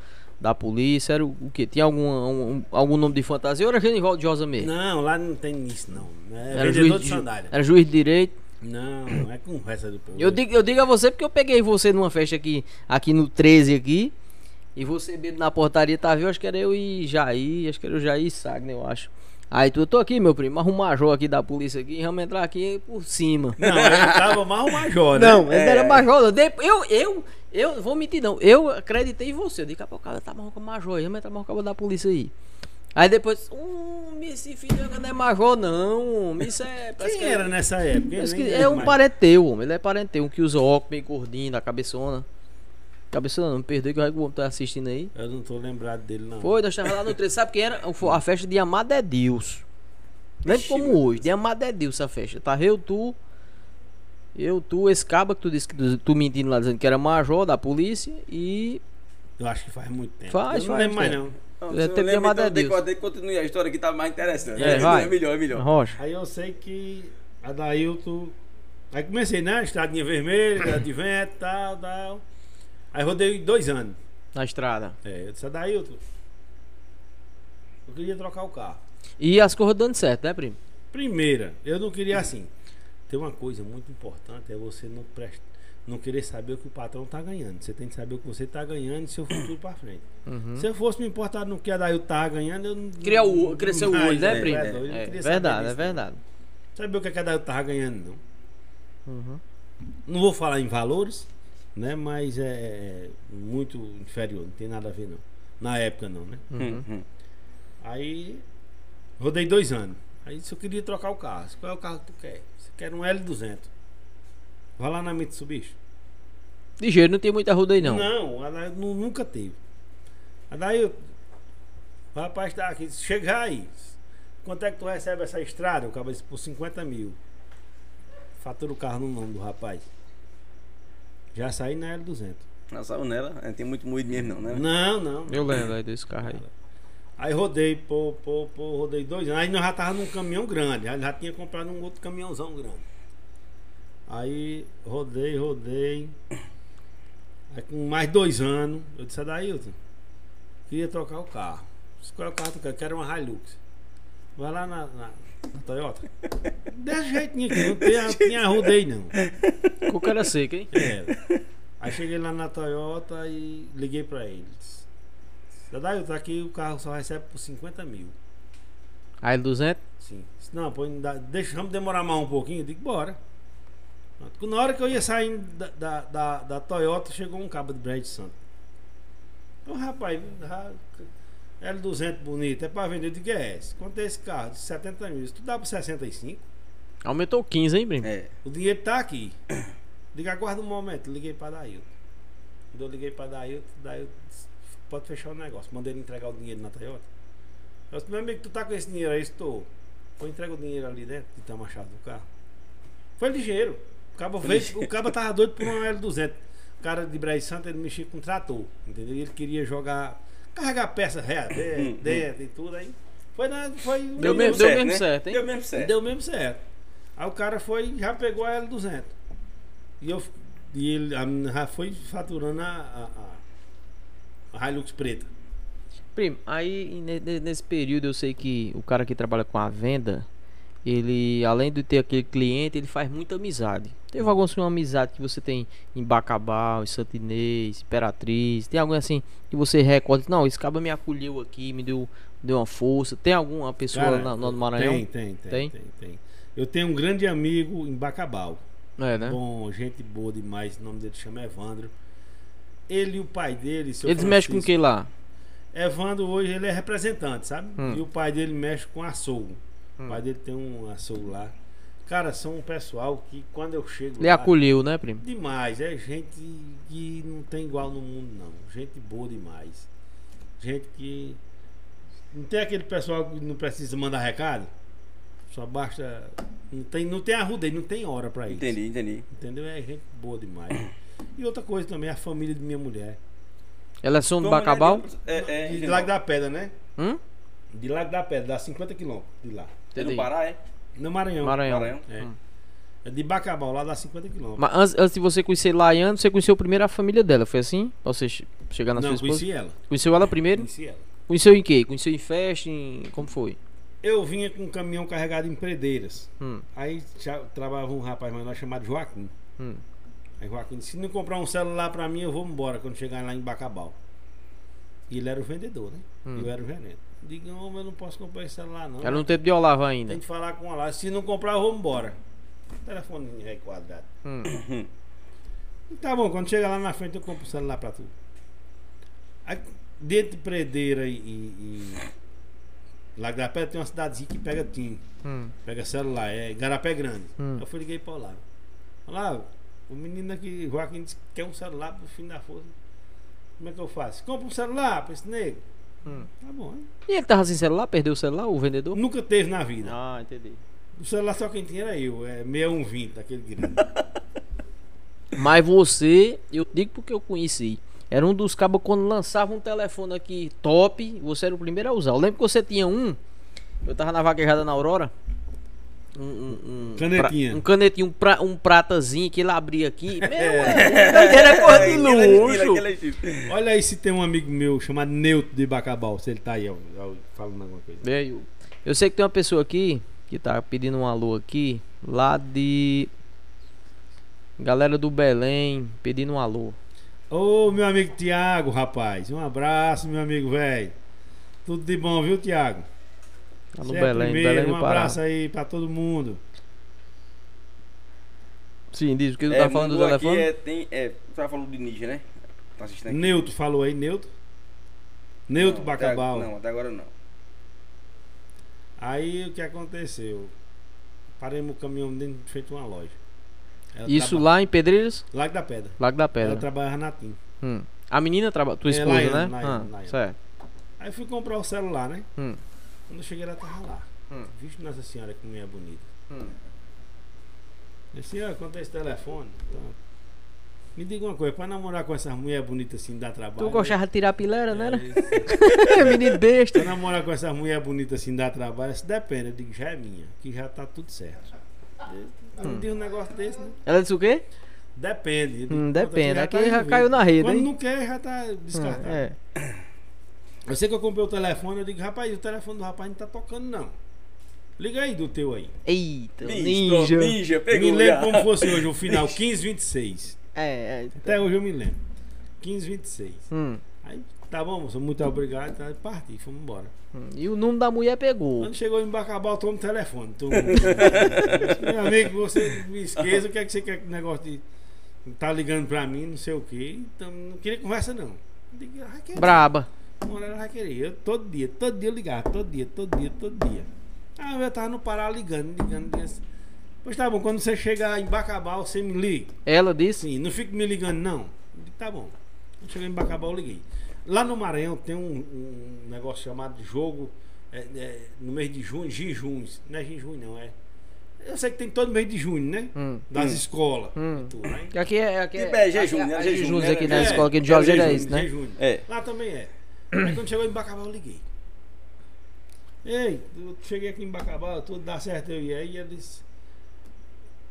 da polícia, era o, o quê? Tinha algum, um- algum nome de fantasia ou era Genivaldo de Rosa mesmo? Não, lá não tem isso não. É era, juiz, de de- sandália. era juiz de direito. Não, é conversa do povo. Eu digo, eu digo a você porque eu peguei você numa festa aqui, aqui no 13 aqui. E você bebo na portaria, tá viu? Acho que era eu e Jair, acho que era o Jair e Sagner, eu acho. Aí tu, eu tô aqui, meu primo, arruma um major aqui da polícia aqui, vamos entrar aqui por cima. Não, ele tava mal o major, né? Não, ele não era major, Eu, eu, eu, vou mentir não, eu acreditei em você. Eu disse, "Capaz, o cara tá marrom com major aí, vamos entrar marrom com o da polícia aí. Aí depois, hum, esse filho não é major não, isso é... parece Quem que era nessa época? Que é um mais. parente teu, homem. Ele é parente teu, um que usa óculos meio gordinho, da cabeçona. Cabeçona não, me perdoe que o homem tá assistindo aí. Eu não tô lembrado dele, não. Foi, nós estávamos lá no 13, sabe quem era? A festa de Amado é Deus. Lembra como hoje, de Amado é Deus essa festa. Tá eu, tu, eu, tu, esse caba que tu disse que tu, tu mentindo lá dizendo que era major da polícia e Eu acho que faz muito tempo. Faz, eu não faz lembro mais, tempo. não. Não, É, se eu tem que lembro, chamar então, a Deus. decora- Continue a história que tá mais interessante. É, vai. é melhor, é melhor. Rocha. Aí eu sei que a Dailton. Aí comecei, né? Estradinha vermelha, de vento, tal, tal. Aí rodei dois anos. Na estrada. É, eu disse, Dailton. Eu queria trocar o carro. E as coisas dando certo, né, primo? Primeira, eu não queria assim. Tem uma coisa muito importante, é você não presta, não querer saber o que o patrão tá ganhando. Você tem que saber o que você tá ganhando e seu futuro pra frente. Se eu fosse me importar no que a Dailton tava ganhando, eu não. Criar o, crescer o olho, né, é, primo? é, eu não É, queria saber verdade, é disso, verdade. Saber o que a Dailton tava ganhando, não. Uhum. Não vou falar em valores, né? Mas é, é muito inferior, não tem nada a ver não. Na época não, né? Hum, hum. Aí rodei dois anos. Aí se eu queria trocar o carro, qual é o carro que tu quer? Você quer um L200? Vai lá na Mitsubishi. Ligeiro, não tem muita ruda aí não. Não, ela nu- nunca teve. Aí daí eu, o rapaz tá aqui, chega aí. Quanto é que tu recebe essa estrada? O cara disse, por 50 mil. Fatura o carro no nome do rapaz. Já saí na L200. Não saiu nela, não tem muito moído mesmo, não, né? Não, não. Eu lembro aí desse carro aí. Aí rodei, pô, pô, pô, rodei dois anos. Aí nós já tava num caminhão grande. Aí já tinha comprado um outro caminhãozão grande. Aí rodei, rodei. Aí com mais dois anos, eu disse, Adailton, queria trocar o carro. Disse, Qual é o carro que tu quer? Quero uma Hilux. Vai lá na, na- na Toyota. Desse jeitinho aqui, não tinha, tinha rodei não. Com o cara seco, hein? É. Aí cheguei lá na Toyota e liguei pra eles. Dadaio, tá aqui, o carro só recebe por 50 mil. Aí 200. Sim. Não, pô, ainda- deixa, vamos demorar mais um pouquinho. Eu digo, bora. Na hora que eu ia sair da, da, da, da Toyota, chegou um cabo de Brad Santo. Então, rapaz, já- L200 bonito, é pra vender. Eu digo, é esse. Quanto é esse carro? De 70 mil. Se tu dá por 65, Aumentou 15, hein, primo? É. o dinheiro tá aqui. Diga, aguarda um momento. Liguei pra Dailton. Quando eu liguei pra Dailton, Dailton disse, pode fechar o negócio. Mandei ele entregar o dinheiro na Toyota. Eu disse, meu amigo, tu tá com esse dinheiro aí? Estou. Foi entrega o dinheiro ali dentro de ter uma chave do carro. Foi ligeiro. O cabo, fez, o cabo tava doido por um L200. O cara de Braz Santo, ele mexia com trator. Entendeu? Ele queria jogar, carregar peça ré, dentro, dentro e tudo aí. Foi, na, foi Deu mesmo, deu mesmo né? certo, hein? Deu mesmo certo. Deu mesmo certo. Aí o cara foi já pegou a L200. E, eu, e ele a- já foi faturando a, a, a Hilux preta. Primo, aí ne- ne- nesse período eu sei que o cara que trabalha com a venda, ele, além de ter aquele cliente, ele faz muita amizade. Teve alguma assim, uma amizade que você tem em Bacabal, em Santinês, Imperatriz? Tem algum assim que você recorda? Não, esse cara me acolheu aqui, me deu, deu uma força. Tem alguma pessoa Cara, na- no Maranhão? Tem, tem, tem, Tem? tem, tem. Eu tenho um grande amigo em Bacabal. É, né? Bom, gente boa demais. O nome dele chama Evandro. Ele e o pai dele, seu Eles mexem com quem lá? Evandro hoje ele é representante, sabe? Hum. E o pai dele mexe com açougue. Hum. O pai dele tem um açougue lá. Cara, são um pessoal que quando eu chego Ele lá, acolheu, né, primo? Demais, é gente que não tem igual no mundo, não. Gente boa demais. Gente que. Não tem aquele pessoal que não precisa mandar recado? Só basta. Não tem, não tem arrudeio, não tem hora pra isso. Entendi, entendi. Entendeu? É gente boa demais. E outra coisa também, a família de minha mulher. Ela é som do Bacabal? É, é, de de Lago da Pedra, né? Hum? De Lago da Pedra, dá 50 quilômetros de lá. É do Pará, é? No Maranhão. Maranhão. Maranhão. É. Hum. É de Bacabal, lá dá 50 quilômetros. Mas antes, antes de você conhecer Laiane, você conheceu primeiro a família dela, foi assim? Pra você che- chegar na Não, sua esposa? conheci ela. Conheceu ela primeiro? Conheci ela. Conheceu em quê? Conheceu em festa? Em... Como foi? Eu vinha com um caminhão carregado em predeiras. Hum, Aí já trabalhava um rapaz mais nós chamado Joaquim. hum. Aí Joaquim disse, se não comprar um celular pra mim, eu vou embora quando chegar lá em Bacabal. E ele era o vendedor, né? Hum. Eu era o gerente. Digo, não, eu não posso comprar esse celular, não. Era no tempo de Olavo ainda. Tem que falar com ela. Se não comprar, eu vou embora. Telefone requadrado. Hum. Tá bom, quando chega lá na frente eu compro o celular pra tu. Aí, dentro de Predeira e, e, e Pedra tem uma cidadezinha que pega TIM, Hum. pega celular, é Garapé Grande. Hum. Eu fui liguei pra lá. Olá, o menino aqui, Joaquim, disse que quer um celular pro fim da força. Como é que eu faço? Compra um celular pra esse nego. Hum. Tá bom. hein? E ele tava sem celular? Perdeu o celular, o vendedor? Nunca teve na vida. Ah, entendi. O celular só quem tinha era eu, é 6120, aquele grande. Mas você, eu digo porque eu conheci. Era um dos cabos quando lançava um telefone aqui top, você era o primeiro a usar. Eu lembro que você tinha um. Eu tava na vaquejada na Aurora. Um, um, um Canetinha. pra- um canetinho, um, pra- um pratazinho que ele abria aqui. Meu, era coisa de luxo. Olha aí se tem um amigo meu chamado Neutro de Bacabal, se ele tá aí, ó, falando alguma coisa. Veio. Eu sei que tem uma pessoa aqui que tá pedindo um alô aqui, lá de. Galera do Belém, pedindo um alô. Ô, meu amigo Tiago, rapaz. Um abraço, meu amigo velho. Tudo de bom, viu, Tiago? Lá no é Belém, primeiro, Belém Um Pará. abraço aí pra todo mundo. Sim, diz o que tu É, tá falando do telefone? É, tem, é, tu tava falando de ninja, né? Tá assistindo aqui. Neutro, falou aí, Neutro? Neutro Não, Bacabal. Até, não, até agora não. Aí o que aconteceu? Paremos o caminhão dentro de uma loja. Ela Isso traba- lá em Pedreiros, Lago da Pedra. Lago da Ela Pedra. trabalhava na TIM. Hum. A menina trabalha, tua É, esposa, Laiane, né? Laiane, ah, Laiane. certo. Aí fui comprar o celular, né? Hum. Quando eu cheguei ela tava lá. Hum. Vixe, Nossa Senhora, que mulher bonita. Hum. Eu disse, ó, quanto é esse telefone? Então, me diga uma coisa, pra namorar com essas mulheres bonitas assim dá trabalho. Tu gostava de tirar a pilera, né? É. Menino besta. Pra namorar com essas mulheres bonitas assim dá trabalho, isso depende. Eu digo, já é minha, que já tá tudo certo. Não digo um negócio desse, né? Ela disse o quê? Depende. Hum, depende. tá Aqui já resolvido. caiu na rede, Quando hein? não quer, já tá descartado. É. Eu sei que eu comprei o telefone, eu digo, rapaz, o telefone do rapaz não tá tocando, não. Liga aí do teu aí. Eita, ninja. ninja, me pegou lembro já. como fosse hoje, o final, 1526. É, é. Até hoje eu me lembro. 1526. Hum, tá bom, moço, muito obrigado. Tá, parti, fomos embora. hum. E o número da mulher pegou. Quando chegou em Bacabal, toma o telefone. Toma. Meu amigo, você me esqueça, o que é que você quer que negócio de. Tá ligando pra mim, não sei o quê. Então, não queria conversa, não. Eu digo, "Ah, quer- Braba. Uma hora ela vai querer. Eu todo dia, todo dia eu ligava, todo dia, todo dia, todo dia. Ah, eu tava no Pará ligando, ligando, ligando. Pois tá bom, quando você chegar em Bacabal, você me liga. Ela disse. Sim, não fique me ligando, não. Eu digo, tá bom. Quando cheguei em Bacabal, eu liguei. Lá no Maranhão tem um, um negócio chamado de jogo é, é, no mês de junho, jejuns. Não é jejum, não, é. Eu sei que tem todo mês de junho, né? Hum. Das Hum. escolas. Hum. tudo, né? Aqui é. Aqui é jejum, aqui- né? Jejum, jejuns né? aqui na É, escola aqui de é Jorge era jejum, isso, né? jejum. É. Lá também é. Aí quando chegou em Bacabal, eu liguei. Ei, eu cheguei aqui em Bacabal, tudo dá certo eu e aí ele disse.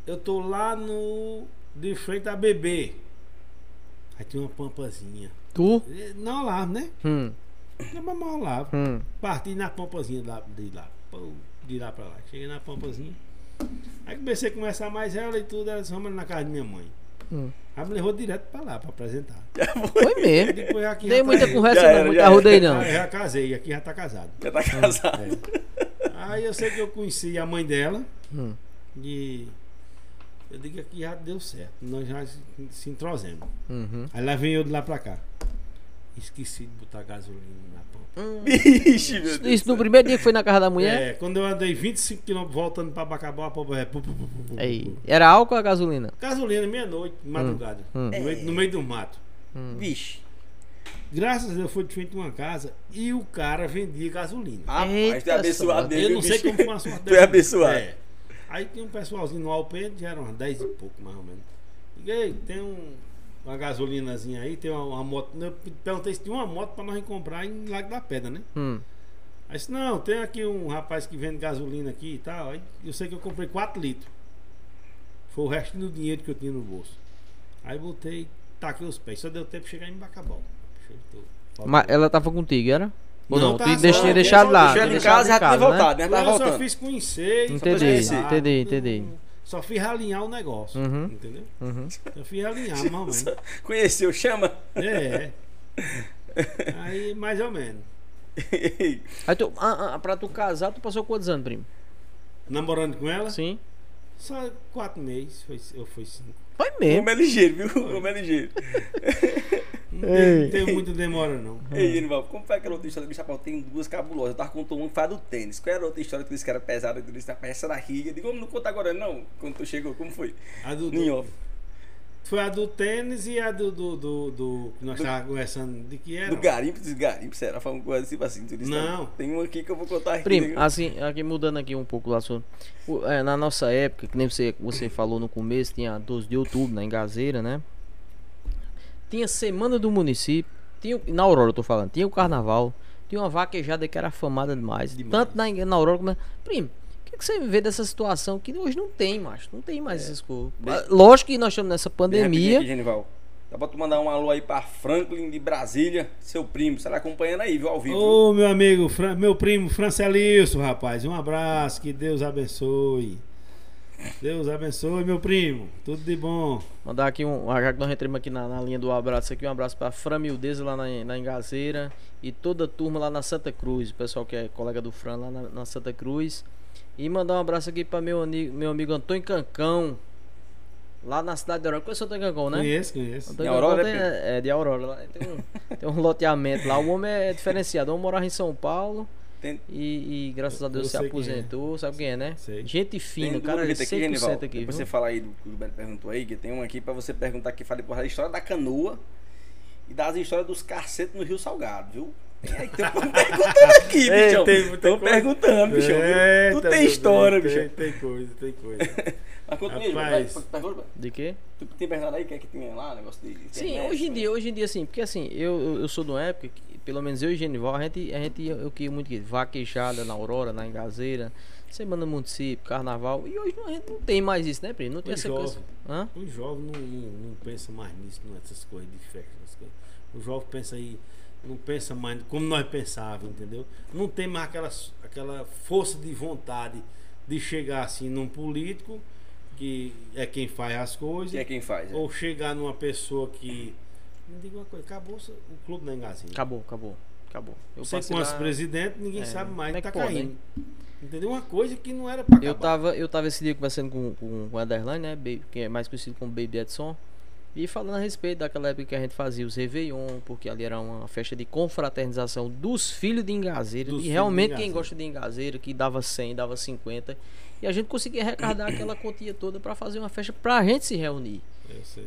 Eu tô lá no. De frente a bebê. Aí tinha uma pampazinha. Tu? Não lá, né? Hum, Não, mas mal lá. hum. Parti na pampazinha lá, de lá. De lá pra lá. Cheguei na pampazinha. Aí comecei a conversar mais ela e tudo. Ela disse, vamos na casa da minha mãe. Hum. Aí me levou direto pra lá pra apresentar. Foi mesmo. Depois aqui Tem já muita tá- conversa, Já não, era, muita já Ah, não. eu já casei, aqui já tá casado. Já tá casado. É. Aí eu sei que eu conheci a mãe dela Hum. e eu digo que aqui já deu certo. Nós já se, se entrosemos. Uhum. Aí lá vem eu de lá pra cá. Esqueci de botar gasolina na pompa. Vixe, meu Deus. Isso no primeiro dia que foi na casa da mulher? É, quando eu andei 25 km voltando pra Bacabal, a pompa é. pu, pu, pu, pu, pu, Aí. Era álcool ou a gasolina? Gasolina, meia-noite, madrugada. Hum. No, meio, no meio do mato. Hum. Vixe. Graças a Deus, eu fui de frente a uma casa e o cara vendia gasolina. Rapaz, tu é abençoado dele. Eu não sei como foi uma sorte Tu é dessa. abençoado. É. Aí tinha um pessoalzinho no Alpende, já eram umas 10 e pouco, mais ou menos. Liguei, tem um, uma gasolinazinha aí, tem uma, uma moto. Eu perguntei se tinha uma moto pra nós comprar em Lago da Pedra, né? Hum. Aí disse, não, tem aqui um rapaz que vende gasolina aqui e tal. Aí eu sei que eu comprei 4 litros. Foi o resto do dinheiro que eu tinha no bolso. Aí botei, taquei os pés. Só deu tempo de chegar em Bacabal. Mas ela tava contigo, era? Ou Não, não? tá tu só- deixa, tinha eu deixado só lá. deixei ele em casa e já tinha né? voltado, né? Eu Tava só voltando. fiz conhecer. só Entendi, fiz entendi, não- entendi. Só fiz realinhar o negócio. Uhum. Entendeu? Uhum. Eu fiz realinhar, mais ou menos. Conheceu, chama. É, é. Aí, mais ou menos. Aí tu, ah, ah, pra tu casar, tu passou quantos anos, primo? Namorando com ela? Sim. Só quatro meses, foi, ou foi cinco. Foi mesmo. homem é ligeiro, viu? O homem é ligeiro. Não tem, tem muita demora, não. Ei, Genival, como foi aquela outra história que o Chapéu tem duas cabulosas? Eu tava contando uma que foi a do tênis. Qual era a outra história que disse que era pesada? Que disse, rapaz, essa daqui. Eu digo, "Vamos, não conta agora não. Quando tu chegou, como foi? A do, off. Foi a do tênis e a do. do, do, do- que nós estávamos conversando. De que era? Do garimpo, dos garimpo, será? Foi uma coisa tipo assim. Tu disse, Não. Tem uma aqui que eu vou contar aqui. Primo, né? assim, aqui mudando aqui um pouco o- é, na nossa época, que nem você, você falou no começo, tinha 12 de outubro na Engazeira, né? Tinha Semana do Município, tinha, na Aurora eu tô falando, tinha o Carnaval, tinha uma vaquejada que era afamada demais. Demais. Tanto na, na Aurora como na. Primo, o que, que você vê dessa situação que hoje não tem, macho? Não tem mais essas coisas. Lógico que nós estamos nessa pandemia. Aqui, Genival. Dá pra tu mandar um alô aí pra Franklin de Brasília, seu primo. Será acompanhando aí, viu? Ao vivo. Ô, meu amigo, Fran- meu primo Francelilson, rapaz. Um abraço, que Deus abençoe. Deus abençoe, meu primo. Tudo de bom. Mandar aqui um. Já que nós entramos aqui na, na linha do abraço aqui, um abraço pra Fran Mildeza lá na, na Engazeira e toda a turma lá na Santa Cruz, o pessoal que é colega do Fran lá na, na Santa Cruz. E mandar um abraço aqui pra meu, meu amigo Antônio Cancão, lá na cidade de Aurora. Conhece o Antônio Cancão, né? Conheço, conheço. Antônio De Aurora, Cancão tem- é, é, de Aurora. Lá, tem, um, tem um loteamento lá. O homem é diferenciado. O homem morava em São Paulo Tem, e, e graças a Deus Eu se é. aposentou. Sabe quem é, né? Sei. Gente tem fina, o do cara é jeito 100% aqui, Genival. aqui, Depois viu? você falar aí do que o Gilberto perguntou aí, que tem um aqui pra você perguntar aqui. Falei por a história da canoa e das histórias dos carcetes no Rio Salgado, viu? Tem tem um perguntando aqui, bichão. tem Tô coisa. perguntando, bichão. Eita, tu tem história, Deus, bichão. Tem, tem coisa, tem coisa. Mas. Pergunta, De quê? Tu tem perguntado aí o que é que tinha lá, negócio de. Sim, internet, hoje em né? dia, hoje em dia, assim, porque assim, eu, eu, eu sou de uma época que, pelo menos eu e Genival, a gente, a gente eu que muito que vaquejada na Aurora, na Engazeira, Semana do Município, Carnaval, e hoje não, a gente não tem mais isso, né, primo? Não tem O essa jovem. coisa. Hã? O jovem não, não, não pensa mais nisso, nessas coisas de festa, essas coisas. O jovem pensa aí, não pensa mais como nós pensávamos, entendeu? Não tem mais aquela, aquela força de vontade de chegar assim num político, que é quem faz as coisas, Que é quem faz. é. ou chegar numa pessoa que. Me diga uma coisa, acabou o clube da Engazinha. Acabou, acabou, acabou. Eu Você com lá- presidente, ninguém É, sabe mais é que tá pode, caindo. Entendeu? Uma coisa que não era pra acabar. Eu tava, eu tava esse dia conversando com, com, com o Ederlan, né? Baby, que é mais conhecido como Baby Edson. E falando a respeito daquela época que a gente fazia os Réveillon, porque ali era uma festa de confraternização dos filhos de Engazeira. Dos E realmente quem gosta de Engazeira, que dava 100, dava 50. E a gente conseguia arrecadar aquela quantia toda pra fazer uma festa pra gente se reunir.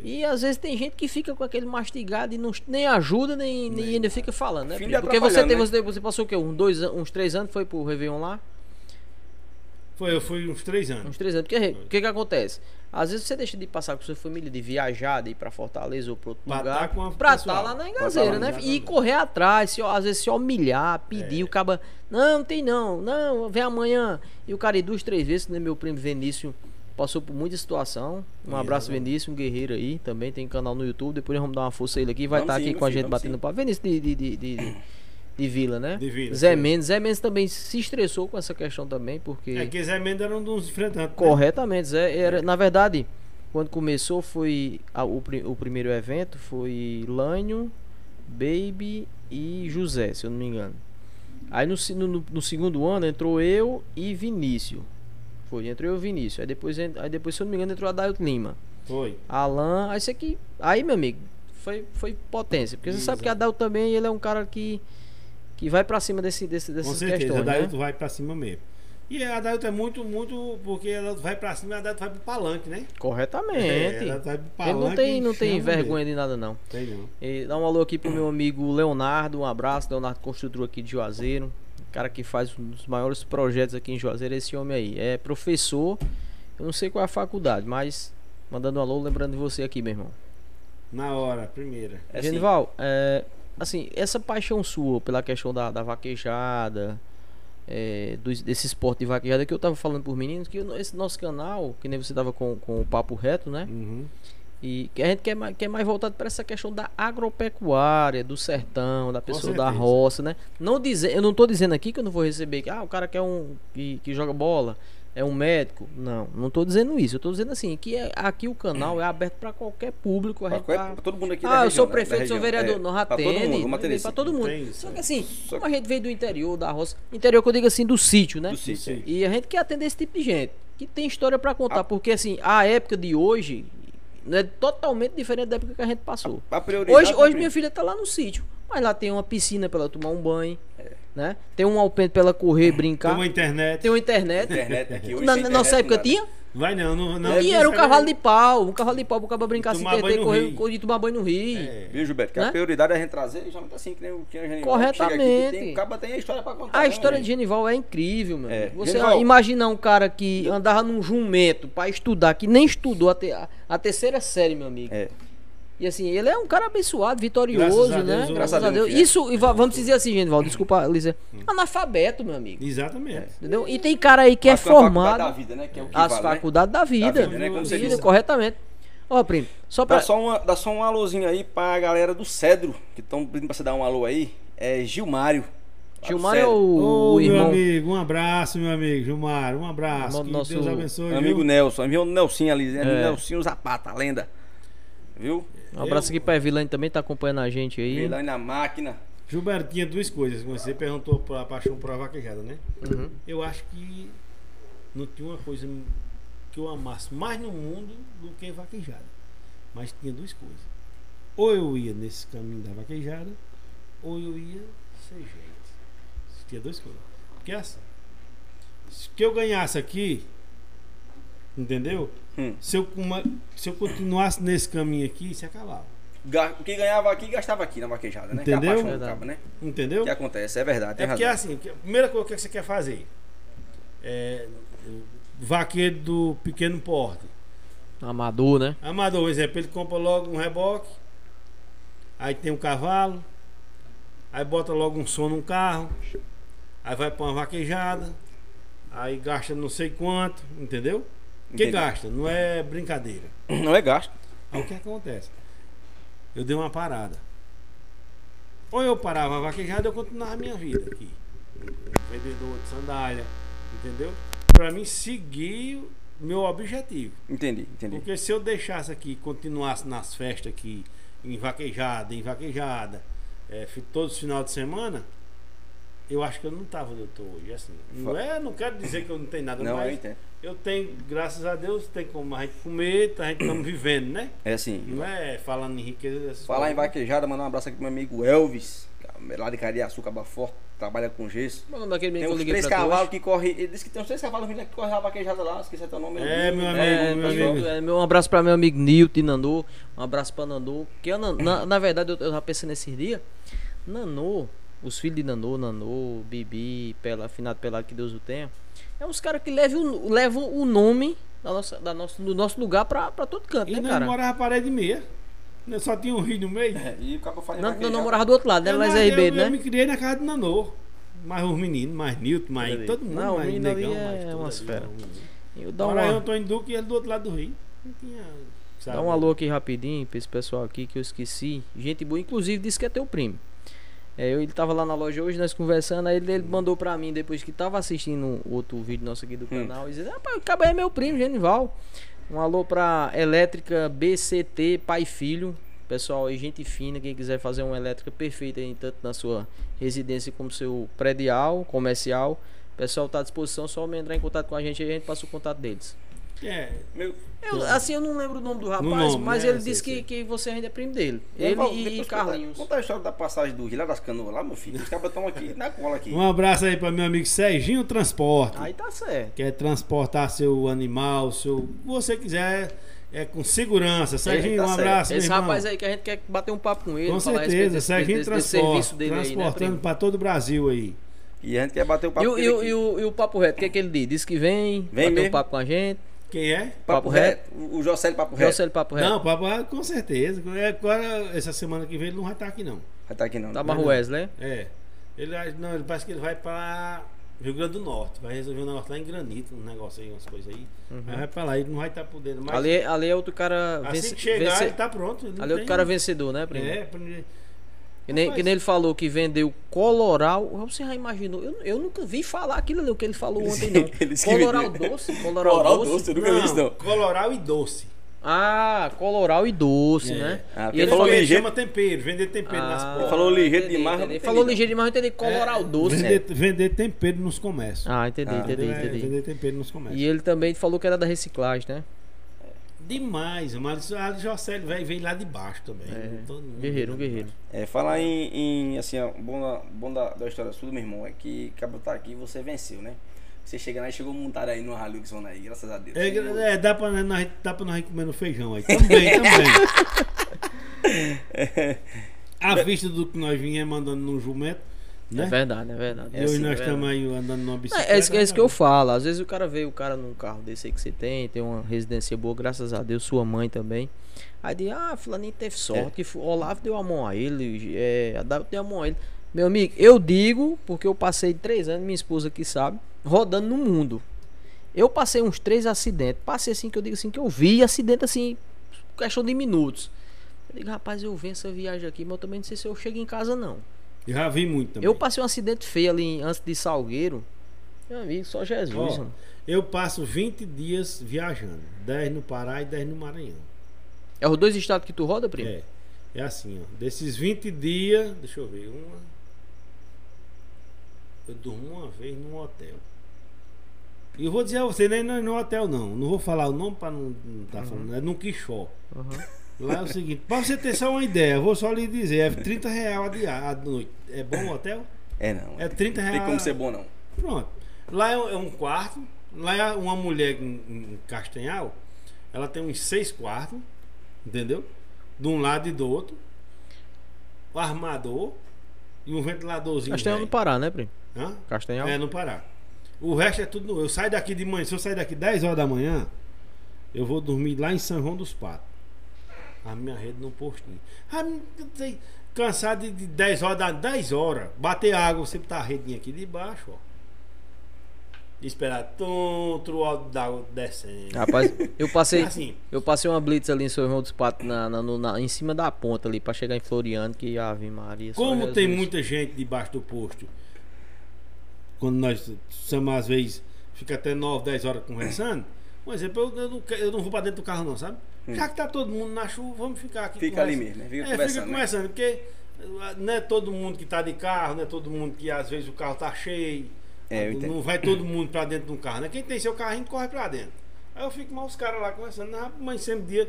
E às vezes tem gente que fica com aquele mastigado e não, nem ajuda, nem, nem Nem ainda fica falando, né? Porque você, teve, né? você, você passou o quê? Uns, dois, uns três anos foi pro Réveillon lá? Foi, eu fui uns três anos. Uns três anos. Porque o que, que acontece? Às vezes você deixa de passar com sua família, de viajar, de ir pra Fortaleza ou pra outro Pra lugar, tá pra estar lá na Engazeira, tá né? E correr atrás, se, às vezes se humilhar, pedir, É. o cara. Não, não tem não, não, vem amanhã. E o cara ir duas, três vezes, né? Meu primo Vinícius passou por muita situação. Um abraço, Exatamente. Vinícius, um guerreiro aí. Também tem canal no YouTube. Depois nós vamos dar uma força a ele aqui. Vai estar sim, aqui meu com a gente batendo sim. papo. Vinícius de, de, de, de, de- Vila, né? De Vila, Zé sim. Mendes. Zé Mendes também se estressou com essa questão também, porque. É que Zé Mendes era um dos enfrentantes. né? Corretamente, Zé. Era, na verdade, quando começou foi a- o, o primeiro evento foi Lânio, Baby e José, se eu não me engano. Aí no, no- no segundo ano entrou eu e Vinícius. Foi, entrou eu e Vinícius. Aí depois, aí depois, se eu não me engano, entrou Adailto Lima. Foi. Alan, aí isso aqui. Aí, meu amigo, foi, foi potência. Porque você sabe que Adailto também ele é um cara que, que vai pra cima desse, desse, Com dessas certeza. questões. Né? Adailto vai pra cima mesmo. E a Adailto é muito, muito. Porque ela vai pra cima e a Adailto vai pro palanque, né? Corretamente. É, ela vai pro ele não palanque tem, não tem vergonha de nada, não. Tem não. E dá um alô aqui pro meu amigo Leonardo, um abraço, Leonardo Construtor aqui de Juazeiro. Cara que faz um dos maiores projetos aqui em Juazeiro, é esse homem aí. É professor, eu não sei qual é a faculdade, mas mandando um alô, lembrando de você aqui, meu irmão. Na hora, primeira. É assim, Genival, é, assim, essa paixão sua pela questão da, da vaquejada, é, dos- desse esporte de vaquejada que eu tava falando por meninos, que esse nosso canal, que nem você tava com, com o papo reto, né? Uhum. E a gente quer mais, quer mais voltado para essa questão da agropecuária, do sertão, da pessoa da roça, né? Não dizer, eu não tô dizendo aqui que eu não vou receber que ah, o cara quer um que, que joga bola, É um médico? Não, não tô dizendo isso. Eu tô dizendo assim, que é- aqui o canal é aberto para qualquer público. A Pra qual- tá- pra todo mundo aqui da Ah, eu região, sou né? prefeito, sou vereador. É, Não, já pra todo atende, mundo, sim. todo mundo. Só que é. assim, Só como a gente veio do interior, da roça, interior que eu digo assim, do sítio, né? Do sítio. E a gente quer atender esse tipo de gente, que tem história pra contar, porque assim, a época de hoje é totalmente diferente da época que a gente passou. A Hoje, é hoje minha filha tá lá no sítio, mas lá tem uma piscina pra ela tomar um banho, É. né? Tem um alpendre pra ela correr, Tem brincar, uma internet. tem uma internet. internet aqui hoje. Na, internet nossa não época tinha? Vai não, não, não. e era um é- cavalo de pau, um cavalo de pau pro cara brincar, se tomar entreter, banho no correr, correr, tomar banho no rio. É. Viu, Gilberto? Que Né? a prioridade é a gente trazer, justamente assim, que nem o que a Genival Corretamente. chega aqui, que tem, o caba tem a história pra contar. A né, história de Genival é incrível, meu. É. Você Genival- imaginar um cara que andava num jumento pra estudar, que nem estudou a, te- a- a terceira série, meu amigo. É. E assim, ele é um cara abençoado, vitorioso, Graças a né? Deus, Graças a Deus. é. Isso, e va- vamos dizer assim, Genival, desculpa, Lisa. Analfabeto, meu amigo. Exatamente. Entendeu? E tem cara aí que é Acho que uma faculdade formado. da vida, né? Que é o que as vale, né? faculdades da vida. Da vida, né? Como você Vida, disse. corretamente. Ó, primo, só pra. Dá só, uma, dá só um alôzinho aí pra galera do Cedro, que estão pedindo pra você dar um alô aí. É Gilmário. Gilmar é o, Ô, o meu amigo, um abraço, meu amigo. Gilmar, um abraço. Irmão Que nosso Deus abençoe. Meu amigo viu? Nelson, amigo Nelson ali, né? É. Nelson Zapata, a lenda. Viu? Um abraço aqui pra Evilane também, tá acompanhando a gente aí. Lá na máquina. Gilberto, tinha duas coisas. Você perguntou pra paixão por a vaquejada, né? Uhum. Eu acho que não tinha uma coisa que eu amasse mais no mundo do que vaquejada. Mas tinha duas coisas. Ou eu ia nesse caminho da vaquejada, ou eu ia ser gente. Tinha duas coisas. Porque assim, se que eu ganhasse aqui, entendeu? Hum. Se, eu, uma- se eu continuasse nesse caminho aqui, se acabava. O que ganhava aqui, gastava aqui na vaquejada, né? Que é a Entendeu? Verdade. cabo, né? Entendeu? O que acontece, é verdade, tem É porque razão. assim, que- a primeira coisa que você quer fazer é vaqueiro do pequeno porte. Amador, né? Amador, por exemplo, ele compra logo um reboque, aí tem um cavalo, aí bota logo um som num carro, aí vai pra uma vaquejada, aí gasta não sei quanto, entendeu? Que gasta, não é brincadeira. Não é gasto. Aí o que acontece? Eu dei uma parada. Ou eu parava a vaquejada, eu continuava a minha vida aqui. Vendedor de sandália, entendeu? Pra mim seguir meu objetivo. Entendi, entendi. Porque se eu deixasse aqui e continuasse nas festas aqui, em vaquejada, em vaquejada, é, todos os finais de semana, eu acho que eu não tava onde eu tô hoje. Assim, não, é, não quero dizer que eu não tenho nada, Não, eu mas entendo. eu tenho, graças a Deus, tem como a gente comer, a gente estamos vivendo, né? É assim. Não é falando em riqueza. Falar em coisas. vaquejada, mandar um abraço aqui pro meu amigo Elvis, lá de Cariaçu, Caba Forte, trabalha com gesso. Qual é o nome daquele menino Tem que eu uns três cavalos que correm. Ele disse que tem uns três cavalos vindo aqui que correm a vaquejada lá, esqueci até o nome. É, meu amigo, É, meu pessoal, amigo. é, meu- um abraço pra meu amigo Nilton e Nanô. Um abraço pra Nanô. Que eu, Nan- na, na verdade, eu, eu já pensei nesses dias. Nanô, os filhos de Nanô, Nanô, Bibi, Pela, afinado Pelado, que Deus o tenha. É uns caras que levam, o- levam o nome da nossa, da nossa, do nosso lugar pra, pra todo canto, E né, cara? morava parede e meia. Só tinha um rio no meio. É, e o cabo faz Não, morava do outro lado, né? Eu, Mas na- é Ribeiro, eu, eu né? me criei na casa do Nanô. Mais os meninos, mais Nilton, mais Ali. todo mundo. Não, o mais menino ali negão, é mais tudo umas fera. Eu dá Agora eu, uma, Antônio Duque, e ele do outro lado do rio. Não tinha. sabe? dá um alô aqui rapidinho pra esse pessoal aqui que eu esqueci. Gente boa, inclusive disse que é teu primo. É, eu, ele tava lá na loja hoje, nós conversando, aí ele, ele mandou pra mim depois que tava assistindo outro vídeo nosso aqui do canal, e dizendo, rapaz, o cabo é meu primo, Genival. Um alô pra Elétrica BCT Pai Filho. Pessoal aí, gente fina, quem quiser fazer uma elétrica perfeita aí, tanto na sua residência como seu predial, comercial. O pessoal tá à disposição, só me entrar em contato com a gente aí, a gente passa o contato deles. É, Meu, Eu, assim, eu não lembro o nome do rapaz, nome, mas né? ele Sei, disse que, sei. que você ainda é primo dele. Genival, Ele e Carlinhos. Conta, conta a história da passagem do Rio, lá das canoas, lá, meu filho. Os cabas estão aqui na cola aqui. um abraço aí para meu amigo Serginho Transporte. Aí tá certo. Quer transportar seu animal, seu. você quiser, é com segurança. Serginho, tá um certo. abraço, Esse meu irmão. rapaz aí que a gente quer bater um papo com ele. Com certeza, Serginho desse- desse Transporte. serviço dele aí, né, transportando primo? para todo o Brasil aí. E a gente quer bater o papo E, o- com e, ele o- aqui. e o, e o Papo Reto, o que é que ele diz? Diz que vem, Vem bater um mesmo. papo com a gente. Quem é? Papo Papo reto. O Jocélio Papo reto. José Papo Reto. Não, papai, com certeza. É, Agora, essa semana que vem, ele não vai estar aqui, não. Vai estar aqui não. Da né? Barro Wesley. É. Ele, não, ele parece que ele vai para Rio Grande do Norte. Vai resolver um negócio lá em Granito, um negócio aí, umas coisas aí. Aí vai pra lá, ele não vai estar podendo. Mas Ali, ali é outro cara assim vence- que chegar, vence- ele tá pronto. ele Ali é outro tem- cara vencedor, né, primo? É, pra- Que nem, Rapaz. que nem ele falou que vendeu coloral. Você já imaginou? Eu, eu nunca vi falar aquilo ali, o que ele falou ontem, não. Coloral doce? Coloral, Coloral doce? doce, eu nunca vi isso não. Coloral e doce. Ah, coloral e doce, É. né? Ah, e ele falou ligeiro. chama tempero, vender tempero nas Ah, portas. falou ligeiro demais, não entendi. entendi, Falou não. ligeiro demais, eu entendi coloral É, doce. Vender, vender tempero nos comércios. Ah, entendi, Ah, entendi, Entendeu? É, entendi. Vender tempero nos comércios. E ele também falou que era da reciclagem, né? Demais, mas a Jocely veio, veio lá de baixo também. É, guerreiro, um guerreiro. É, falar em, em, assim, ó, bom, da, bom da, da história sua, meu irmão, é que acabou tá aqui e você venceu, né? Você chega lá e chegou montado aí no Hilux aí, graças a Deus. É, é, dá, pra, nós, dá pra nós ir comendo feijão aí. Também, também. A vista do que nós vinhamos andando no jumento, É né? verdade, é verdade. e hoje assim, nós é estamos verdade. aí andando numa bicicleta. É, é, isso, que- é isso que eu falo. Às vezes o cara vê o cara num carro desse aí que você tem, tem uma residência boa, graças a Deus, sua mãe também. Aí diz, ah, fulaninho teve sorte, que fu- Olavo deu a mão a ele, é, Adalto deu a mão a ele. Meu amigo, eu digo, porque eu passei três anos, minha esposa aqui sabe, rodando no mundo. Eu passei uns três acidentes. Passei assim que eu digo assim, que eu vi acidente assim, questão de minutos. Eu digo, rapaz, eu venço essa viagem aqui, mas eu também não sei se eu chego em casa não. Já vi muito também. Eu passei um acidente feio ali antes de Salgueiro. Meu amigo, só Jesus, Ó, eu passo 20 dias viajando. 10 no Pará e 10 no Maranhão. É os dois estados que tu roda, primo? É. É assim, ó. Desses 20 dias, deixa eu ver, uma. Eu durmo uma vez num hotel. E eu vou dizer a você, nem não é no hotel não. Não vou falar o nome pra não, não tá falando. É no Quixó. Uhum. Lá é o seguinte, pra você ter só uma ideia, eu vou só lhe dizer, é 30 reais a, dia, a noite. É bom o hotel? É não. É 30 Não reais. tem como ser bom, não. Pronto. Lá é é um quarto. Lá é uma mulher em, em Castanhal. Ela tem uns seis quartos. Entendeu? De um lado e do outro. O armador. E um ventiladorzinho. Castanhal no velho. Pará, né, primo? Hã? Castanhal? É, no Pará. O resto é tudo no. Eu saio daqui de manhã. Se eu sair daqui 10 horas da manhã, eu vou dormir lá em São João dos Patos. A minha rede no postinho. Ah, cansado de, de 10 horas, dá 10 horas. Bater água, você tá a redinha aqui de baixo, ó. E esperar tonto o áudio d'água descendo. Rapaz, eu passei, Assim. eu passei uma blitz ali em São João dos Patos, na, na- na- em cima da ponta ali, pra chegar em Floriano, que Ave Maria. Como tem muita gente debaixo do posto, quando nós somos às vezes, fica até 9, 10 horas conversando, por exemplo, eu, eu não, eu não vou pra dentro do carro não, sabe? Já que tá todo mundo na chuva, vamos ficar aqui Fica ali mesmo, né? Fica é, conversando, fica né? conversando, porque uh, não é todo mundo que tá de carro, não é todo mundo que às vezes o carro tá cheio. É, eu não vai todo mundo pra dentro de um carro, né? Quem tem seu carrinho corre pra dentro. Aí eu fico mal os caras lá conversando, não, amanhecendo o dia,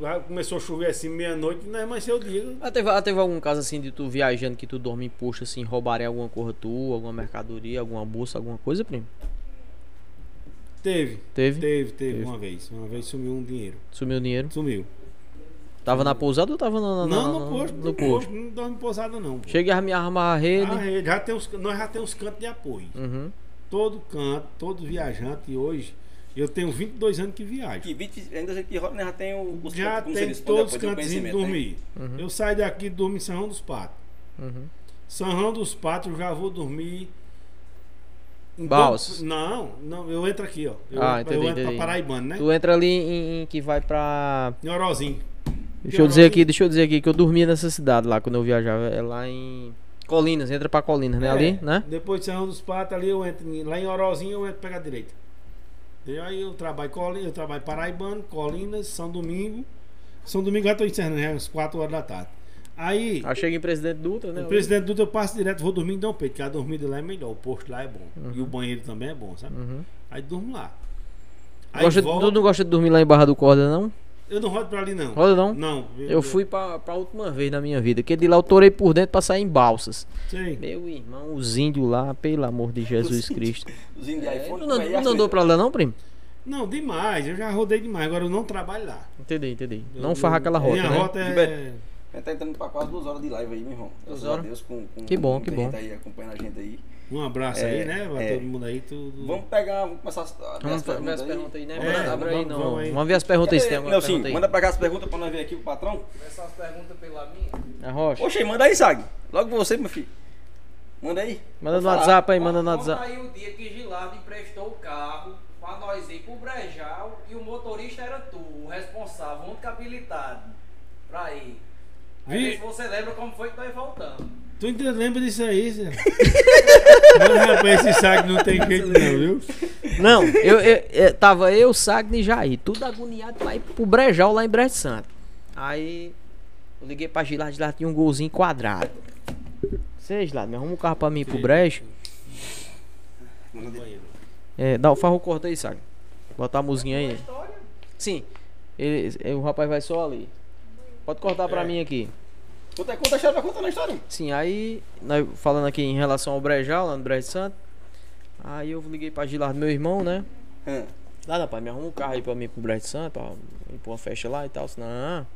já começou a chover assim meia-noite, nós amanheceu o dia. Ah, teve, ah, teve algum caso assim de tu viajando que tu dorme em posto assim, roubarem alguma coisa tua, alguma mercadoria, alguma bolsa, alguma coisa, primo? Teve. Teve? Teve, teve, uma vez. Uma vez sumiu um dinheiro. Sumiu o dinheiro? Sumiu. Tava na pousada ou tava na, na- não, na- no posto. no No posto? Não dorme pousada, não. pô. Cheguei a me armar a rede. A rede, já tem os, nós já temos cantos de apoio. Uhum. Todo canto, todo viajante hoje. Eu tenho 22 anos que viajo. Que 20, ainda que roda, né, já tem o, os Já tem diz, todos os cantos de conhecimento, né? dormir. Uhum. Eu saio daqui e durmo em São João dos Patos. Uhum. São João dos Patos eu já vou dormir. Em Balsas. Dom- Não, não, eu entro aqui, ó. Eu, Ah, entro- entendi, eu entro entendi. pra Paraibano, né? Tu entra ali em, em que vai pra. Em Orozinho. Deixa eu dizer aqui, deixa eu dizer aqui que eu dormia nessa cidade lá quando eu viajava. É lá em Colinas, entra pra Colinas, né? É, Ali, né? Depois de João dos Patos, ali eu entro. Lá em Orozinho eu entro pegar a direita. Entendeu? Aí eu trabalho Colinas, eu trabalho Paraibano, Colinas, São Domingo. São Domingo já tô encerrando, já é às 4 horas da tarde. Aí, Aí chega em Presidente Dutra, né? o presidente Dutra eu passo direto, vou dormir em Dom Pedro, que a dormida lá é melhor, o posto lá é bom. Uhum. E o banheiro também é bom, sabe? Uhum. Aí durmo lá. Aí Gosta, volto- Tu não gosta de dormir lá em Barra do Corda, não? Eu não rodo pra ali não. Roda não? Não. Eu fui pra, pra última vez na minha vida. Que de lá eu torei por dentro pra sair em balsas. Sei. Meu irmão, os índios lá, pelo amor de Jesus Cristo. Os índios de É, iPhone, tu não, aí não andou pra lá não, primo? Não, demais. Eu já rodei demais. Agora eu não trabalho lá. Entendi, entendi. Eu- Não farra aquela rota, Minha né? rota é. Gente tá entrando pra quase duas horas de live aí, meu irmão. Duas horas? Deus, com, com, Que bom, com que bom. aí acompanhando a gente aí. Um abraço É, aí, né? Pra é. todo mundo aí. Tudo... Vamos pegar, vamos começar as, a ver Vamos as ver perguntas as perguntas aí, né? É, Manda, abre aí, vamos- não. vamos aí. Vamos ver as perguntas aí, se tem alguma Nelson, pergunta aí. manda pra cá as perguntas pra nós ver aqui o patrão. Começar as perguntas pela minha. A Rocha. Oxe, manda aí, Sag. Logo você, meu filho. Manda aí. Manda no. WhatsApp aí, manda no WhatsApp. aí o dia que Gilardo emprestou o carro pra nós ir pro Brejal e o motorista era tu, o responsável, o único habilitado pra ir. Vi- Se você lembra como foi que nós voltamos. Tu ainda lembra disso aí, Zé? Mas, rapaz, esse saco não tem jeito não, viu? Não, eu, eu- eu- tava eu, Sagni e Jair, tudo agoniado pra ir pro Brejal lá em Brejo Santo. Aí eu liguei pra Gilard, Gilard tinha um golzinho quadrado. Sei, Gilard, me arruma um carro pra mim ir pro Brejo. É, dá o farro corta aí, Sagni. Bota a musiquinha aí. Sim, ele- ele- o rapaz vai só ali. Pode cortar pra mim aqui. Conta, conta a história, vai contando a história. Sim, aí, falando aqui em relação ao Brejal, lá no Brejo Santo. Aí eu liguei pra Gilard, meu irmão, né? Hã. Lá, rapaz, me arruma um carro aí pra mim pro Brejo Santo, pra ir pra uma festa lá e tal. Senão, não,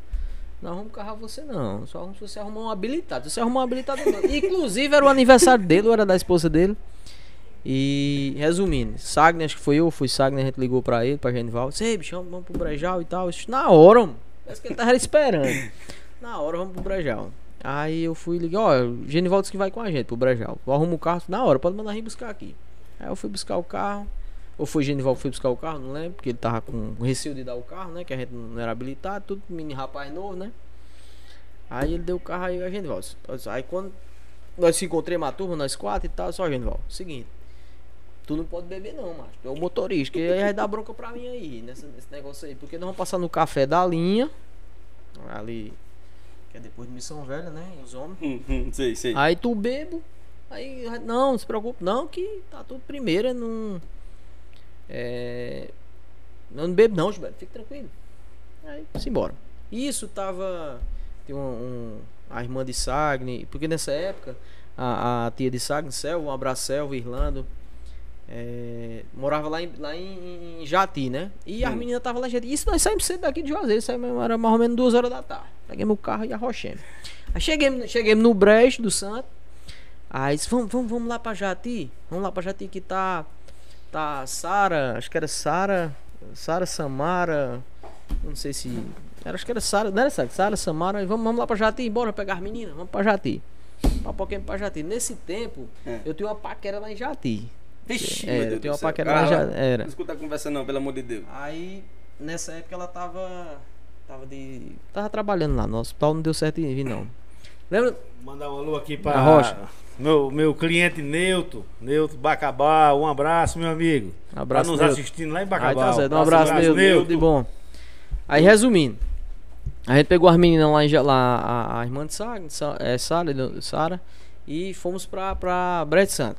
não arrumo um carro a você não. Só arrumo se você arrumar um habilitado. Se você arrumar um habilitado, não. Inclusive era o aniversário dele, ou era da esposa dele. E resumindo, Sagner, acho que foi eu, fui Sagner, a gente ligou pra ele, pra Genival. Sei, bichão, vamos pro Brejal e tal. Isso Na hora, mano. Parece que ele tava esperando. Na hora, vamos pro Brejal. Aí eu fui ligar, ó, o Genival disse que vai com a gente pro Brejal. Eu arrumo o carro na hora, pode mandar vir buscar aqui. Aí eu fui buscar o carro. Ou foi Genival que foi buscar o carro, não lembro, porque ele tava com receio de dar o carro, né? Que a gente não era habilitado, tudo mini rapaz novo, né? Aí ele deu o carro aí a Genival. Aí quando nós se encontramos a turma, nós quatro e tal, só Genival. Seguinte, tu não pode beber não, macho. Tu é o motorista, que aí vai dar bronca pra mim aí, nessa- nesse negócio aí. Porque nós vamos passar no café da linha. Ali. Que é depois de Missão Velha, né? Os homens. Hum, hum, sei, sei. Aí tu bebo. Aí, não, não se preocupe, não, que tá tudo primeiro, é não. É. Não, não bebo, não, Gilberto, fique tranquilo. Aí, simbora. Isso tava. Tem um, um- a irmã de Sagni, porque nessa época, a, a tia de Sagni, Selva, um abraço, Selva, Irlando, é, morava lá, em, lá em, em Jati, né? E as meninas estavam lá em Jati. Isso nós saímos cedo daqui de Juazeiro, saímos, era mais ou menos duas horas da tarde. Peguemos o carro e arrochemos. Aí cheguemos, cheguemos no Brejo do Santo. Aí disse, vamos, vamos, vamos lá pra Jati. Vamos lá pra Jati que tá. Tá Sara, acho que era Sara. Sara Samara. Não sei se. Era, acho que era Sara, não era Sara? Sara Samara. Vamos, vamos lá pra Jati, bora pegar as meninas, vamos pra Jati. Papoquemos pra Jati. Nesse tempo, É. eu tinha uma paquera lá em Jati. Vixe, É, meu eu Deus do uma paquera Ah, lá já. lá. Era. Não escuta a conversa não, pelo amor de Deus. Aí, nessa época ela tava. Tava de. Tava trabalhando lá no hospital, não deu certo em vir, não. Lembra? Mandar um alô aqui pra A Rocha. Meu, meu cliente Neuto, Neuto Bacabal, um abraço, meu amigo. Abraço, tá nos Neuto. assistindo lá em Aí Bacabal. tá certo. Um abraço, Neuto, Neuto. de bom. Aí, resumindo. A gente pegou as meninas lá, em, lá a, a irmã de Sara, Sa- é, Sara, Sara, e fomos pra, pra Brejo Santo.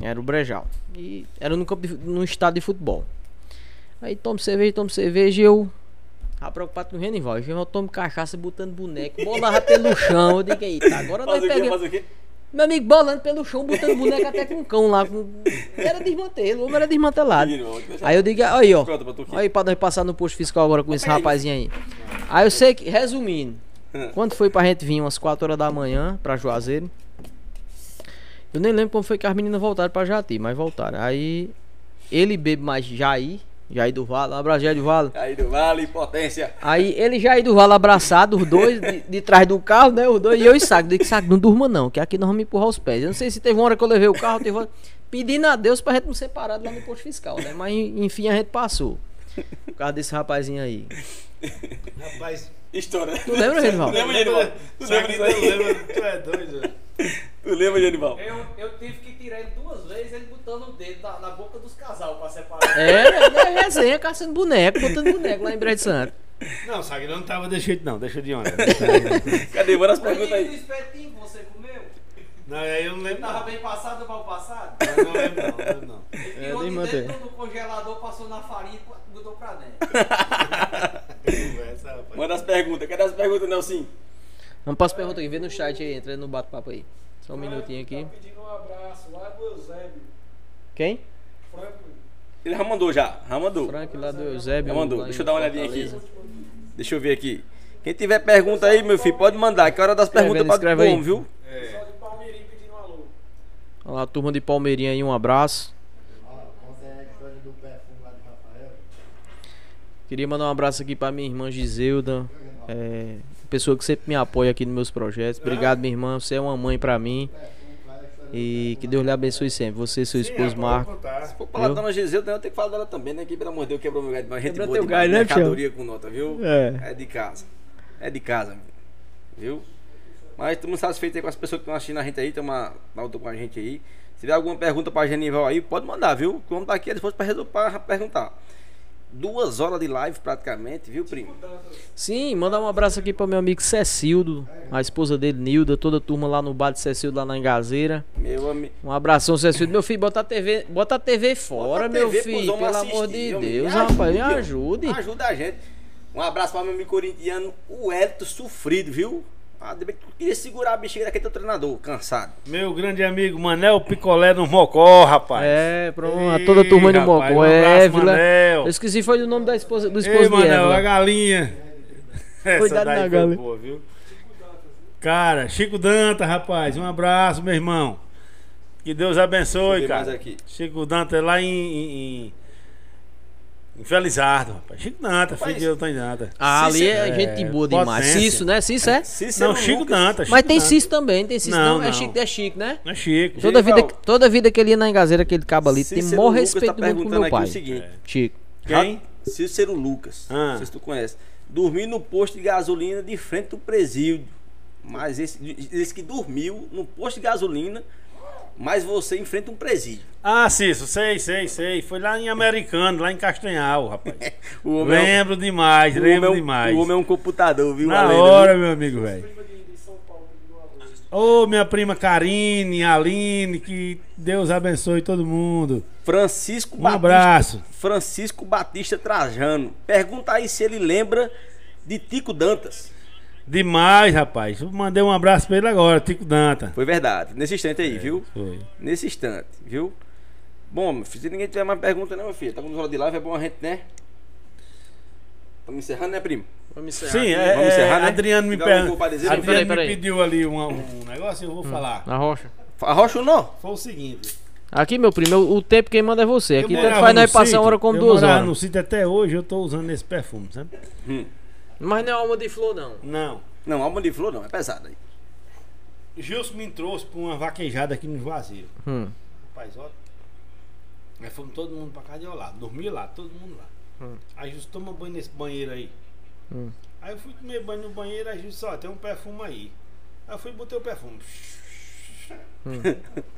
Era o Brejal. E era no campo de, no estádio de futebol. Aí tomo cerveja, tomo cerveja e eu. Tava preocupado com o Genival. O Genival toma cachaça botando boneco, bolava pelo chão. Eu digo, eita, agora nós Faz quê? pegamos. Meu amigo bolando pelo chão, botando boneco até com um cão lá. Com... Era desmantelo, o homem era desmantelado. Aí eu digo, aí ó. Aí pra nós passar no posto fiscal agora com esse rapazinho aí. Aí eu sei que, resumindo, quando foi pra gente vir umas 4 horas da manhã pra Juazeiro. Eu nem lembro como foi que as meninas voltaram pra Jati, mas voltaram. Aí ele bebe mais Jair, Jair do Vale, um abraço Jair do Vale. Aí do Vale, potência. Aí ele já aí do Vale abraçado, os dois, de, de trás do carro, né? Os dois, e eu e Saco. Digo, Saco, não durma não, que aqui nós vamos empurrar os pés. Eu não sei se teve uma hora que eu levei o carro, teve uma... pedindo a Deus pra gente não ser parado lá no posto fiscal, né? Mas enfim a gente passou. Por causa desse rapazinho aí. Rapaz, História. Tu lembra, Genival? Tu lembra, Genival? Tu lembra lembra? Tu é doido, velho. Tu lembra, Genival? Eu, eu tive que tirar ele duas vezes, ele botando o dedo na, na boca dos casal pra separar. É, é resenha, caçando boneco, botando boneco lá em Brejo Santo. Não, Sagre, não tava de jeito não, deixa de onda. Cadê? Bora as perguntas aí. espetinho, você comeu? Não, aí eu não lembro Tava bem passado ou mal passado? Eu não lembro não, não lembro não. Ele É, tirou de dentro do congelador, passou na farinha e botou pra dentro. Conversa, rapaz. Manda as perguntas. Cadê as perguntas, Nelson? Vamos para as perguntas aqui, vê no chat aí, entra no bate-papo aí. Só um minutinho aqui. Tá pedindo um abraço lá do Eusébio. Quem? Franklin. Ele já mandou já. Já mandou. Frank lá do Eusébio. Já mandou. Deixa eu dar uma olhadinha aqui. Deixa eu ver aqui. Quem tiver pergunta aí, meu filho, pode mandar. Que é hora das Escreve perguntas escreve aí. bom, viu? Pessoal de Palmeirinho pedindo um alô. Olha lá, a turma de Palmeirinha aí, um abraço. Consegue a história do perfume lá de Rafael? Queria mandar um abraço aqui pra minha irmã Giseuda. É, pessoa que sempre me apoia aqui nos meus projetos. Obrigado, minha irmã. Você é uma mãe pra mim. E que Deus lhe abençoe sempre. Você e seu Sim, esposo rapaz, Marco. Se for falar da dona Giseu, eu tenho que falar dela também, né? Que pelo amor de Deus, quebrou meu galho. Mas gente Quebrou boa teu demais. galho, né, Mercadoria com nota, viu? É. É de casa. É de casa. Viu? Mas estamos satisfeitos aí com as pessoas que estão assistindo a gente aí, estão com a gente aí. Se tiver alguma pergunta pra Genival aí, pode mandar, viu? Vamos estar aqui depois pra, resol- pra perguntar. Duas horas de live praticamente, viu, primo? Sim, mandar um abraço aqui para meu amigo Cecildo, a esposa dele, Nilda, toda a turma lá no bar de Cecildo, lá na Engazeira. Meu amigo. Um abração, Cecildo. Meu filho, bota a TV, bota a TV fora, a meu TV pros filho. Pelo amor de assistir. Deus, Me rapaz, me ajude, ajude. Ajuda a gente. Um abraço para meu amigo corintiano, o Hélito Sofrido, viu? Ah, de bem que eu queria segurar a bexiga daquele teu treinador, cansado. Meu grande amigo Manel Picolé no Mocó, rapaz. É, pronto, a toda a turma do Mocó. um é, abraço, Vila. Manel. Eu esqueci, foi o nome da esposa, do Ei, esposo de Manel, a Évila. galinha. Essa Cuidado daí na foi galinha. boa, viu? Cara, Chico Danta, rapaz, um abraço, meu irmão. Que Deus abençoe, cara. aqui. Chico Danta é lá em, em- em Felizardo, rapaz. Chico Danta, filho de Elton Danta. Ah, ali é, é, gente boa demais. potência. Cício, né? Cício é? Cícero Não, Chico Lucas. Danta. Chico Mas tem. Cício também, tem Cício não, Não, É. Chico, é Chico, né? É Chico. Toda vida, Genival. toda vida que ele ia na Engazeira, aquele cabo ali, tem Cícero maior Lucas respeito tá do mundo pro perguntando meu pai. o seguinte. Chico. Quem? Cícero Lucas. Ah. Não sei se tu conhece. Dormiu no posto de gasolina de frente do presídio. Mas esse, esse que dormiu no posto de gasolina, mas você enfrenta um presídio. Ah, Cício, sei, sei, sei. Foi lá em Americano, lá em Castanhal, rapaz. O homem é um- lembro demais, lembro é um- demais. O homem é um computador, viu? Na lenda, hora, viu? meu amigo, velho. Ô, minha prima Karine, Aline, que Deus abençoe todo mundo. Francisco Um abraço. Francisco Batista Trajano. Pergunta aí se ele lembra de Tico Dantas. Demais, rapaz. Eu mandei um abraço pra ele agora, Tico Danta. Foi verdade. Nesse instante aí, viu? Foi. Nesse instante, viu? Bom, meu filho, se ninguém tiver mais pergunta, né, meu filho? Tá com hora de live, é bom a gente, né? Estamos encerrando, né, primo? Vamos encerrar. Sim, é, Vamos encerrar, é, né? Adriano me, per... Adriano Peraí, me peraí. pediu ali um, um negócio, eu vou falar. Na rocha. Arrocha não? Foi o seguinte. Aqui, meu primo, o tempo quem manda é você. Aqui tanto faz nós passar uma hora como eu duas horas. no sítio até hoje, eu tô usando esse perfume, sabe? Mas não é alma de flor, não. Não. Não, alma de flor não, é pesado aí. Gilson me trouxe pra uma vaquejada aqui no Juazeiro. Hum. Rapaz, ó. Aí fomos todo mundo pra casa de lá. Dormi lá, todo mundo lá. Hum. Aí Gilson toma banho nesse banheiro aí. Hum. Aí eu fui tomar banho no banheiro, aí Gilson, ó, tem um perfume aí. Aí eu fui e botei o perfume. Hum.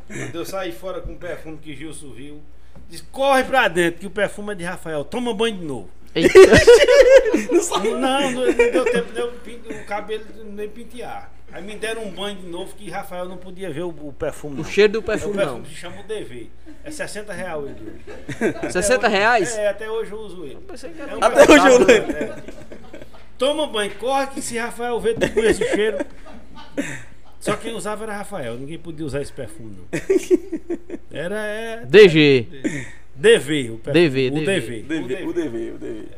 Quando eu saí fora com o perfume que Gilson viu, disse, corre pra dentro, que o perfume é de Rafael, toma banho de novo. Eita. Não, não, não deu tempo de eu o cabelo nem pentear. Aí me deram um banho de novo que Rafael não podia ver o, o perfume. o não. cheiro do É, o perfume, perfume não. se chama o DV. É 60 reais ele hoje. 60 reais? É, até hoje eu uso ele. Pensei que era É um Até perfume- hoje eu uso é. Toma banho, corre que se Rafael ver tu com esse cheiro. Só quem usava era Rafael, ninguém podia usar esse perfume não. Era é, DG. DV, o. DV, o DV. DV. O DV, o DV.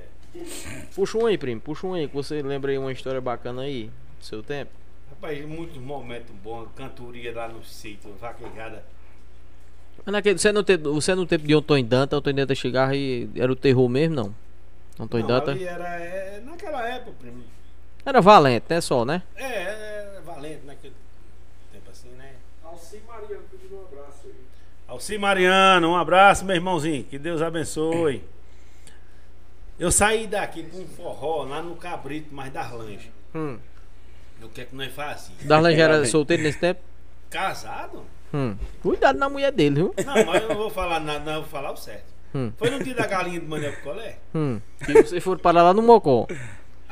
Puxa um aí, primo. Puxa um aí, que você lembra aí uma história bacana aí do seu tempo. Rapaz, muitos momentos bons, cantoria lá no sítio, vaquejada. Mas naquele, você, não teve, você não teve de Antônio Danta, Antônio Danta chegava e era o terror mesmo, não? Antônio Não, Danta. ali era, é, naquela época, primo. Era valente, né? Só, né? É, é, valente naquele tempo assim, né? Alci Maria pediu um abraço aí. Alci Mariano, um abraço, meu irmãozinho. Que Deus abençoe. Eu saí daqui com um forró lá no Cabrito, mas das lanches. Hum. O que é que nós? Darlan já era solteiro nesse tempo? Casado? Hum. Cuidado na mulher dele, viu? Não, mas eu não vou falar nada, não, eu vou falar o certo. Hum. Foi no dia da galinha do Manel Picolé? Hum. Que vocês foram parar lá no Mocó.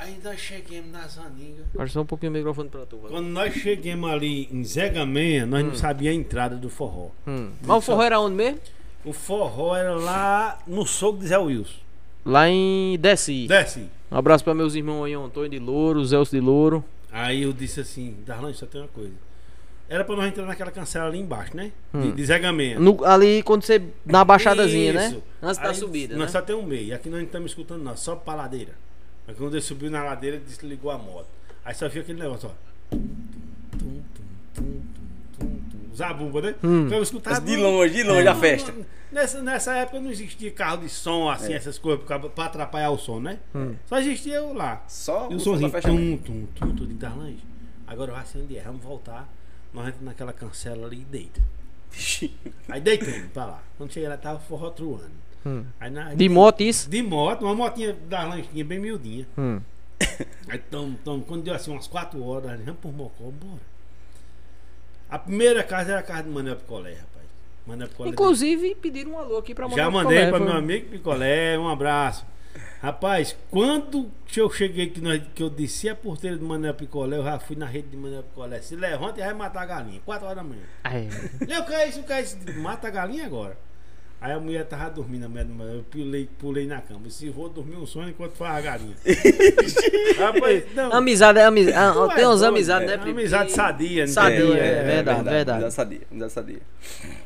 Aí nós chegamos na Zaninga. Baixa só um pouquinho o microfone pra tu. Quando nós chegamos ali em Zé Gamenha, nós não sabíamos a entrada do forró. Hum. Mas o forró era onde mesmo? O forró era lá no soco de Zé Wilson. Lá em Desci. Desce. Um abraço pra meus irmãos aí, Antônio de Louro, Zelso de Louro. Aí eu disse assim, Darlan, só tem uma coisa. Era pra nós entrar naquela cancela ali embaixo, né? De, Hum. de Zé Gamenha. No- ali quando você. Na baixadazinha, né? Isso. Antes da Aí subida, Nós né? só tem um meio. Aqui nós não estamos escutando nada, só pra Mas quando ele subiu na ladeira, ele desligou a moto. Aí só viu aquele negócio, ó. Tum, tum, tum, tum, tum, tum, tum. Zabumba, né? Hum. Então eu escutava. De longe, de longe a festa. Nessa, nessa época não existia carro de som, assim, essas coisas, pra, pra atrapalhar o som, né? Hum. Só existia eu lá. Só E o o som somzinho, da festa tum, tum, tum, tum, de Darlange. Agora eu acendo é, vamos voltar. Nós entramos naquela cancela ali e deita. Aí deitamos pra lá. Quando cheguei lá, tava forró truando. Hum. Aí na- De moto isso? De moto, uma motinha da lanchinha bem miudinha. Hum. Aí tamo, tamo, quando deu assim umas 4 horas, vamos por Mocó, bora. A primeira casa era a casa do Manuel Picolé, rapaz. Manuel Picolé Inclusive, pediram um alô aqui pra já Manuel mandei Picolé, para foi- meu amigo Picolé, um abraço. Rapaz, quando que eu cheguei que, nós, que eu desci a porteira do Manuel Picolé, eu já fui na rede de Manuel Picolé. Se levanta e vai matar a galinha. 4 horas da manhã. É. Eu caí isso, caí isso. Mata a galinha agora. Aí a mulher tava dormindo, a mulher eu pulei, pulei na cama. Se vou dormir um sonho enquanto faz a galinha. Rapaz, não. Amizade é amizade. Tu é tem uns amizades, é né? uma Amizade Que- sadia, Sadia, entendeu? é, verdade, verdade. Já sabia, já sabia.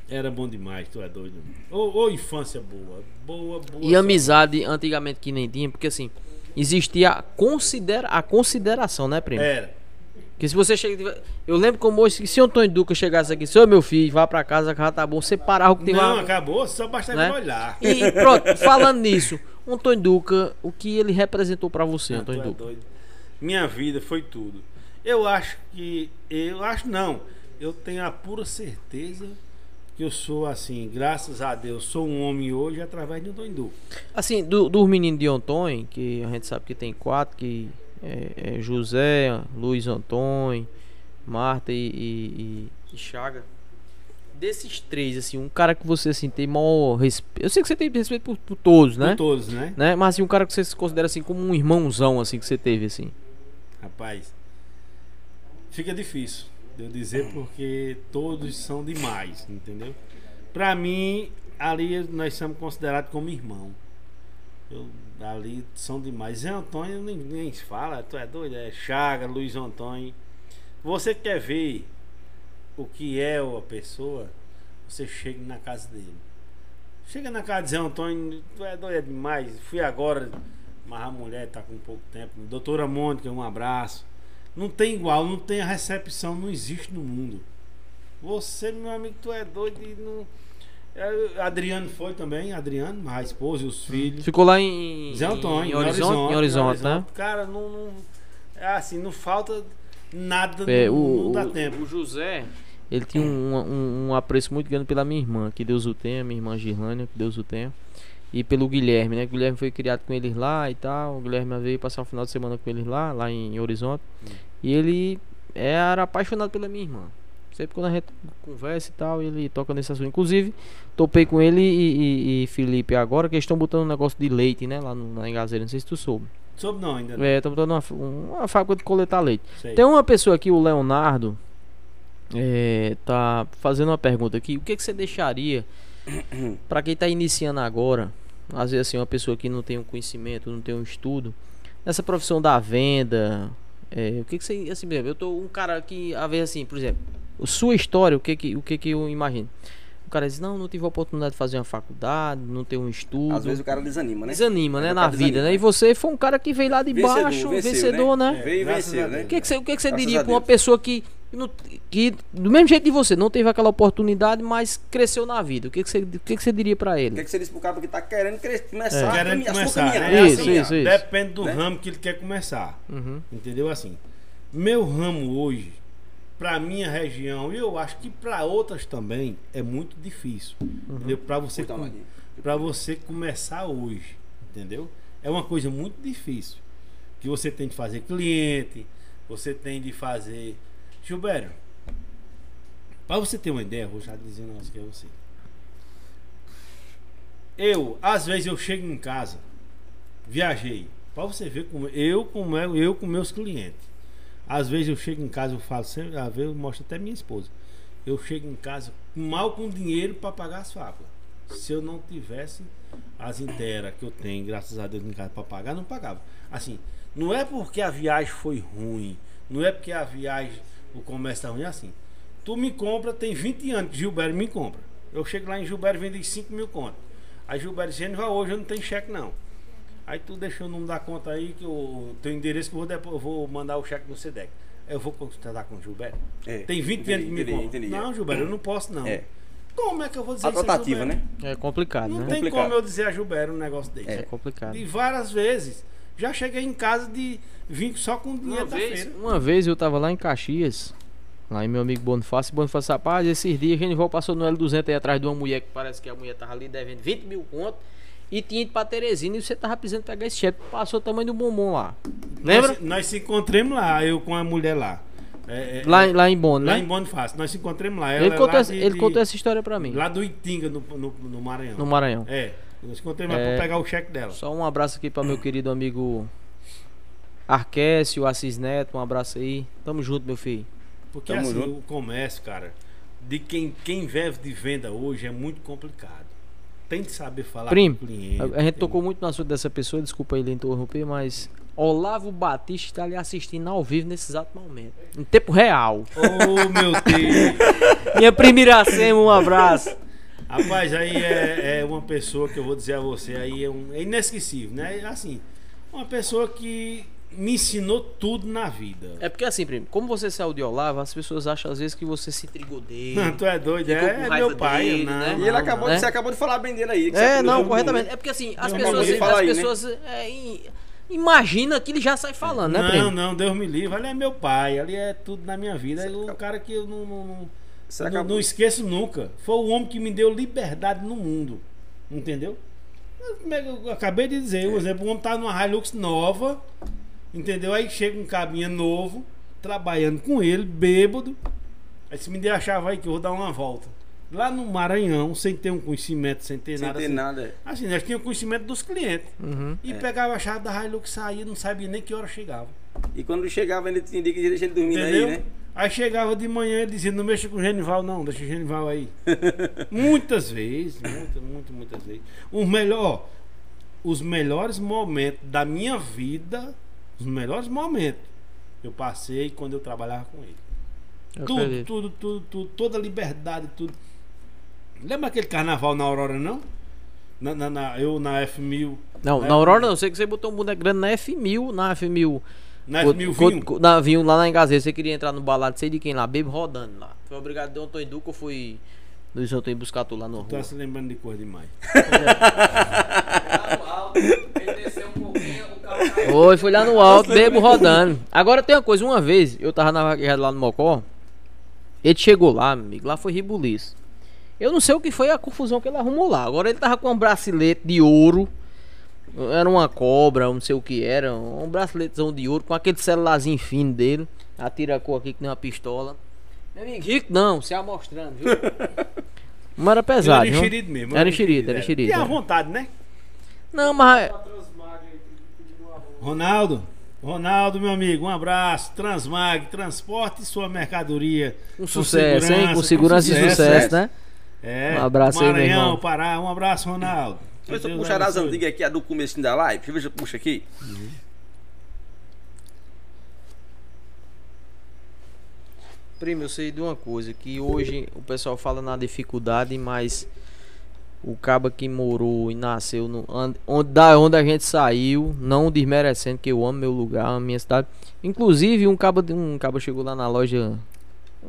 Era bom demais, tu é doido. Ô, ô infância boa. Boa, boa. E amizade antigamente que nem tinha, porque assim, existia a, considera a consideração, né, primo? Era. Porque se você chega. Eu lembro como hoje, que se o Antônio Duca chegasse aqui, seu meu filho, vá pra casa, que já tá bom, você parava o que tem Não, lá. acabou, só bastava Né? olhar. E pronto, falando nisso, o Antônio Duca, o que ele representou pra você, Não, Antônio tu é Duca? Minha vida foi tudo. Eu acho que. Eu acho não. Eu tenho a pura certeza que eu sou assim, graças a Deus, sou um homem hoje através de Antônio Duca. Assim, do, dos meninos de Antônio, que a gente sabe que tem quatro, que é, é José, Luiz Antônio, Marta e, e, e- e Chaga. Desses três, assim, um cara que você assim, tem maior respeito. Eu sei que você tem respeito por, por todos, né? Por todos, né? né? Mas assim, um cara que você se considera assim como um irmãozão assim que você teve, assim. Rapaz, fica difícil de eu dizer porque todos são demais, entendeu? Pra mim, ali nós somos considerados como irmão. Eu, ali são demais. Zé Antônio se fala, tu é doido? É Chaga, Luiz Antônio. Você quer ver o que é a pessoa, você chega na casa dele. Chega na casa de Zé Antônio, tu é doido é demais. Fui agora, mas a mulher tá com pouco tempo. Doutora Mônica, um abraço. Não tem igual, não tem a recepção, não existe no mundo. Você, meu amigo, tu é doido e não. É, Adriano foi também, Adriano, a esposa e os filhos. Ficou lá em, Zé Antônio, em Horizonte, em Horizonte, né? Cara, não, não- É assim, não falta nada, É, não, o, não dá o- tempo. o José, ele tinha um, um, um apreço muito grande pela minha irmã, que Deus o tenha, minha irmã Girlânia, que Deus o tenha. E pelo Guilherme, né? O Guilherme foi criado com eles lá e tal. O Guilherme veio passar o final de semana com eles lá, lá em Horizonte. E ele era apaixonado pela minha irmã. Sempre quando a gente conversa e tal, ele toca nesse assunto. Inclusive, topei com ele e, e- e Felipe agora, que eles estão botando um negócio de leite, né? Lá no, na Engazeira. Não sei se tu soube. Soube não ainda. não. É, estão botando uma, uma fábrica de coletar leite. Sei. Tem uma pessoa aqui, o Leonardo, é, tá fazendo uma pergunta aqui. O que, que você deixaria para quem tá iniciando agora? Às vezes assim, uma pessoa que não tem um conhecimento, não tem um estudo, nessa profissão da venda. é, o que, que você. Assim, eu tô um cara que, às vezes assim, por exemplo, a sua história, o que que, o que, que eu imagino? O cara diz, não, não tive a oportunidade de fazer uma faculdade, não tenho um estudo. Às vezes o cara desanima, né? Desanima, né, É, na vida, desanima. né? E você foi um cara que veio lá de Vencedor, baixo, venceu, vencedor, né? Veio e venceu, né? O que, que você, o que, que você Graças diria a pra uma pessoa que, que, do mesmo jeito de você, não teve aquela oportunidade, mas cresceu na vida? O que, que, você, o que, que você diria pra O que, ele? que você disse pro cara que tá querendo cre- começar? Querendo a caminhar, a sua começar, caminhada, né? a Isso, caminhada. isso, isso. Depende do Né? ramo que ele quer começar. Uhum. Entendeu? Assim, meu ramo hoje, pra minha região, e eu acho que pra outras também, é muito difícil. Entendeu? Pra você, com- pra você começar hoje. Entendeu? É uma coisa muito difícil. Que você tem de fazer cliente, você tem de fazer. Gilberto, pra você ter uma ideia, vou já dizer um negócio que é você. Eu, às vezes, eu chego em casa, viajei. Pra você ver como eu, como é, eu com meus clientes. Às vezes eu chego em casa, eu falo sempre, às vezes eu mostro até minha esposa. Eu chego em casa mal com dinheiro para pagar as fábricas. Se eu não tivesse as inteiras que eu tenho, graças a Deus, em casa para pagar, não pagava. Assim, não é porque a viagem foi ruim, não é porque a viagem, o comércio tá ruim, é assim. Tu me compra, tem 20 anos que Gilberto me compra. Eu chego lá em Gilberto e vendi 5 mil contas. Aí Gilberto "Genival, hoje eu não tenho cheque não. Aí tu deixa o número da conta aí, que o teu endereço que eu vou, depois, eu vou mandar o cheque no SEDEC. Eu vou consultar com o Gilberto. É, Tem 20 entendi, anos que me entendi, entendi. Não, Gilberto, eu não posso não. É. Como é que eu vou dizer A isso a tratativa, né? É complicado, Não né? tem Complicado. como eu dizer a Gilberto um negócio desse. É complicado. E várias vezes. Já cheguei em casa de vir só com dinheiro Uma da vez, feira. uma vez eu tava lá em Caxias, lá em meu amigo Bonifácio, Bonifácio rapaz, esses dias Genival passou no L200 aí atrás de uma mulher que parece que a mulher tava ali devendo 20 mil conto e tinha ido pra Teresina e você tava precisando pegar esse chefe, passou o tamanho do bombom lá. Lembra? Nós, nós se encontramos lá, eu com a mulher lá. É, é, Lá, em- lá em Bono, lá né? em Bonifácio. Nós se encontramos lá. Ela Ele, é contou, lá essa, de- ele de- contou essa história pra mim. Lá do Itinga, no, no, no Maranhão. No Maranhão. É. Nós se encontramos lá É. pra pegar o cheque dela. Só um abraço aqui para meu querido amigo Arquécio, Assis Neto, um abraço aí. Tamo junto, meu filho. Porque Tamo assim, junto. o comércio, cara, de quem, quem vive de venda hoje é muito complicado. Tem que saber falar Primo, com o cliente. A, gente tocou muito no assunto dessa pessoa, desculpa ele interromper, mas Olavo Batista está ali assistindo ao vivo nesse exato momento. Em tempo real. Oh, meu Deus. Minha primeira Iracema, um abraço. Rapaz, aí é, é uma pessoa que eu vou dizer a você, aí é, um, é inesquecível, né? Assim, uma pessoa que me ensinou tudo na vida. É porque assim, primo, como você saiu de Olavo, as pessoas acham às vezes que você se trigou dele. Não, tu é doido, é, é meu pai, dele, não, né? E ele não, acabou, né? de- você acabou de falar bem dele aí. É, não, corretamente. É porque assim, as Não, pessoas, ele as aí, né? pessoas é, im- imaginam que ele já sai falando, né, não, primo? não, Deus me livre. Ali é meu pai, ali é tudo na minha vida. É um cara que eu não, não, não, não- não esqueço nunca. Foi o homem que me deu liberdade no mundo. Entendeu? Eu- é Eu acabei de dizer, por exemplo, o homem tá numa Hilux nova, entendeu? Aí chega um cabinha novo, trabalhando com ele, bêbado. Aí se me der a chave aí que eu vou dar uma volta. Lá no Maranhão, sem ter um conhecimento, sem ter Sem nada ter assim. nada. Assim, nós tínhamos conhecimento dos clientes. Uhum. E pegava a chave da Hilux, saía, não sabia nem que hora chegava. E quando chegava, ele tinha que deixar ele Entendeu? aí, né? Aí chegava de manhã e dizia, não mexa com o Genival, não, deixa o Genival aí. muitas vezes, muitas, muitas, muitas vezes. Os, melhor, os melhores momentos da minha vida, os melhores momentos, eu passei quando eu trabalhava com ele. Eu Tudo, acredito. tudo, tudo, tudo, toda a liberdade, tudo. Lembra aquele carnaval na Aurora, não? Na, na- na- eu na F1000. Não, na na Aurora não, eu sei que você botou um boneco grande na F1000, na F1000. Na Co- F1000 co- vinho. co- na vinho lá na Engazeta, você queria entrar no balado, sei de quem lá, bebo rodando lá. Foi obrigado de Antônio Duca, eu fui Luiz Antônio buscar tu lá no Tá rua. se lembrando de coisa demais. Oi, fui lá no alto, bebo rodando. Agora tem uma coisa, uma vez, eu tava na vaquejada lá no Mocó, ele chegou lá, amigo, lá foi ribuliço. Eu não sei o que foi a confusão que ele arrumou lá. Agora ele tava com um bracelete de ouro, era uma cobra, não sei o que era, um braceletezão de ouro, com aquele celularzinho fino dele, a tira-cor aqui que nem uma pistola. Meu amigo, rico não, se amostrando, viu? Mas era pesado, era enxerido mesmo. Era enxerido, era enxerido. E à é. vontade, né? Não, mas... A Transmag aí pedindo uma roupa. Ronaldo, Ronaldo, meu amigo, um abraço. Transmag, transporte sua mercadoria. Com sucesso, hein? Com segurança e sucesso, sucesso, né? É. Um abraço aí, meu Maranhão, irmão. Pará, um abraço, Ronaldo. Deixa eu Deus puxar as antigas aqui, a do começo da live. Deixa eu ver se eu puxo aqui. Primo, eu sei de uma coisa, que hoje o pessoal fala na dificuldade, mas o caba que morou e nasceu no, onde, da onde a gente saiu, não desmerecendo, que eu amo meu lugar, amo minha cidade. Inclusive, um caba, um caba chegou lá na loja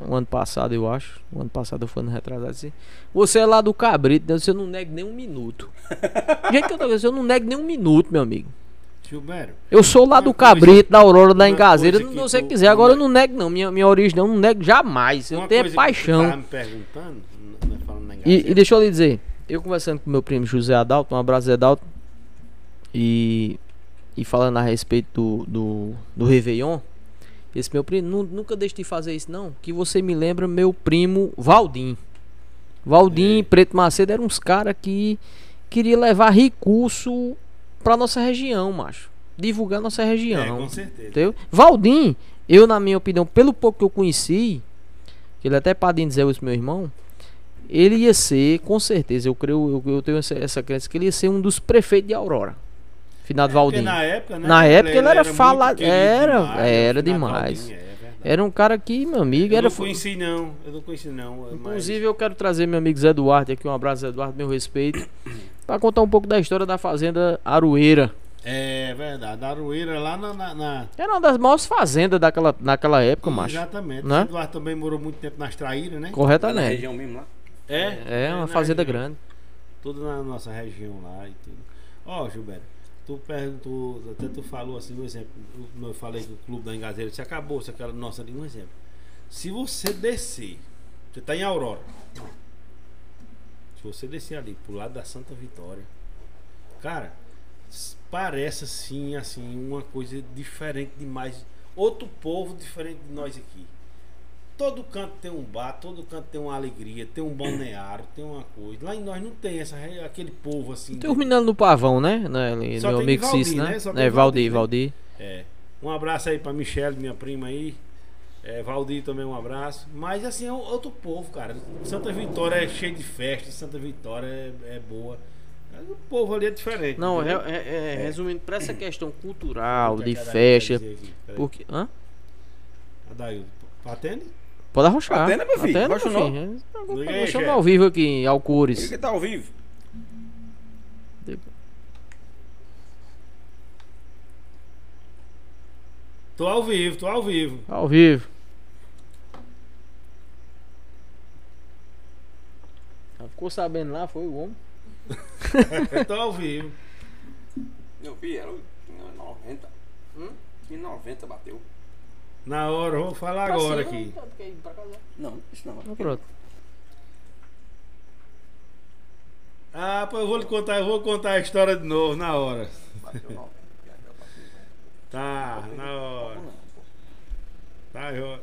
o ano passado, eu acho. O ano passado eu fui no retrasado assim. Você é lá do Cabrito, né? você não nega nem um minuto. Gente, eu tô dizendo, eu não nego nem um minuto, meu amigo. Gilberto, Eu sou lá do coisa- Cabrito, da Aurora, da Engazeira, se você tu- quiser. Agora eu não nego, não. Minha, minha origem não, não nego jamais. Eu tenho coisa paixão. Tava me perguntando, n- falando na E, Gazeta, e deixa eu lhe dizer, eu conversando com meu primo José Adalto, um abraço Adalto, e, e falando a respeito do, do, do Réveillon, esse meu primo, nu- nunca deixe de fazer isso não, que você me lembra meu primo Valdim. Valdim, É. Preto Macedo eram uns caras que queria levar recurso pra nossa região, macho. Divulgar nossa região. É, com certeza. Entendeu? Valdim, eu, na minha opinião, pelo pouco que eu conheci, que ele é até padrinho de Zé Wilson, meu irmão, ele ia ser, com certeza, eu creio, eu, eu tenho essa, essa crença, que ele ia ser um dos prefeitos de Aurora. Finado Valdim. na época, né? Na época ele era muito falado- era- demais, era Finado demais. Valdinho, é. Era um cara que, meu amigo, Eu era. não conheci não, eu não conheci não. mas- Inclusive, eu quero trazer meu amigo Zé Duarte aqui, um abraço, Zé Duarte, meu respeito, pra contar um pouco da história da Fazenda Aroeira. É verdade, a Aroeira lá na. na, na- Era uma das maiores fazendas daquela, naquela época, macho. Exatamente. Né? O Eduardo também morou muito tempo nas Traíras, né? Tá na Corretamente. região mesmo lá. É, É uma fazenda região. grande. Tudo na nossa região lá e tudo. Ó, Gilberto, tu perguntou, até tu falou assim, um exemplo, eu falei que o clube da Engazeira, se acabou, se aquela nossa ali, um exemplo. Se você descer, você tá em Aurora. Se você descer ali pro lado da Santa Vitória, cara, parece assim, assim, uma coisa diferente demais. Outro povo diferente de nós aqui. Todo canto tem um bar, todo canto tem uma alegria, tem um balneário, tem uma coisa. Lá em nós não tem essa, aquele povo assim. Tem os meninos no pavão, né? né Só meu amigo Valdir, Cício, né? né? É, Valdir, Valdir, né? Valdir. É. Um abraço aí pra Michelle, minha prima aí. É, Valdir também um abraço. Mas assim, é outro povo, cara. Santa Vitória é cheio de festa, Santa Vitória é, é boa. Mas o povo ali é diferente. Não, entendeu? é, é- é, resumindo, pra essa questão cultural, que é de festa. aqui? Porque. Hã? Adailton, atende? Pode arrochar. Atenda, meu filho, Atenda, arrocha meu filho. Liga chefe. ao vivo aqui, Alcures. Ele que tá ao vivo. Tô ao vivo, tô ao vivo. Ao vivo. Já ficou sabendo lá, foi o homem. tô ao vivo. Meu filho, era 90. Hum? Em 90 bateu. Na hora, eu vou falar Pra agora cima, aqui. casa. Não, isso não. Ah, Pronto. Ah, pô, eu vou lhe contar, eu vou contar a história de novo na hora. Bateu 90. Tá, na hora. Tá, eu...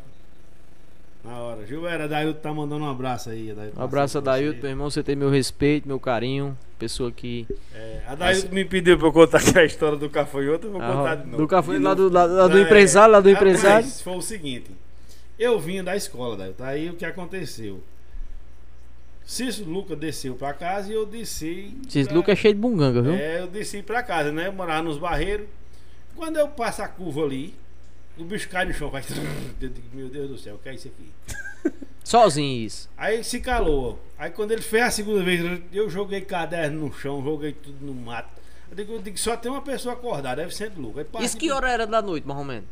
Na hora. Gilberto, Dailton tá mandando um abraço aí. Adailton. Um abraço Dailton, meu irmão. Você tem meu respeito, meu carinho. Pessoa que. É, a Dailton me pediu pra eu contar aqui a história do cafanhoto, eu vou contar de Ah, novo. do De lá do, lá, lá do É, empresário, lá do rapaz, empresário. Foi o seguinte. Eu vinha da escola, Dailton. Aí o que aconteceu? Cícero Luca desceu pra casa e eu desci. Esses pra- Lucas é cheio de bunganga, viu? É, eu desci pra casa, né? Eu morava nos barreiros. Quando eu passo a curva ali, o bicho cai no chão, faz. Meu Deus do céu, o que é isso aqui? Sozinho isso. Aí se calou. Aí quando ele fez a segunda vez, eu joguei caderno no chão, joguei tudo no mato. Eu digo, eu digo, só tem uma pessoa acordada, deve ser Luca. Aí Isso que hora era da noite, mais ou menos?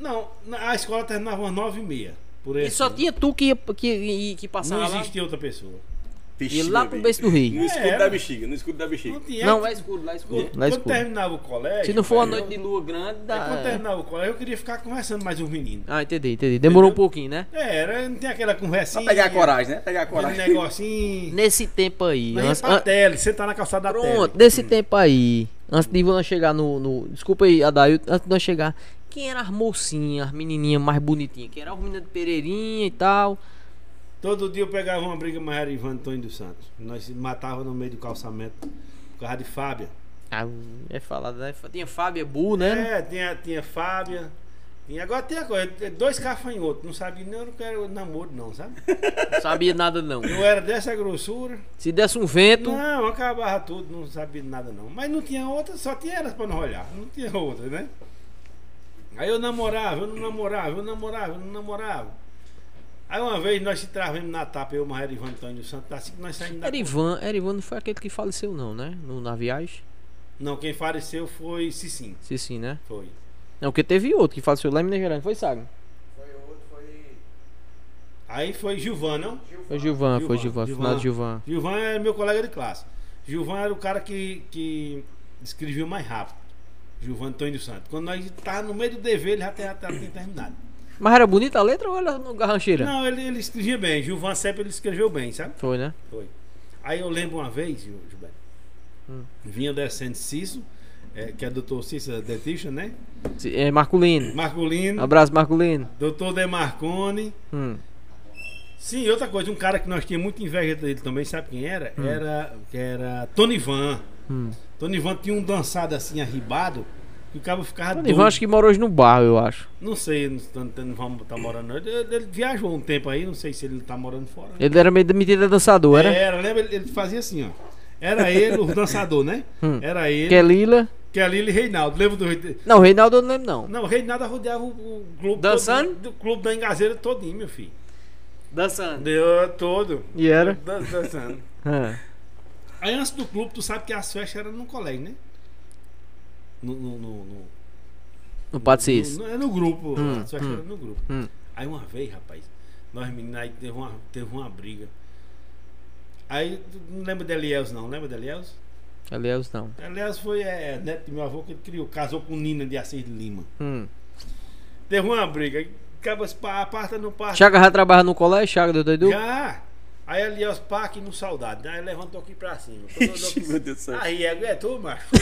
Não, a escola terminava umas nove e meia. Por E só assim. tinha tu que, que, que passava Não lá? existia outra pessoa. E lá pro beijo do rio. No escudo Era. da bexiga, no escudo da bexiga. Não tinha. Não, é escuro, lá é escuro. Quando, Lá é quando escuro. terminava o colégio. Se não for uma noite de lua grande, aí dá. quando terminava o colégio, eu queria ficar conversando mais os meninos. Ah, entendi, entendi. Demorou um pouquinho, né? É, era, não tem aquela conversinha. Pra pegar a coragem, né? Pegar a Aquele coragem. negocinho. Nesse tempo aí. Mas antes- pra an- tele, sentar na calçada da Pronto, tele. nesse tempo aí. Antes de nós chegar no, no. Desculpa aí, Adailton. Antes de nós chegar. Quem era as mocinhas, as menininhas mais bonitinhas? Quem era as meninas de Pereirinha e tal? Todo dia eu pegava uma briga mais era Ivan Antônio dos Santos. Nós se matava no meio do calçamento por causa de Fábia. Ah, é falado, né? Tinha Fábia Bu, né? É, tinha, tinha Fábia. Tinha, agora tem a coisa, dois cafanhotos. Não sabia nem eu não quero namoro, não, sabe? Não sabia nada não. Eu era dessa grossura. Se desse um vento. Não, acabava tudo, não sabia nada não. Mas não tinha outra, só tinha elas pra não olhar. Não tinha outra, né? Aí eu namorava, eu não namorava, eu namorava, eu não namorava. Aí uma vez nós se travemos na tapa, eu, Maria Ivan Antônio Santos, assim que nós saímos da. Erivan, Erivan não foi aquele que faleceu, não, né? No, na viagem? Não, quem faleceu foi Cicim. Sim, sim, né? Foi. Não, porque teve outro que faleceu lá em Minas Gerais, não foi Saga? Foi outro, foi. Aí foi Gilvan, não? Foi Gilvan, foi Gilvan, Gilvan, Gilvan. final de Gilvan. Gilvan era meu colega de classe. Gilvan era o cara que, que escrevia mais rápido. Gilvan Antônio Santos. Quando nós tava no meio do dever, ele já tinha, já tinha terminado. Mas era bonita a letra ou era no garrancheira? Não, ele, ele escrevia bem. Gilvan sempre ele escreveu bem, sabe? Foi, né? Foi. Aí eu lembro uma vez, Gil- Gilberto, Hum. vinha descendo Cício, é, que é doutor Cício Dentista, né? É Marculino. Marcolino, Abraço, Marculino. doutor Demarcone. Hum. Sim, outra coisa, um cara que nós tínhamos muita inveja dele também, sabe quem era? Era, que era Tony Van. Hum. Tony Van tinha um dançado assim, arribado, que o cabo ficava O doido. Acho que mora hoje no bairro, eu acho. Não sei, não, não, vamos tá morando. Ele, ele viajou um tempo aí, não sei se ele tá morando fora. né? Ele era meio demitido dançador, era? Era, lembra? Ele, ele fazia assim, ó. Era ele, o dançador, né? Hum. Era ele, Que é Lila. que é Lili e Reinaldo. Lembra do Rei- Não, o Reinaldo eu não lembro, não. Não, o Reinaldo rodeava o, o clube Dançando? todo, do clube da Engazeira todinho, meu filho. Dançando. Deu todo. E era? Dan- Dançando. Ah. Aí antes do clube, tu sabe que as festas eram no colégio, né? No, no, no, no, No no, é no grupo. Hum, festas hum, no grupo. hum. Aí uma vez, rapaz, nós meninos aí teve uma, teve uma briga. Aí, não lembra de Eliels, não? Lembra de Eliels? Aliás, não. Eliels foi é, neto de meu avô que ele criou, casou com Nina de Assis de Lima. Hum. Teve uma briga. Acaba se pa- aparta no parque. Chaga já trabalha no colégio, Chaga do Doidu? Já! Aí ali os aqui no saudade. Aí levantou aqui pra cima. Aqui- Meu Deus do céu. Aí é tu, macho.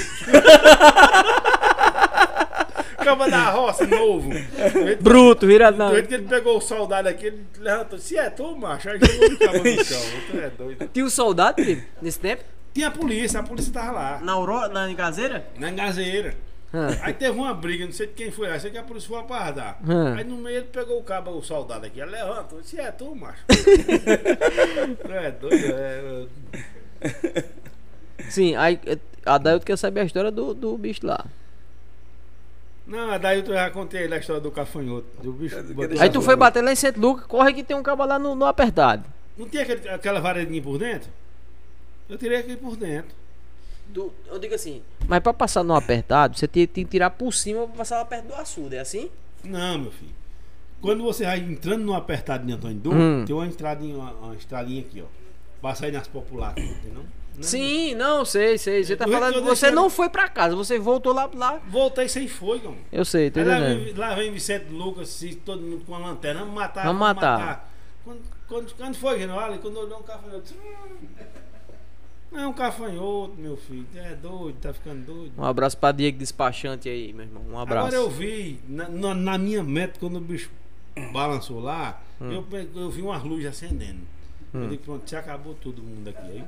Caba da roça, novo. Bruto, virado Do na. jeito que ele pegou o soldado aqui, ele levantou. Se é tu, macho, aí jogou o cabo no chão. Tu é doido. Tinha um soldado, nesse tempo? Tinha a polícia, a polícia tava lá. Na Aurora, na Engazeira? Na engazeira. Ah. Aí teve uma briga, não sei de quem foi lá, sei que a polícia foi apardar. Hum. Aí no meio ele pegou o cabo, o soldado aqui, ele levantou, se é tu, macho. tu é doido, é. Sim, aí eh, a Dailton quer saber a história do, do bicho lá. Não, daí eu já contei a história do cafanhoto. Do bicho. botou Aí tu foi bater lá em Centro Lucas, corre que tem um cabo lá no, no apertado. Não tinha aquele, aquela varedinha por dentro? Eu tirei aquele por dentro. Do- eu digo assim, mas pra passar no apertado, você tem, tem que tirar por cima pra passar lá perto do açude, é assim? Não, meu filho. Quando você vai entrando no apertado de Antônio Duque, Hum. tem uma estradinha, uma, uma estradinha aqui, ó. Pra sair nas populares, entendeu? Não? Sim, não, sei, sei. Você tá falando eu você deixei- não foi pra casa, você voltou lá, lá. Voltei sem foi, cara. Eu sei, Aí lá, vem, lá vem Vicente Lucas, todo mundo com a lanterna, vamos matar. Vamos matar. Quando, quando, quando foi, General? Quando olhou um cafanhoto. disse, "Hum, Não é um cafanhoto, meu filho. É doido, tá ficando doido. Um abraço pra Diego Despachante aí, meu irmão. Um abraço. Agora eu vi, na, na- na minha meta, quando o bicho balançou lá, Hum. eu, eu vi umas luzes acendendo. Eu digo, pronto, se acabou todo mundo aqui. Aí,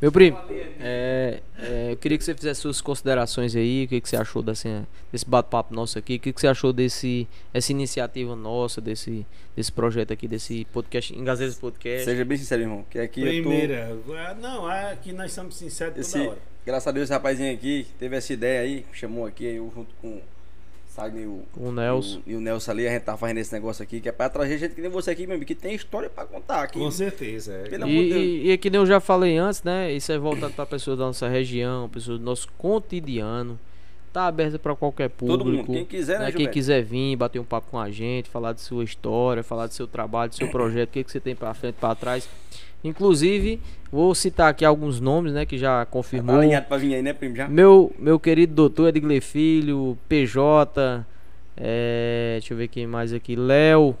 Meu primo, é, é, eu queria que você fizesse suas considerações aí, o que, que você achou desse, desse bate-papo nosso aqui, o que, que você achou desse essa iniciativa nossa, desse, desse projeto aqui, desse podcast, Engazeiros Podcast. Seja bem sincero, irmão. Que aqui eu primeira. ah, Não, aqui nós somos sinceros tô. toda Esse, hora. graças a Deus, esse rapazinho aqui teve essa ideia aí, chamou aqui, eu junto com o Sagner e o, o Nelson. e o Nelson ali, a gente tá fazendo esse negócio aqui, que é pra trazer gente que nem você aqui, meu amigo, que tem história pra contar aqui. Com certeza. É. Pelo amor de Deus. E, e, e que nem eu já falei antes, né? Isso é voltado para pessoas da nossa região, pessoas do nosso cotidiano. Tá aberto para qualquer público. Todo mundo, quem quiser, né, né? Quem quiser vir, bater um papo com a gente, falar de sua história, falar do seu trabalho, do seu projeto, o que, que você tem para frente, para trás. Inclusive, vou citar aqui alguns nomes, né, que já Tá confirmou. alinhado pra vir aí, né, primo? Já? Meu, meu querido doutor Edgley Filho, PJ, é, deixa eu ver quem mais aqui, Léo.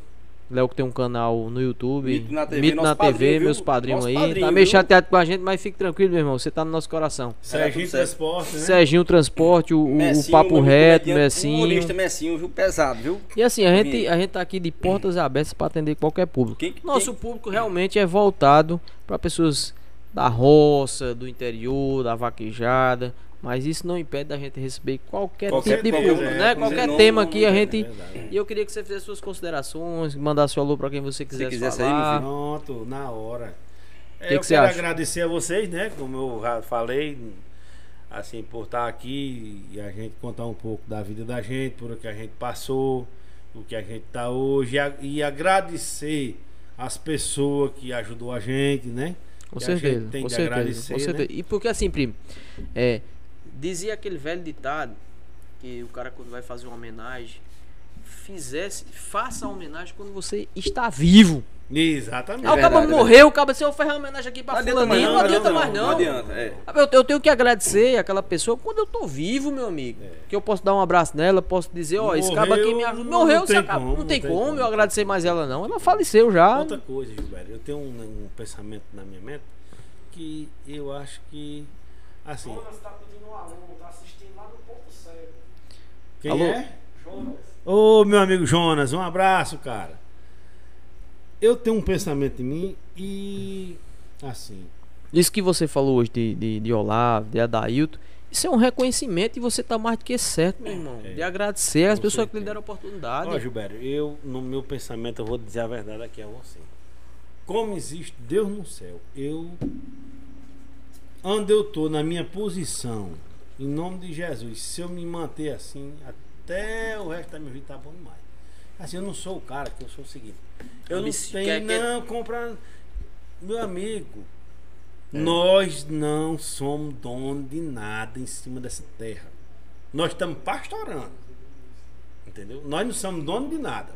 Léo que tem um canal no YouTube. Mito na TV, Mito na TV, padrinho, meus padrinhos aí. padrinho, tá meio viu? chateado com a gente, mas fique tranquilo, meu irmão. Você tá no nosso coração. Serginho. Transporte, né? Serginho Transporte, o, o- o Messinho, Papo Reto, Messinho. Humorista Messinho, viu? Pesado, viu? E assim, a gente, a gente tá aqui de portas abertas para atender qualquer público. Quem- quem- Nosso público realmente é voltado para pessoas da roça, do interior, da vaquejada. Mas isso não impede da gente receber qualquer, Qualquer tipo de público, é, né? Qualquer certeza. tema Não, aqui não a gente. É. E eu queria que você fizesse suas considerações, mandasse um alô para quem você quisesse aí, meu falar. filho. Pronto, na hora. É, Que eu que quero acha? agradecer a vocês, né? Como eu já falei, assim, por estar aqui e a gente contar um pouco da vida da gente, por o que a gente passou, o que a gente tá hoje. E, e agradecer as pessoas que ajudou a gente, né? Com Que a gente certeza, tem com de certeza, agradecer, com né? certeza. E porque assim, primo, é, dizia aquele velho ditado que o cara quando vai fazer uma homenagem, fizesse, faça a homenagem quando você está vivo. Exatamente. Ah, o é morreu, o cara, se eu fizer uma homenagem aqui pra Não fulaninho, mais não adianta mais não. Não adianta, é. Eu, eu tenho que agradecer aquela pessoa quando eu tô vivo, meu amigo. Que eu posso dar um abraço nela, posso dizer, ó, esse cara aqui me ajuda. não Morreu, tem você acaba- como, não tem não tem como como. eu agradecer mais ela, não. Ela faleceu já. Outra coisa, Gilberto, eu tenho um, um pensamento na minha mente que eu acho que, assim, Jonas tá pedindo um alô, tá assistindo lá no ponto cego. quem Alô? é? Jonas. Ô, meu amigo Jonas, um abraço, cara. Eu tenho um pensamento em mim e, assim, Isso que você falou hoje de, de, de Olavo, de Adailton, isso é um reconhecimento e você tá mais do que certo, meu irmão. É. De agradecer às pessoas que lhe deram a oportunidade. ó, Gilberto, eu, no meu pensamento, eu vou dizer a verdade aqui a você. Como existe Deus no céu, eu, onde eu tô, na minha posição, em nome de Jesus, se eu me manter assim, até o resto da minha vida tá bom demais. Assim, eu não sou o cara que eu sou o seguinte. Eu não tenho, quer- quer- não, comprar. Meu amigo, nós não somos donos de nada em cima dessa terra. Nós estamos pastorando. Entendeu? Nós não somos donos de nada.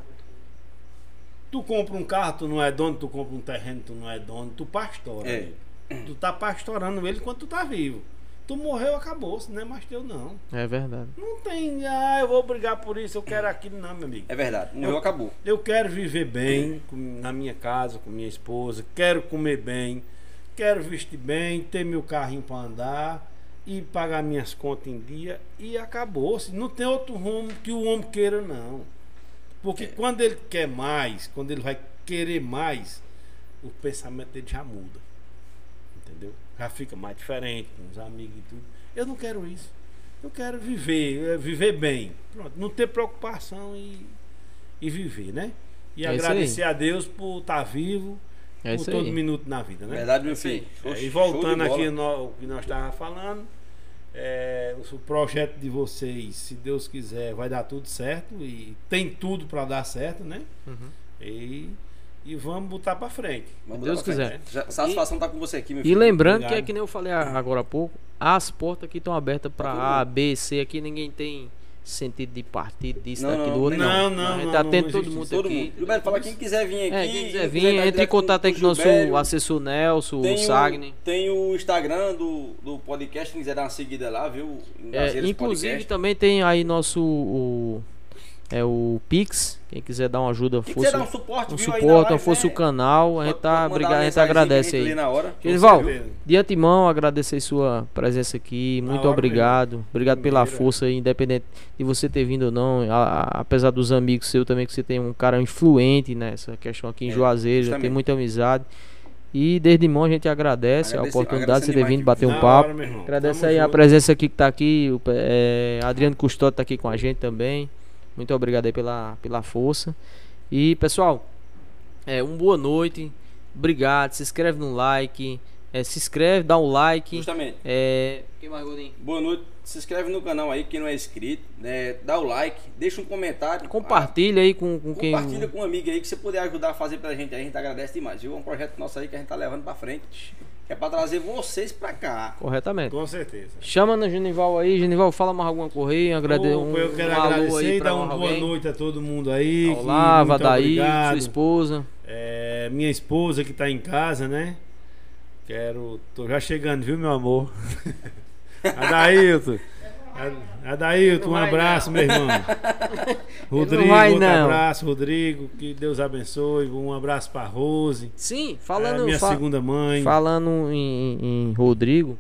Tu compra um carro, tu não é dono, tu compra um terreno, tu não é dono, tu pastora. É. amigo. Tu tá pastorando ele enquanto tu tá vivo. Tu morreu, acabou, não é mais teu, não. É verdade. Não tem, ah, eu vou brigar por isso, eu quero aquilo, não, meu amigo. É verdade. Morreu, Eu- acabou. Eu quero viver bem com- na minha casa, com minha esposa, quero comer bem, quero vestir bem, ter meu carrinho para andar e pagar minhas contas em dia e acabou-se. Não tem outro rumo que o homem queira, não. Porque É. quando ele quer mais, quando ele vai querer mais, o pensamento dele já muda. Entendeu? Já fica mais diferente com os amigos e tudo. Eu não quero isso. Eu quero viver, é, viver bem. Pronto, não ter preocupação e, e viver, né? E É agradecer a Deus por estar vivo É por todo aí. minuto na vida, né? Verdade, meu Sim. filho. É, e voltando aqui no o que nós estávamos falando, é, o projeto de vocês, se Deus quiser, vai dar tudo certo e tem tudo para dar certo, né? Uhum. E, e vamos botar para frente. Vamos Deus pra frente. quiser. Já- satisfação tá com você aqui, meu E filho. lembrando que Obrigado. é que nem eu falei agora há pouco, as portas aqui estão abertas para todo A. B, C. Aqui ninguém tem sentido de partido, disso, Não, daquilo, não, outro. não, não, A gente não, tá não, tendo não todo mundo. Todo aqui. mundo. Gilberto, fala quem quiser vir aqui. É, quem quiser vir, dar entre em contato aí com com o nosso Gilberto. assessor Nelson, Tem o Sagni. tem o Instagram do, do podcast, quem quiser dar uma seguida lá, viu? É, inclusive Podcast. também tem aí nosso o, é o Pix, quem quiser dar uma ajuda, Quem fosse quiser dar um suporte, um viu, aí na suporte, live, ou fosse né? o canal, a gente tá mandar obrigado, uma a gente mensagenzinha agradece aí. na hora. Genival, certeza. de antemão, agradecer sua presença aqui. Na Muito hora, obrigado. Obrigado pela força, aí, independente de você ter vindo ou não. a- a- apesar dos amigos seus também, que você tem um cara influente nessa questão aqui em É, Juazeiro, já tem justamente. muita amizade. E desde mão a gente agradece a Agradece- oportunidade de você ter agradecendo vindo bater um Na papo. hora, meu irmão. Agradece Tamo aí a junto. presença aqui que tá aqui. O, é, Adriano Custódio tá aqui com a gente também. Muito obrigado aí pela, pela força. E pessoal, é, um boa noite. Obrigado. Se inscreve no like. é, se inscreve, dá um like. Justamente. É, quem mais, Gordinho? Boa noite. Se inscreve no canal aí, quem não é inscrito. né? Dá o like, deixa um comentário. Compartilha aí com, com quem. Compartilha com um amigo aí que você puder ajudar a fazer pra gente aí, a gente agradece demais, viu? É um projeto nosso aí que a gente tá levando pra frente. Que é pra trazer vocês pra cá. Corretamente. Com certeza. Chama no Genival aí. Genival, fala mais alguma correia. Agrade... Um, eu quero um agradecer e dar uma boa alguém. noite a todo mundo aí. Olá, muito daí, obrigado. sua esposa. É, minha esposa que tá em casa, né? Quero. Tô já chegando, viu, meu amor? Adailton. A- Adailton, Não um vai, abraço, não. meu irmão. Rodrigo, vai, outro não. abraço, Rodrigo. Que Deus abençoe. Um abraço pra Rose. Sim, é, falando. minha fa- segunda mãe. Falando em, em Rodrigo,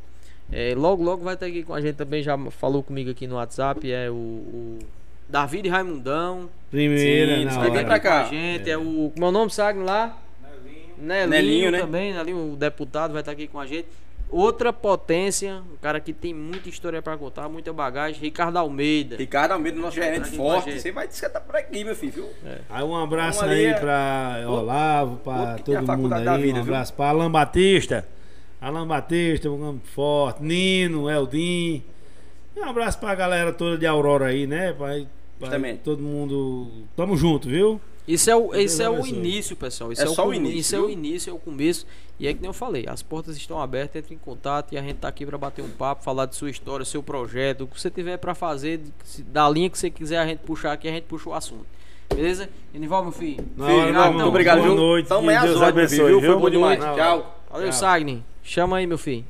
é, logo logo vai estar aqui com a gente também, já falou comigo aqui no WhatsApp, é o, o David Raimundão, Primeira, Sim, na hora. pra cá. gente, é, o, como é o nome, Sagno lá? Nelinho, Nelinho, né? também, Nelinho, o deputado vai estar aqui com a gente. Outra potência, um cara que tem muita história pra contar, muita bagagem, Ricardo Almeida. Ricardo Almeida, nosso gerente a forte. Você vai dizer que tá por aqui, meu filho, viu? Aí um abraço ali, aí é- pra Olavo, pra outro que tem a todo mundo aí. da vida, um abraço pra Alan Batista. Alan Batista, um homem forte. Nino, Eldim. E um abraço pra galera toda de Aurora aí, né? Pra, pra Justamente. todo mundo. Tamo junto, viu? Isso é o, isso é o assim. início, pessoal. Isso é, é só o, o início. Isso viu? é o início, é o começo. E é que nem eu falei, as portas estão abertas, entre em contato e a gente tá aqui para bater um papo, falar de sua história, seu projeto, o que você tiver para fazer, da linha que você quiser a gente puxar aqui, a gente puxa o assunto. Beleza? Enival, meu filho. Não, filho, não, não, muito obrigado, boa viu? Noite, então, amanhã Deus abençoe, viu? Foi bom demais. Tchau. Valeu, Sagni. Chama aí, meu filho.